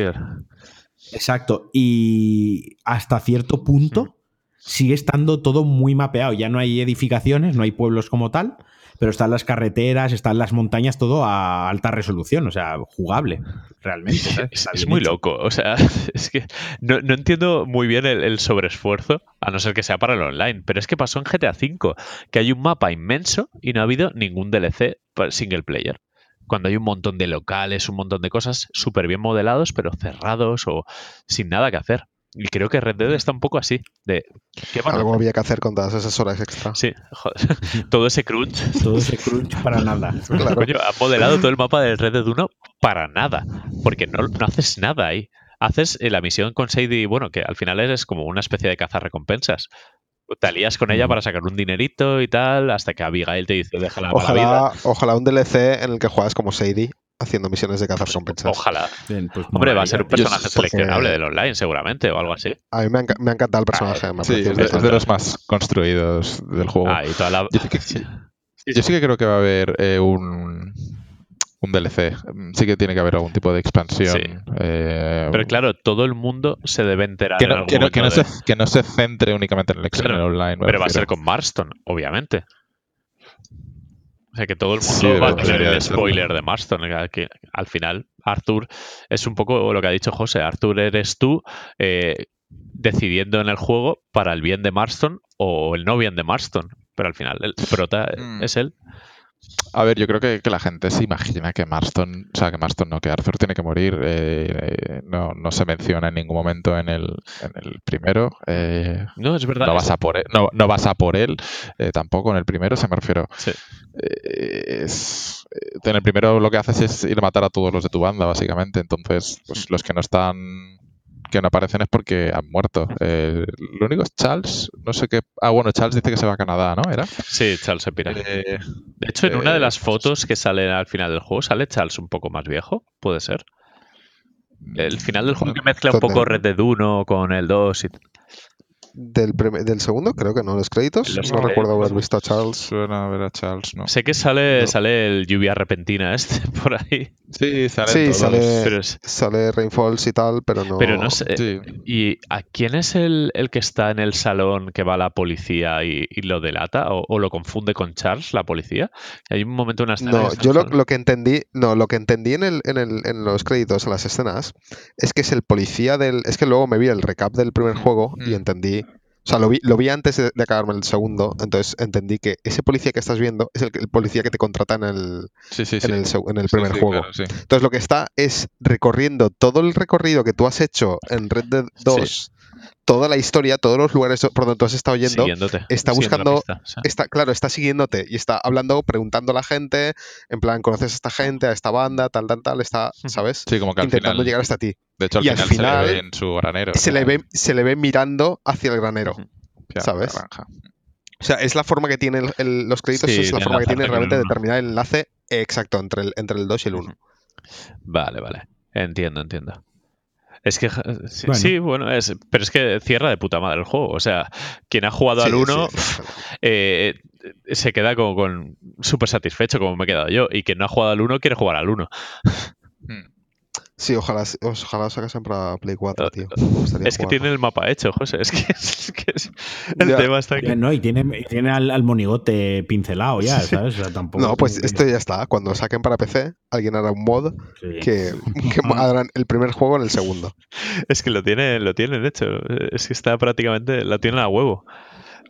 Exacto. Y hasta cierto punto sigue estando todo muy mapeado. Ya no hay edificaciones, no hay pueblos como tal, pero están las carreteras, están las montañas, todo a alta resolución, o sea, jugable, realmente. ¿sabes? Es, muy loco. O sea, es que no, no entiendo muy bien el, el sobreesfuerzo, a no ser que sea para el online. Pero es que pasó en GTA V, que hay un mapa inmenso y no ha habido ningún DLC para single player. Cuando hay un montón de locales, un montón de cosas súper bien modelados, pero cerrados o sin nada que hacer. Y creo que Red Dead está un poco así. De, ¿qué van a Algo había que hacer con todas esas horas extra. Sí, joder, todo ese crunch. Todo ese crunch para nada. Claro. Coño, han modelado todo el mapa del Red Dead 1 para nada. Porque no, no haces nada ahí. Haces eh, la misión con Sadie, bueno, que al final eres como una especie de recompensas. Te alías con ella Mm. para sacar un dinerito y tal, hasta que Abigail te dice, déjala para la vida. Ojalá, ojalá un DLC en el que juegas como Sadie haciendo misiones de cazar recompensas. Ojalá. Bien, pues Hombre, va a ser un personaje porque- seleccionable del online, seguramente, o algo así. A mí me ha, enca- me ha encantado el personaje. me ha Sí, es de, un es de los más construidos del juego. Ah, y toda la... Yo sí que- Sí. Yo sí que creo que va a haber eh, un, un DLC. Sí que tiene que haber algún tipo de expansión. Sí. eh, Pero claro, todo el mundo se debe enterar que en no, algún que no- que no se, que no se centre únicamente en el, ex- en el Claro, online. Pero va a ser con Marston, obviamente. O sea que todo el mundo Sí, va a tener el spoiler de Marston. que- que al final, Arthur es un poco lo que ha dicho José. Arthur eres tú eh, decidiendo en el juego para el bien de Marston o el no bien de Marston. Pero al final, el prota Mm. es él. A ver, yo creo que, que la gente se imagina que Marston, o sea, que Marston no, que Arthur tiene que morir. eh, eh, no, no se menciona en ningún momento en el, en el primero. eh, No, es verdad. no vas a por él, no, no vas a por él eh, tampoco en el primero, se me refiero. Sí. Eh, es- eh, en el primero lo que haces es ir a matar a todos los de tu banda, básicamente. Entonces, pues los que no están que no aparecen es porque han muerto. Eh, lo único es Charles, no sé qué. Ah, bueno, Charles dice que se va a Canadá, ¿no? ¿Era? Sí, Charles se pira. Eh, de hecho, en una de eh, las fotos que sale al final del juego, sale Charles un poco más viejo, puede ser. El final del juego que mezcla un poco Red Dead 1 con el 2 y del, del segundo, creo que no, los créditos. Los no créditos. recuerdo haber visto a Charles. Suena a ver a Charles, ¿no? Sé que sale, No. sale el lluvia repentina este por ahí. Sí, sale Sí, todos. sale, Pero, es- sale Rainfalls y tal, pero no. pero no sé. Sí. ¿Y a quién es el, el que está en el salón que va a la policía y, y lo delata? ¿O, o lo confunde con Charles, la policía? Hay un momento, una escena. No, que yo lo, lo que entendí, no, lo que entendí en, el, en, el, en los créditos, en las escenas, es que es el policía del. Es que luego me vi el recap del primer juego y Mm. entendí. O sea, lo vi, lo vi antes de, de acabarme el segundo, entonces entendí que ese policía que estás viendo es el, el policía que te contrata en el, Sí, sí, sí. en el, seg- en el Sí, primer sí, juego. claro, sí. Entonces lo que está es recorriendo todo el recorrido que tú has hecho en Red Dead 2, toda la historia, todos los lugares por donde tú has estado yendo, está buscando- pista, está, claro, está siguiéndote y está hablando, preguntando a la gente, en plan, conoces a esta gente, a esta banda, tal, tal, tal, está, ¿sabes? Sí, como que al Intentando final. llegar hasta ti. De hecho, al y al final, se le ve en su granero. Se ¿no? le, ve, se le ve mirando hacia el granero. ¿sabes? granja. O sea, es la forma que tiene el- el- los créditos, Sí, es la forma que tiene realmente de determinar el enlace exacto entre el, entre el 2 y el 1. Vale, vale. Entiendo, entiendo. Es que ja, sí, Bueno. sí, bueno, es, pero es que cierra de puta madre el juego. O sea, quien ha jugado al 1 eh, se queda como con súper satisfecho, como me he quedado yo. Y quien no ha jugado al 1 quiere jugar al 1. Mm. Sí, ojalá, ojalá sacasen para Play 4, Eh, tío. Es que jugarlo. tiene el mapa hecho, José. Es que, es que es- el Ya. tema está aquí. No, y tiene, y tiene al, al monigote pincelado ya, ¿sabes? O sea, tampoco. No, pues esto ya está. Cuando saquen para PC, alguien hará un mod sí. que, que Ah. harán el primer juego en el segundo. Es que lo tiene, lo tiene, de hecho. Es que está prácticamente, lo tiene a huevo.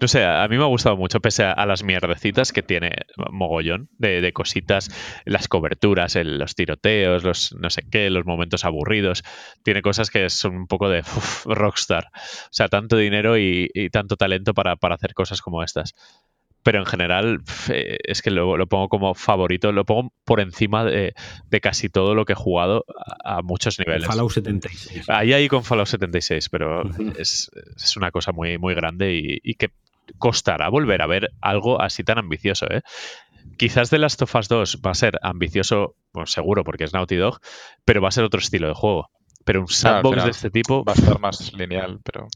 No sé, a mí me ha gustado mucho, pese a, a las mierdecitas que tiene mogollón de, de cositas, las coberturas, el- los tiroteos, los no sé qué, los momentos aburridos. Tiene cosas que son un poco de uf, rockstar. O sea, tanto dinero y, y tanto talento para, para hacer cosas como estas. Pero en general, eh, es que lo, lo pongo como favorito, lo pongo por encima de, de casi todo lo que he jugado a, a muchos niveles. Fallout 76. Ahí ahí con Fallout 76, pero es, es una cosa muy, muy grande y, y que costará volver a ver algo así tan ambicioso. ¿eh? Quizás The Last of Us 2 va a ser ambicioso, bueno, seguro, porque es Naughty Dog, pero va a ser otro estilo de juego. Pero un sandbox de este tipo, Va a estar más lineal, pero.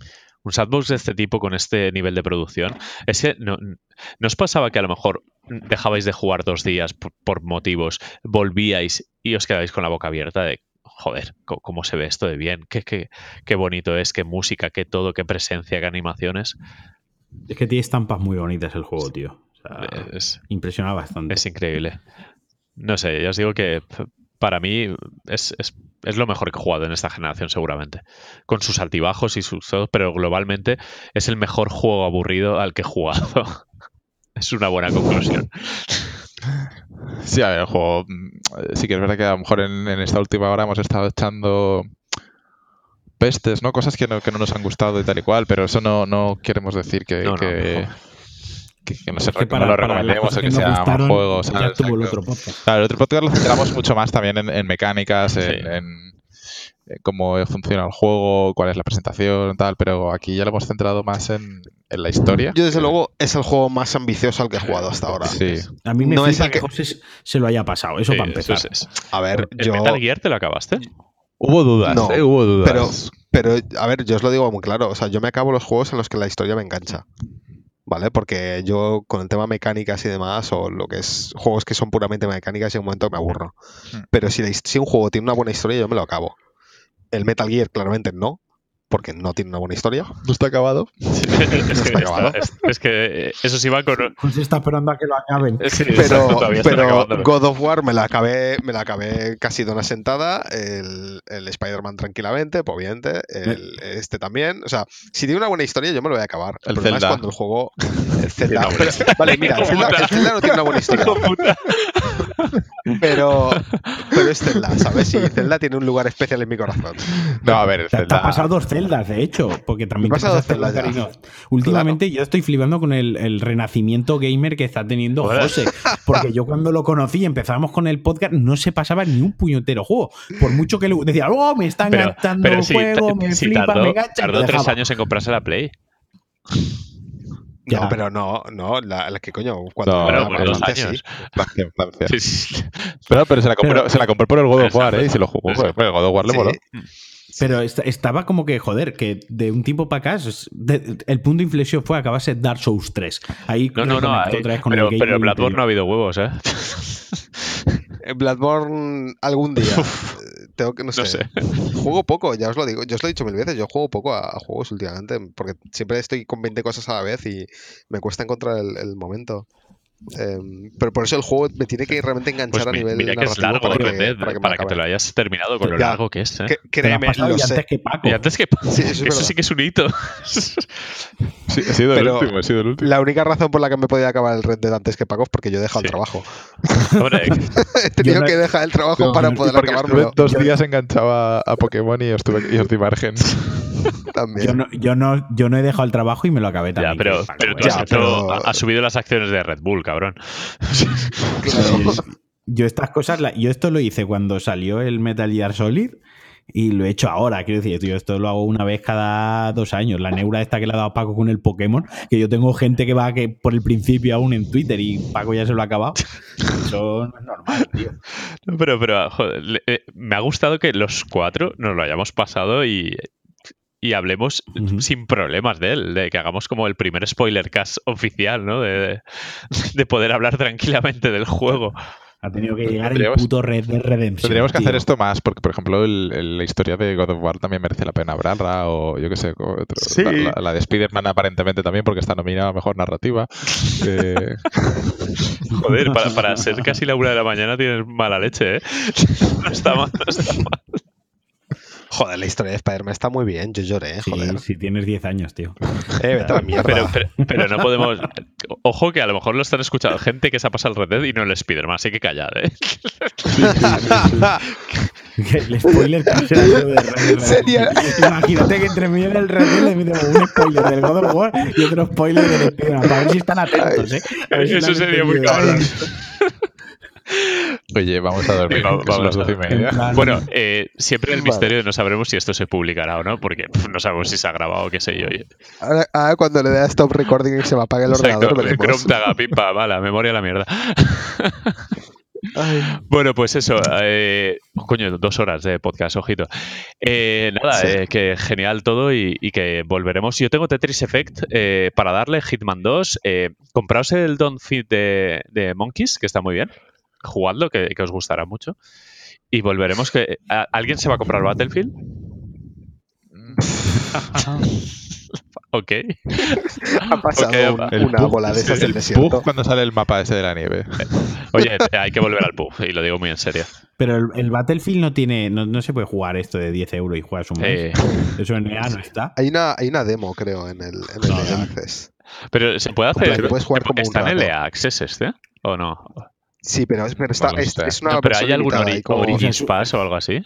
un sandbox de este tipo con este nivel de producción, es que no, ¿no os pasaba que a lo mejor dejabais de jugar dos días por, por motivos, volvíais y os quedabais con la boca abierta de joder, cómo se ve esto de bien, qué, qué, qué bonito es, qué música, qué todo, qué presencia, qué animaciones. Es que tiene estampas muy bonitas el juego, tío. O sea, Es, impresiona bastante. es increíble. No sé, ya os digo que para mí es, es- es lo mejor que he jugado en esta generación seguramente. Con sus altibajos y sus todo, pero globalmente es el mejor juego aburrido al que he jugado. es una buena conclusión. Sí, a ver, el juego. mm, Sí que es verdad que a lo mejor en, en esta última hora hemos estado echando pestes, ¿no? Cosas que no, que no nos han gustado y tal y cual, pero eso no, no queremos decir que, No, no, que, mejor. que- que no, se Es que re- no lo recomendemos o que sea mal gustaron, juego. Ya ¿sabes? tuvo el otro podcast. Claro, el otro podcast lo centramos mucho más también en, en mecánicas, en, Sí. en- en cómo funciona el juego, cuál es la presentación, tal, pero aquí ya lo hemos centrado más en, en la historia. Yo, desde luego, es el juego más ambicioso al que he jugado hasta ahora. Sí. A mí me No es que que- José se lo haya pasado. Eso Sí, para eso empezar. es- A ver, ¿El yo. Metal Gear te lo acabaste? Hubo dudas, No, ¿eh? Hubo dudas. pero- Pero, a ver, yo os lo digo muy claro. O sea, yo me acabo los juegos en los que la historia me engancha. ¿Vale? Porque yo con el tema mecánicas y demás, o lo que es juegos que son puramente mecánicas, en un momento me aburro. Hmm. Pero si, si un juego tiene una buena historia, yo me lo acabo. El Metal Gear, claramente no, porque no tiene una buena historia. ¿No está acabado? es, está que, acabado. está- es- es que eso sí va con... José está esperando a que lo acaben. Sí, Pero, pero. God of War me la acabé, me la acabé casi de una sentada. El, el Spider-Man tranquilamente, pues obviamente. El, este también. O sea, si tiene una buena historia, yo me lo voy a acabar. El problema es Zelda. cuando el juego. El Zelda. Pero- vale, mira, el Zelda, el Zelda no tiene una buena historia. Pero, pero es Zelda, ¿sabes? Y Zelda tiene un lugar especial en mi corazón. No, a ver, te Zelda. pasado dos celdas, de hecho, porque también ya. carinos. Últimamente yo estoy flipando con el, el renacimiento gamer que está teniendo. José. Porque yo cuando lo conocí y empezábamos con el podcast, no se pasaba ni un puñetero juego. Por mucho que le decía, oh, me está Pero, enganchando pero el juego, me sí flipa, tardó, me engancha. y tardó tres años en comprarse la Play. Ya. No, pero no, no, la, la que coño, cuando No, la Francia, años. Sí, sí. Pero, pero se la compró, Pero- se la compró por el God of War. ¿eh? Y se lo jugó. Pues, el God of War le sí. moló. Pero esta- estaba como que, joder, que de un tiempo para acá, de- el punto de inflexión fue acabarse Dark Souls 3. Ahí No, no, no. ahí- otra vez con pero, el pero Bloodborne no ha habido huevos, ¿eh? En Bloodborne algún día. eh, Tengo que, no sé. No sé. Juego poco, ya os lo digo. Yo os lo he dicho mil veces. Yo juego poco a, a juegos últimamente. Porque siempre estoy con 20 cosas a la vez y me cuesta encontrar el, el momento. Em, pero por eso el juego me tiene que realmente enganchar Pues a nivel mira que es largo para Red que, Dead, para que, para que te lo hayas terminado con lo Ya. largo que es, ¿eh? Que- créeme, lo y sé. antes que Paco. Y antes que... Sí, eso es eso sí que es un hito. Sí, ha sido el Pero- último, ha sido el último. La única razón por la que me podía acabar el Red Dead antes que Paco es porque yo he dejado Sí. el trabajo. Hombre, he tenido no- que dejar el trabajo No, para poder acabármelo estuve dos días enganchado a, Pokémon y os, tuve, y os di margen. también. Yo no, yo, no, yo no he dejado el trabajo y me lo acabé ya, también. pero, Paco, pero tú ¿eh? has, Ya, pero- has subido las acciones de Red Bull, cabrón. Claro. Yo estas cosas, la- yo esto lo hice cuando salió el Metal Gear Solid y lo he hecho ahora. Quiero decir, tío, esto lo hago una vez cada dos años. La neura esta que le ha dado Paco con el Pokémon, que yo tengo gente que va que por el principio aún en Twitter y Paco ya se lo ha acabado. Eso no es normal, tío. No, pero, pero joder, le- eh, me ha gustado que los cuatro nos lo hayamos pasado y, y hablemos sin problemas de él, de que hagamos como el primer spoiler cast oficial, ¿no? De, de poder hablar tranquilamente del juego. Ha tenido que llegar el puto Red de Redemption. Tendríamos que tío. hacer esto más, porque, por ejemplo, el- el- la historia de God of War también merece la pena hablarla, o yo qué sé, otro- Sí. la, la- la de Spider-Man aparentemente también, porque está nominada a Mejor Narrativa. Eh, Joder, para, para ser casi la una de la mañana tienes mala leche, ¿eh? No está mal, no está mal. Joder, la historia de Spider-Man está muy bien. Yo lloré, Sí, joder. si tienes 10 años, tío. Eh, vete a la mierda. Pero, pero, pero no podemos. Ojo que a lo mejor lo están escuchando gente que se ha pasado el Red Dead y no el Spider-Man, así que callad, ¿eh? El spoiler que lo de Red Dead Sería-. Imagínate que entre medio del Red Dead le metemos un spoiler del God of War y otro spoiler del Spider-Man. Para ver si están atentos, ¿eh? A ver si Eso sería muy cabrón. Oye, vamos a dormir, vamos a- Bueno, eh, siempre el misterio de no sabremos si esto se publicará o no, porque no sabemos si se ha grabado o qué sé yo. Ahora, ahora cuando le dé a stop recording y se me apague el Exacto, ordenador, el. Chrome pipa, va, la memoria a la mierda. Ay, Bueno, pues eso, eh, coño, dos horas de podcast, ojito. Eh, nada, Sí. eh, que genial todo y, y que volveremos. Yo tengo Tetris Effect eh, para darle Hitman 2. Eh, compraos el Don't Fit de, de Monkeys, que está muy bien. Jugadlo, que, que os gustará mucho. Y volveremos que... ¿a- ¿Alguien se va a comprar Battlefield? ok. ha pasado un- El una bola de esas del el desierto. pug cuando sale el mapa ese de la nieve. Oye, hay que volver al pub, y lo digo muy en serio. Pero el, el Battlefield no tiene. No, no se puede jugar esto de 10 euros y juegas un mes. Eh, Eso en EA no está. Hay una, hay una demo, creo, en el, en el No. Access. pero se puede hacer... puedes jugar como un ¿Está en el. EA Access este? ¿O no? Sí, pero, es- pero está, Bueno, es, está. es una No, pero ¿hay algún ori- Origins Pass o algo así?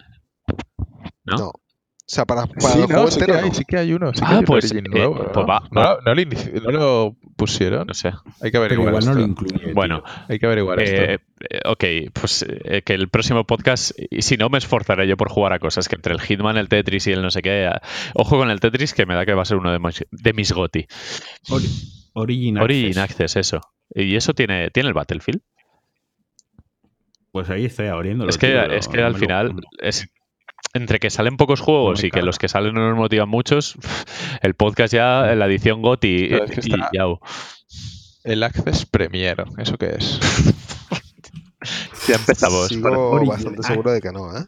¿no? No. O sea, para, para Sí, el no, juego sí que hay, no. sí que hay uno. Sí que Ah, hay pues, eh, nuevo, pues ¿no? va- no, va. no lo inici- no lo pusieron. No sé. Hay que Pero averiguar no esto. lo incluye. tío. Bueno, Hay que averiguar eh, esto. eh, ok, pues eh, que el próximo podcast, y si no, me esforzaré yo por jugar a cosas, que entre el Hitman, el Tetris y el no sé qué, ojo con el Tetris, que me da que va a ser uno de mis, de mis GOTI. Ori- Origin Access. Origin Access, eso. ¿Y eso tiene, tiene el Battlefield? Pues ahí estoy abriéndolo. es que, tío, es que no al lo- final, es, entre que salen pocos juegos No y que los que salen no nos motivan muchos, el podcast ya, la edición GOTI es que y yao. El Access Premier, ¿eso qué es? Ya empezamos. Sigo bastante seguro de que no, ¿eh?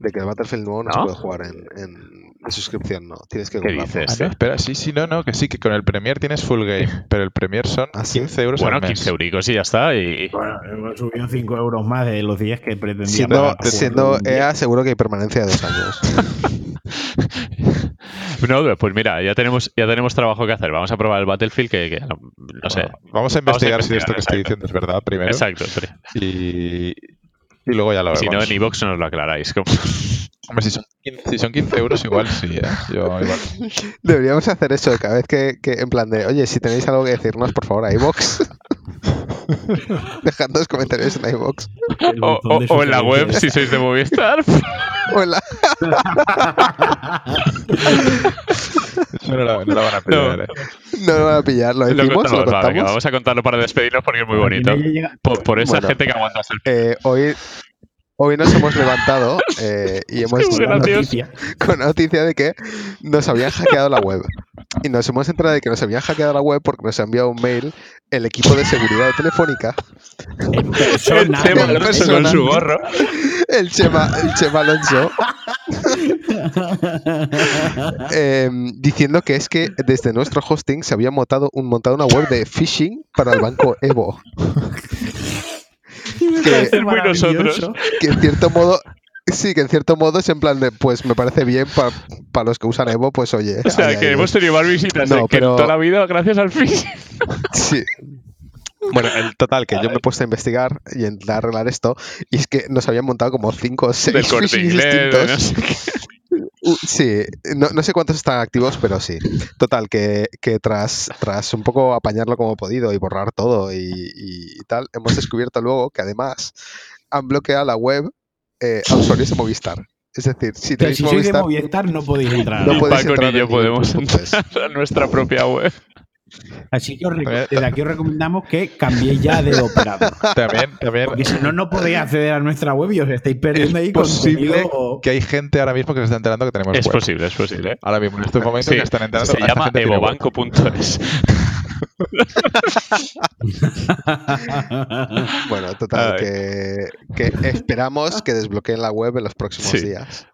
De que el Battlefield nuevo no, ¿No? se puede jugar en, en, de suscripción, no. Tienes que ¿Qué dices? Ah, no, espera, sí, sí, no, no, que sí, que con el Premier tienes full game, pero el Premier son ¿Ah, sí? 15 euros Bueno, al mes. 15 euricos y ya está. Y, Bueno, hemos subido 5 euros más de los 10 que pretendía. Siendo, pagar siendo EA, seguro que hay permanencia de dos años. No, pues mira, ya tenemos, ya tenemos trabajo que hacer. Vamos a probar el Battlefield que, que, no sé. Bueno, vamos a investigar si esto que estoy diciendo es verdad primero. Exacto. sí. Y, y luego ya lo Si no, vemos. en iVoox nos lo aclaráis. Hombre, si son, 15, si son 15 euros igual sí, ¿eh? Yo igual. Deberíamos hacer eso cada vez que, que en plan de, oye, si tenéis algo que decirnos, por favor, a iVox. Dejadnos comentarios en iVox. El O, o- o en la web, si sois de Movistar. O en la- no lo, no lo van a pillar, No. ¿eh? No lo van a pillar, lo decimos, contamos, vamos a contarlo para despedirnos porque es muy bonito. Por, por esa Bueno. gente que aguanta el Eh, hoy, hoy nos hemos levantado eh, y hemos la gracioso. noticia. con la noticia de que nos habían hackeado la web. Y nos hemos enterado de que nos habían hackeado la web porque nos ha enviado un mail el equipo de seguridad de Telefónica, En persona, Chema Alonso persona. con su gorro. el Chema, el Chema Alonso, eh, diciendo que es que desde nuestro hosting se había montado, un, montado una web de phishing para el banco Evo. que, Es muy nosotros. que en cierto modo... Sí, que en cierto modo es en plan de, pues me parece bien para los que usan Evo, pues oye. O sea, que hemos tenido más visitas No, pero- toda la vida gracias al phishing. Sí. Bueno, el total, que yo me he puesto a investigar y a intentar arreglar esto, y es que nos habían montado como 5 o 6 Del corte inglés, de no sé qué. Uh, Sí, no, no sé cuántos están activos, pero sí. Total, que, que tras, tras un poco apañarlo como he podido y borrar todo y, y tal, hemos descubierto luego que además han bloqueado la web eh, usuarios de Movistar. Es decir, si Pero tenéis si sois de Movistar, Movistar no podéis entrar. No podéis Paco entrar ni yo en podemos entrar a nuestra propia web. Así que os desde aquí os recomendamos que cambiéis ya de operador. También, también Porque si no, no podéis acceder a nuestra web y os estáis perdiendo ahí es posible contenido. que hay gente ahora mismo que se está enterando que tenemos Es web. posible, es posible. Ahora mismo, en estos momentos, Sí, que están enterando. se llama evobanco.es. bueno, total, que, que esperamos que desbloqueen la web en los próximos Sí. días.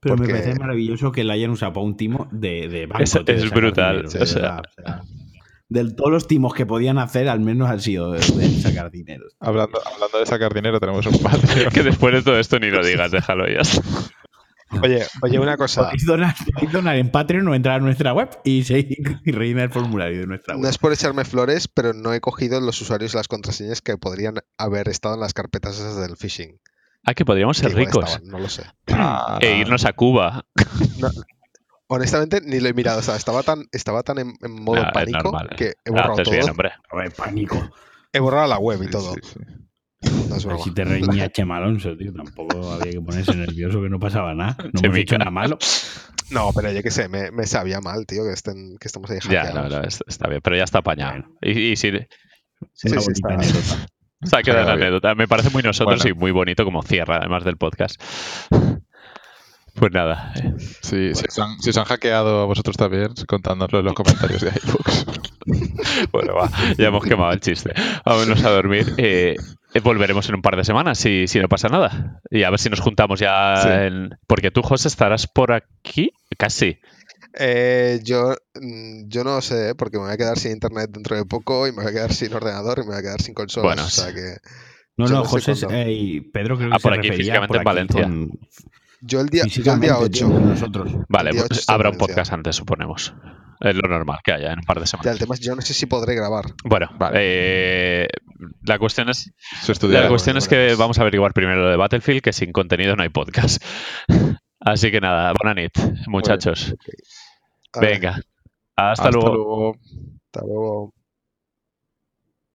Pero Porque- me parece maravilloso que la hayan usado para un timo de, de banco. Es- brutal, o de sea. verdad, o sea, de todos los timos que podían hacer, al menos han sido de, de sacar dinero. Hablando, hablando de sacar dinero, tenemos un Patreon. que después de todo esto ni lo digas, déjalo ya. Oye, oye, una cosa. Podéis donar, podéis donar en Patreon o entrar a nuestra web y, y rellenar el formulario de nuestra No web. es por echarme flores, pero no he cogido los usuarios y las contraseñas que podrían haber estado en las carpetas esas del phishing. Ah, que podríamos ser ricos estaban, no lo sé. Ah, e irnos a Cuba. Honestamente, ni lo he mirado. O sea, estaba tan, estaba tan en, en modo pánico normal. que he borrado todo. bien, hombre. He borrado la web y sí, todo. sí, sí. No es broma. Si te reñía Chema Alonso, tío, tampoco había que ponerse nervioso que no pasaba nada. No hemos Chemica. hecho nada malo. No, pero yo qué sé, me, me sabía mal, tío, que, estén, que estemos ahí Ya, no, no, es- está bien, pero ya está apañado. Bueno. Y, y sí, Sí, sí, está- anécdota. se ha quedado en Está bien. anécdota. Me parece muy nosotros Bueno. y muy bonito como cierra, además del podcast. Pues nada, eh, Sí, si, os han, si os han hackeado a vosotros también, contádnoslo en los comentarios de iVoox. bueno, va, ya hemos quemado el chiste. Vámonos a dormir. Eh, volveremos en un par de semanas si, si no pasa nada. Y a ver si nos juntamos ya. Sí. en- Porque tú, José, estarás por aquí. Casi. Eh, yo, mm, yo no sé, ¿eh? porque me voy a quedar sin internet dentro de poco y me voy a quedar sin ordenador y me voy a quedar sin consolas. Bueno, o sea que No, no, no sé José eh, y Pedro creo que Ah, por aquí, refería físicamente por en Valencia. con- yo el día, yo el físicamente, día tío, 8. con nosotros. Vale, día pues habrá un podcast antes, suponemos. Es lo normal que haya en un par de Ya, semanas. el tema es, yo no sé si podré grabar. Bueno, Vale. eh, la cuestión es. La cuestión es que vamos a averiguar primero lo de Battlefield, que sin contenido no hay podcast. Así que nada, buena nit, muchachos. Venga, hasta, Hasta luego. luego. Hasta luego.